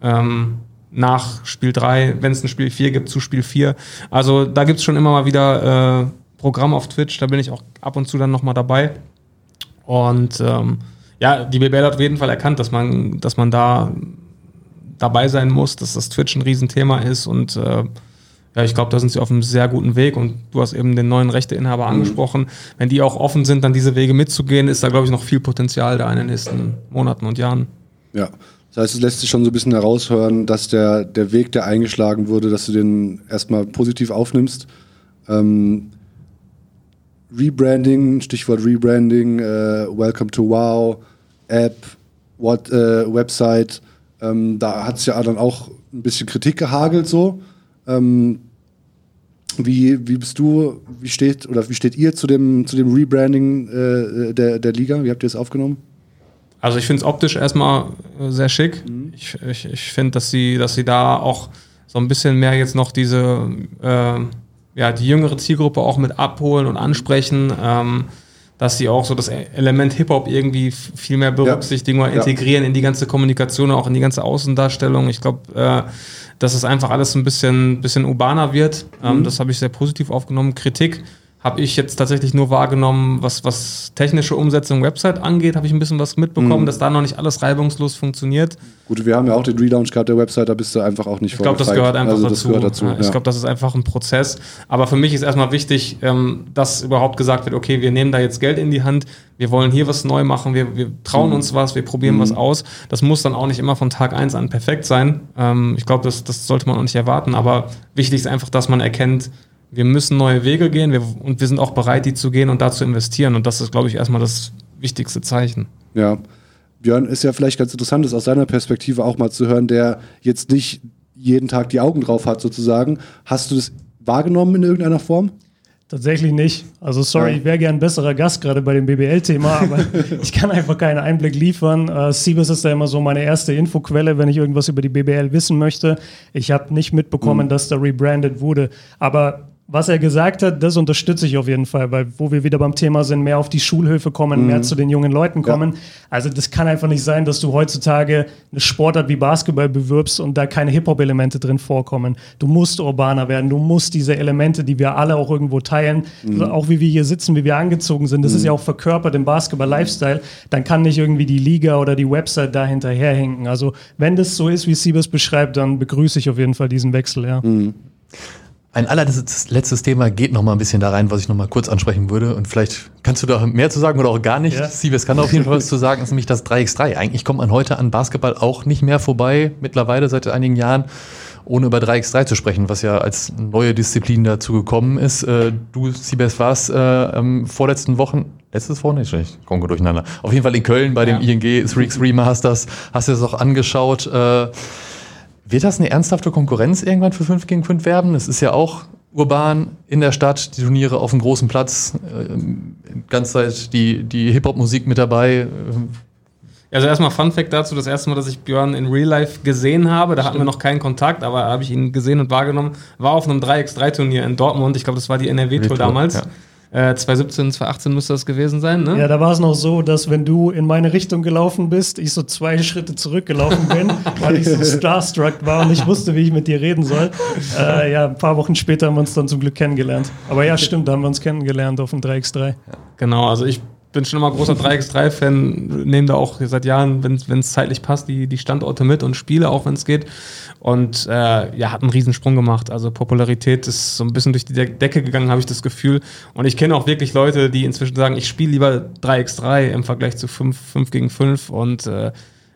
ähm, nach Spiel 3, wenn es ein Spiel 4 gibt, zu Spiel 4. Also da gibt es schon immer mal wieder äh, Programm auf Twitch, da bin ich auch ab und zu dann nochmal dabei. Und ähm, ja, die BBL hat auf jeden Fall erkannt, dass man, dass man da dabei sein muss, dass das Twitch ein Riesenthema ist und äh, ja, ich glaube, da sind sie auf einem sehr guten Weg und du hast eben den neuen Rechteinhaber mhm. angesprochen. Wenn die auch offen sind, dann diese Wege mitzugehen, ist da, glaube ich, noch viel Potenzial da in den nächsten Monaten und Jahren. Ja, das heißt, es lässt sich schon so ein bisschen heraushören, dass der, der Weg, der eingeschlagen wurde, dass du den erstmal positiv aufnimmst. Ähm, Rebranding, Stichwort Rebranding, äh, Welcome to Wow, App, what, äh, Website, ähm, da hat es ja dann auch ein bisschen Kritik gehagelt so. Ähm, wie, wie bist du, wie steht oder wie steht ihr zu dem, zu dem Rebranding äh, der, der Liga? Wie habt ihr es aufgenommen? Also ich finde es optisch erstmal äh, sehr schick. Mhm. Ich, ich, ich finde, dass sie, dass sie da auch so ein bisschen mehr jetzt noch diese, äh, ja, die jüngere Zielgruppe auch mit abholen und ansprechen. Ähm, dass sie auch so das Element Hip-Hop irgendwie viel mehr berücksichtigen ja. oder integrieren ja. in die ganze Kommunikation, auch in die ganze Außendarstellung. Ich glaube, äh, dass es einfach alles ein bisschen, bisschen urbaner wird. Ähm, mhm. Das habe ich sehr positiv aufgenommen. Kritik habe ich jetzt tatsächlich nur wahrgenommen, was, was technische Umsetzung Website angeht, habe ich ein bisschen was mitbekommen, mhm. dass da noch nicht alles reibungslos funktioniert. Gut, wir haben ja auch den Relaunch gehabt der Website, da bist du einfach auch nicht Ich glaube, das gehört einfach also, dazu. Gehört dazu ja, ich glaube, das ist einfach ein Prozess. Aber für mich ist erstmal wichtig, ähm, dass überhaupt gesagt wird, okay, wir nehmen da jetzt Geld in die Hand, wir wollen hier was neu machen, wir, wir trauen mhm. uns was, wir probieren mhm. was aus. Das muss dann auch nicht immer von Tag 1 an perfekt sein. Ähm, ich glaube, das, das sollte man auch nicht erwarten, aber wichtig ist einfach, dass man erkennt, wir müssen neue Wege gehen wir, und wir sind auch bereit, die zu gehen und da zu investieren. Und das ist, glaube ich, erstmal das wichtigste Zeichen. Ja. Björn, ist ja vielleicht ganz interessant, das aus seiner Perspektive auch mal zu hören, der jetzt nicht jeden Tag die Augen drauf hat, sozusagen. Hast du das wahrgenommen in irgendeiner Form? Tatsächlich nicht. Also sorry, ja. ich wäre gern ein besserer Gast gerade bei dem BBL-Thema, aber (laughs) ich kann einfach keinen Einblick liefern. Uh, Siebes ist da immer so meine erste Infoquelle, wenn ich irgendwas über die BBL wissen möchte. Ich habe nicht mitbekommen, mhm. dass da rebrandet wurde. Aber was er gesagt hat, das unterstütze ich auf jeden Fall, weil wo wir wieder beim Thema sind, mehr auf die Schulhöfe kommen, mhm. mehr zu den jungen Leuten kommen. Ja. Also das kann einfach nicht sein, dass du heutzutage eine Sportart wie Basketball bewirbst und da keine Hip-Hop-Elemente drin vorkommen. Du musst urbaner werden, du musst diese Elemente, die wir alle auch irgendwo teilen, mhm. auch wie wir hier sitzen, wie wir angezogen sind, das mhm. ist ja auch verkörpert im Basketball-Lifestyle, dann kann nicht irgendwie die Liga oder die Website da hinterherhinken. Also wenn das so ist, wie Siebes beschreibt, dann begrüße ich auf jeden Fall diesen Wechsel, ja. Ein allerletztes Thema geht noch mal ein bisschen da rein, was ich noch mal kurz ansprechen würde. Und vielleicht kannst du da mehr zu sagen oder auch gar nicht. Ja. Siebes kann da auf jeden Fall was zu sagen. Ist nämlich das 3x3. Eigentlich kommt man heute an Basketball auch nicht mehr vorbei, mittlerweile seit einigen Jahren, ohne über 3x3 zu sprechen, was ja als neue Disziplin dazu gekommen ist. Äh, du, Siebes, warst äh, am vorletzten Wochen, letztes Wochenende, ich komme durcheinander. Auf jeden Fall in Köln bei ja. dem ING 3x3 Masters. Hast du das auch angeschaut? Äh, wird das eine ernsthafte Konkurrenz irgendwann für 5 gegen 5 werden? Es ist ja auch urban in der Stadt, die Turniere auf dem großen Platz, äh, ganze Zeit die, die Hip-Hop-Musik mit dabei. Also erstmal Fun Fact dazu, das erste Mal, dass ich Björn in Real Life gesehen habe, da Stimmt. hatten wir noch keinen Kontakt, aber habe ich ihn gesehen und wahrgenommen, war auf einem 3x3-Turnier in Dortmund, ich glaube, das war die NRW-Tour damals. Ja. Äh, 2017, 2018 müsste das gewesen sein, ne? Ja, da war es noch so, dass wenn du in meine Richtung gelaufen bist, ich so zwei Schritte zurückgelaufen bin, (laughs) weil ich so starstruck war und ich wusste, wie ich mit dir reden soll. Äh, ja, ein paar Wochen später haben wir uns dann zum Glück kennengelernt. Aber ja, stimmt, da haben wir uns kennengelernt auf dem 3x3. Genau, also ich bin schon immer großer 3x3-Fan, nehme da auch seit Jahren, wenn es zeitlich passt, die, die Standorte mit und spiele auch, wenn es geht. Und äh, ja, hat einen Riesensprung gemacht. Also Popularität ist so ein bisschen durch die Decke gegangen, habe ich das Gefühl. Und ich kenne auch wirklich Leute, die inzwischen sagen, ich spiele lieber 3x3 im Vergleich zu 5, 5 gegen 5 und äh,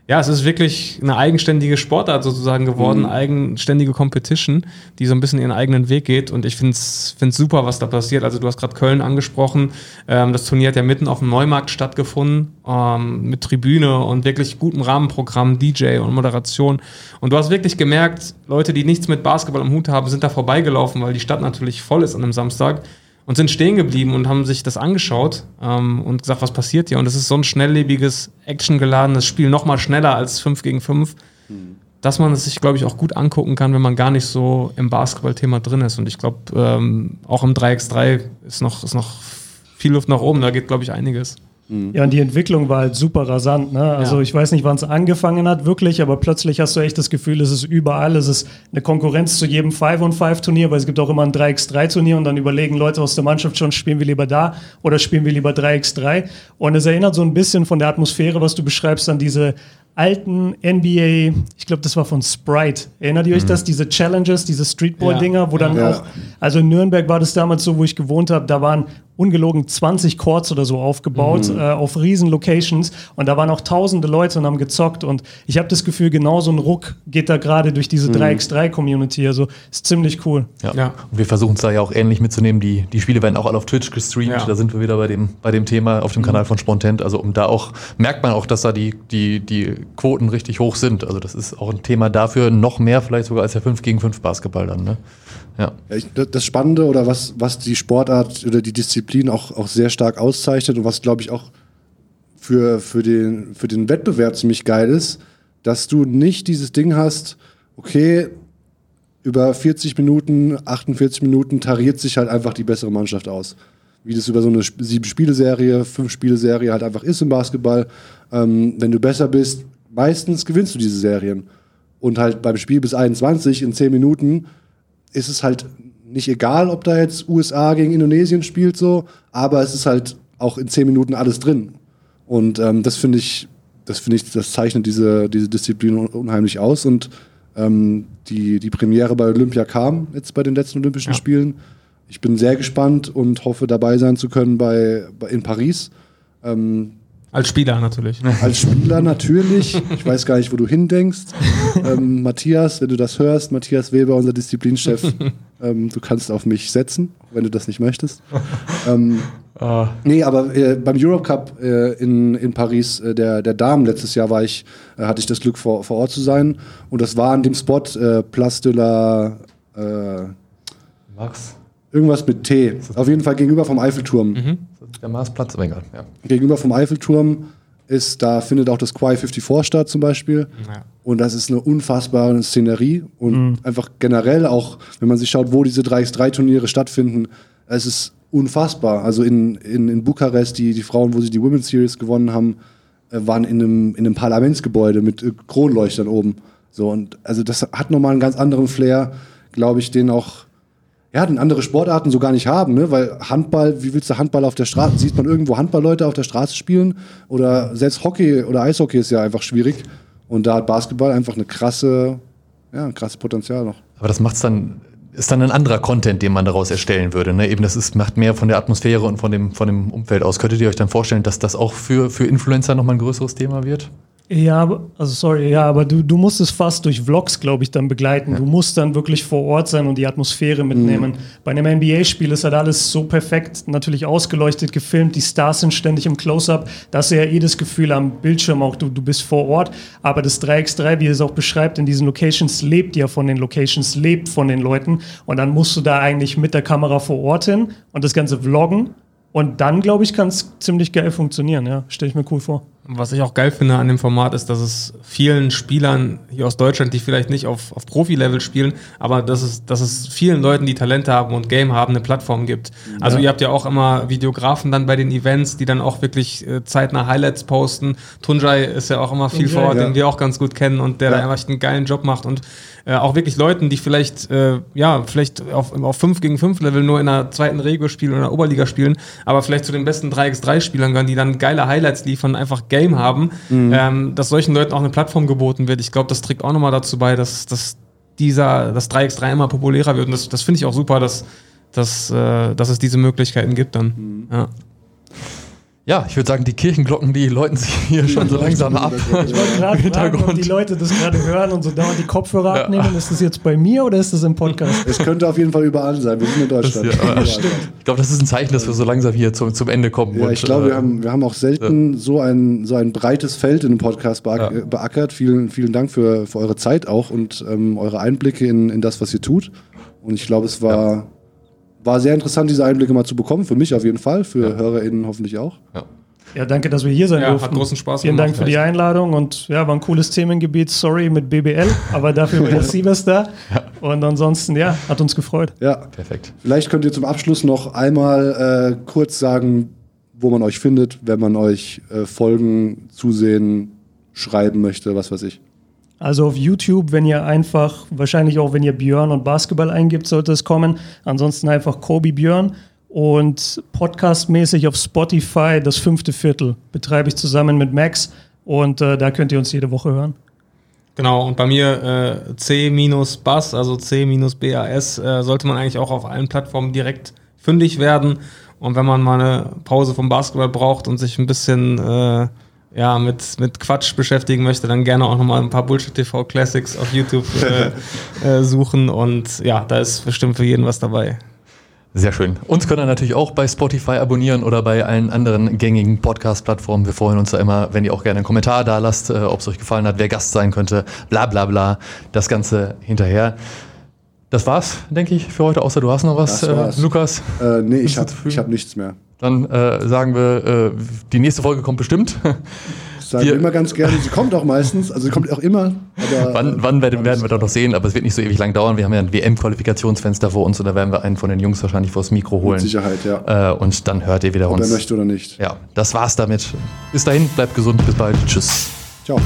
ja, es ist wirklich eine eigenständige Sportart sozusagen geworden, mhm. eigenständige Competition, die so ein bisschen ihren eigenen Weg geht. Und ich finde es super, was da passiert. Also du hast gerade Köln angesprochen. Ähm, das Turnier hat ja mitten auf dem Neumarkt stattgefunden, ähm, mit Tribüne und wirklich gutem Rahmenprogramm, DJ und Moderation. Und du hast wirklich gemerkt, Leute, die nichts mit Basketball am Hut haben, sind da vorbeigelaufen, weil die Stadt natürlich voll ist an einem Samstag und sind stehen geblieben und haben sich das angeschaut ähm, und gesagt, was passiert hier? Und es ist so ein schnelllebiges, actiongeladenes Spiel, noch mal schneller als 5 gegen 5, mhm. dass man es sich, glaube ich, auch gut angucken kann, wenn man gar nicht so im Basketball-Thema drin ist. Und ich glaube, ähm, auch im 3x3 ist noch, ist noch viel Luft nach oben, da geht, glaube ich, einiges. Ja, und die Entwicklung war halt super rasant. Ne? Also Ja. ich weiß nicht, wann es angefangen hat, wirklich, aber plötzlich hast du echt das Gefühl, es ist überall. Es ist eine Konkurrenz zu jedem 5-on-5-Turnier, weil es gibt auch immer ein 3x3-Turnier und dann überlegen Leute aus der Mannschaft schon, spielen wir lieber da oder spielen wir lieber 3x3. Und es erinnert so ein bisschen von der Atmosphäre, was du beschreibst, an diese alten NBA, ich glaube, das war von Sprite. Erinnert ihr euch das? Diese Challenges, diese Streetball-Dinger, wo dann Ja. auch, also in Nürnberg war das damals so, wo ich gewohnt habe, da waren ungelogen 20 Courts oder so aufgebaut, äh, auf riesen Locations und da waren auch tausende Leute und haben gezockt und ich habe das Gefühl, genau so ein Ruck geht da gerade durch diese 3x3-Community, also ist ziemlich cool. Ja. Ja. Und wir versuchen es da ja auch ähnlich mitzunehmen. Die, die Spiele werden auch alle auf Twitch gestreamt. Ja. Da sind wir wieder bei dem, bei dem Thema auf dem Kanal von Spontent. Also um da auch, merkt man auch, dass da die, die, die Quoten richtig hoch sind. Also das ist auch ein Thema dafür, noch mehr vielleicht sogar als der 5 gegen 5 Basketball dann. Ne? Ja. Das Spannende oder was, was die Sportart oder die Disziplin auch, auch sehr stark auszeichnet und was, glaube ich, auch für, für, den, für den Wettbewerb ziemlich geil ist, dass du nicht dieses Ding hast, okay, über 40 Minuten, 48 Minuten tariert sich halt einfach die bessere Mannschaft aus. Wie das über so eine Sp- Sieben-Spiele-Serie, Fünf-Spiele-Serie halt einfach ist im Basketball. Ähm, wenn du besser bist, meistens gewinnst du diese Serien. Und halt beim Spiel bis 21 in 10 Minuten ist es halt nicht egal, ob da jetzt USA gegen Indonesien spielt, so, aber es ist halt auch in 10 Minuten alles drin. Und ähm, das finde ich, das finde ich, das zeichnet diese, diese Disziplin un- unheimlich aus. Und ähm, die, die Premiere bei Olympia kam jetzt bei den letzten Olympischen Ja. Spielen. Ich bin sehr gespannt und hoffe dabei sein zu können bei, bei in Paris. Ähm, Als Spieler natürlich. als Spieler natürlich. Ich weiß gar nicht, wo du hindenkst. (laughs) Ähm, Matthias, wenn du das hörst, Matthias Weber, unser Disziplinchef, ähm, du kannst auf mich setzen, wenn du das nicht möchtest. Ähm, Nee, aber äh, beim Eurocup äh, in, in Paris, äh, der, der Damen letztes Jahr war ich, äh, hatte ich das Glück vor, vor Ort zu sein. Und das war an dem Spot äh, Place de la äh, Max, irgendwas mit T. Auf jeden Fall gegenüber vom Eiffelturm. Der Marsplatz, aber egal. Ja. Gegenüber vom Eiffelturm ist, da findet auch das Quai 54 statt zum Beispiel. Ja. Und das ist eine unfassbare Szenerie. Und einfach generell auch, wenn man sich schaut, wo diese 3x3-Turniere stattfinden, es ist unfassbar. Also in, in, in Bukarest, die, die Frauen, wo sie die Women's Series gewonnen haben, äh, waren in einem, in einem Parlamentsgebäude mit äh, Kronleuchtern oben. So, und also das hat nochmal einen ganz anderen Flair, glaube ich, den auch, ja, den andere Sportarten so gar nicht haben, ne? Weil Handball, wie willst du Handball auf der Straße? Sieht man irgendwo Handballleute auf der Straße spielen? Oder selbst Hockey oder Eishockey ist ja einfach schwierig. Und da hat Basketball einfach eine krasse, ja, ein krasses Potenzial noch. Aber das macht's dann, ist dann ein anderer Content, den man daraus erstellen würde. Ne? Eben, das ist, macht mehr von der Atmosphäre und von dem, von dem Umfeld aus. Könntet ihr euch dann vorstellen, dass das auch für, für Influencer nochmal ein größeres Thema wird? Ja, aber- also sorry, ja, aber du, du musst es fast durch Vlogs, glaube ich, dann begleiten. Du musst dann wirklich vor Ort sein und die Atmosphäre mitnehmen. Bei einem NBA-Spiel ist halt alles so perfekt, natürlich ausgeleuchtet, gefilmt, die Stars sind ständig im Close-Up. Da hast du ja eh das Gefühl am Bildschirm auch, du, du bist vor Ort. Aber das 3x3, wie es auch beschreibt, in diesen Locations lebt ja von den Locations, lebt von den Leuten. Und dann musst du da eigentlich mit der Kamera vor Ort hin und das Ganze vloggen. Und dann, glaube ich, kann es ziemlich geil funktionieren, ja. Stelle ich mir cool vor. Was ich auch geil finde an dem Format ist, dass es vielen Spielern hier aus Deutschland, die vielleicht nicht auf, auf Profi-Level spielen, aber dass es, dass es vielen Leuten, die Talente haben und Game haben, eine Plattform gibt. Also ihr habt ja auch immer Videografen dann bei den Events, die dann auch wirklich äh, zeitnah Highlights posten. Tunjai ist ja auch immer viel Tunjai, vor Ort, ja. den wir auch ganz gut kennen und der Ja. da einfach einen geilen Job macht und äh, auch wirklich Leuten, die vielleicht, äh, ja, vielleicht auf, auf 5 gegen 5 Level nur in der zweiten Regio spielen oder in der Oberliga spielen, aber vielleicht zu den besten 3x3-Spielern gehören, die dann geile Highlights liefern, einfach Game haben, ähm, dass solchen Leuten auch eine Plattform geboten wird. Ich glaube, das trägt auch nochmal dazu bei, dass, dass dieser, das 3x3 immer populärer wird. Und das, das finde ich auch super, dass, dass, äh, dass es diese Möglichkeiten gibt dann. Ja. Ja, ich würde sagen, die Kirchenglocken, die läuten sich hier schon so langsam ab. Ich wollte gerade (laughs) fragen, ob die Leute das gerade hören und so dauernd die Kopfhörer Ja. abnehmen. Ist das jetzt bei mir oder ist das im Podcast? Es könnte auf jeden Fall überall sein. Wir sind in Das Deutschland. hier, aber Überall. ich glaube, das ist ein Zeichen, dass wir so langsam hier zum, zum Ende kommen. Ja, Und, ich glaube, äh, wir haben, wir haben auch selten so, ein, so ein breites Feld in dem Podcast beack Ja. beackert. Vielen, vielen Dank für, für eure Zeit auch und ähm, eure Einblicke in, in das, was ihr tut. Und ich glaube, es war, war sehr interessant, diese Einblicke mal zu bekommen. Für mich auf jeden Fall, für HörerInnen hoffentlich auch. ja. Ja, danke, dass wir hier sein Ja, durften. hat großen Spaß Vielen gemacht, Dank für die. Einladung und ja, war ein cooles Themengebiet. Sorry mit BBL, aber dafür war (laughs) der Siebes da. Und ansonsten, ja, hat uns gefreut. Ja, Perfekt. vielleicht könnt ihr zum Abschluss noch einmal äh, kurz sagen, wo man euch findet, wenn man euch äh, folgen, zusehen, schreiben möchte, was weiß ich. Also auf YouTube, wenn ihr einfach, wahrscheinlich auch wenn ihr Björn und Basketball eingibt, sollte es kommen. Ansonsten einfach Kobe Björn. Und podcastmäßig auf Spotify das fünfte Viertel betreibe ich zusammen mit Max. Und äh, da könnt ihr uns jede Woche hören. Genau, und bei mir äh, C-Bass, also C-BAS, äh, sollte man eigentlich auch auf allen Plattformen direkt fündig werden. Und wenn man mal eine Pause vom Basketball braucht und sich ein bisschen äh, ja, mit, mit Quatsch beschäftigen möchte, dann gerne auch nochmal ein paar Bullshit-TV Classics auf YouTube äh, (laughs) äh, suchen. Und ja, da ist bestimmt für jeden was dabei. Sehr schön. Uns könnt ihr natürlich auch bei Spotify abonnieren oder bei allen anderen gängigen Podcast-Plattformen. Wir freuen uns da immer, wenn ihr auch gerne einen Kommentar da lasst, äh, ob es euch gefallen hat, wer Gast sein könnte, bla bla bla. Das Ganze hinterher. Das war's, denke ich, für heute, außer du hast noch was, äh, Lukas. Äh, nee, ich habe hab nichts mehr. Dann äh, sagen wir, äh, die nächste Folge kommt bestimmt. Sagen wir immer ganz gerne. Sie kommt auch meistens, also sie kommt auch immer. Aber, wann, wann werden, werden wir doch noch sehen, aber es wird nicht so ewig lang dauern. Wir haben ja ein WM-Qualifikationsfenster vor uns und da werden wir einen von den Jungs wahrscheinlich vors Mikro holen. Mit Sicherheit, ja. Äh, und dann hört ihr wieder Ob uns. Ob er möchte oder nicht. Ja, das war's damit. Bis dahin, bleibt gesund, bis bald. Tschüss. Ciao.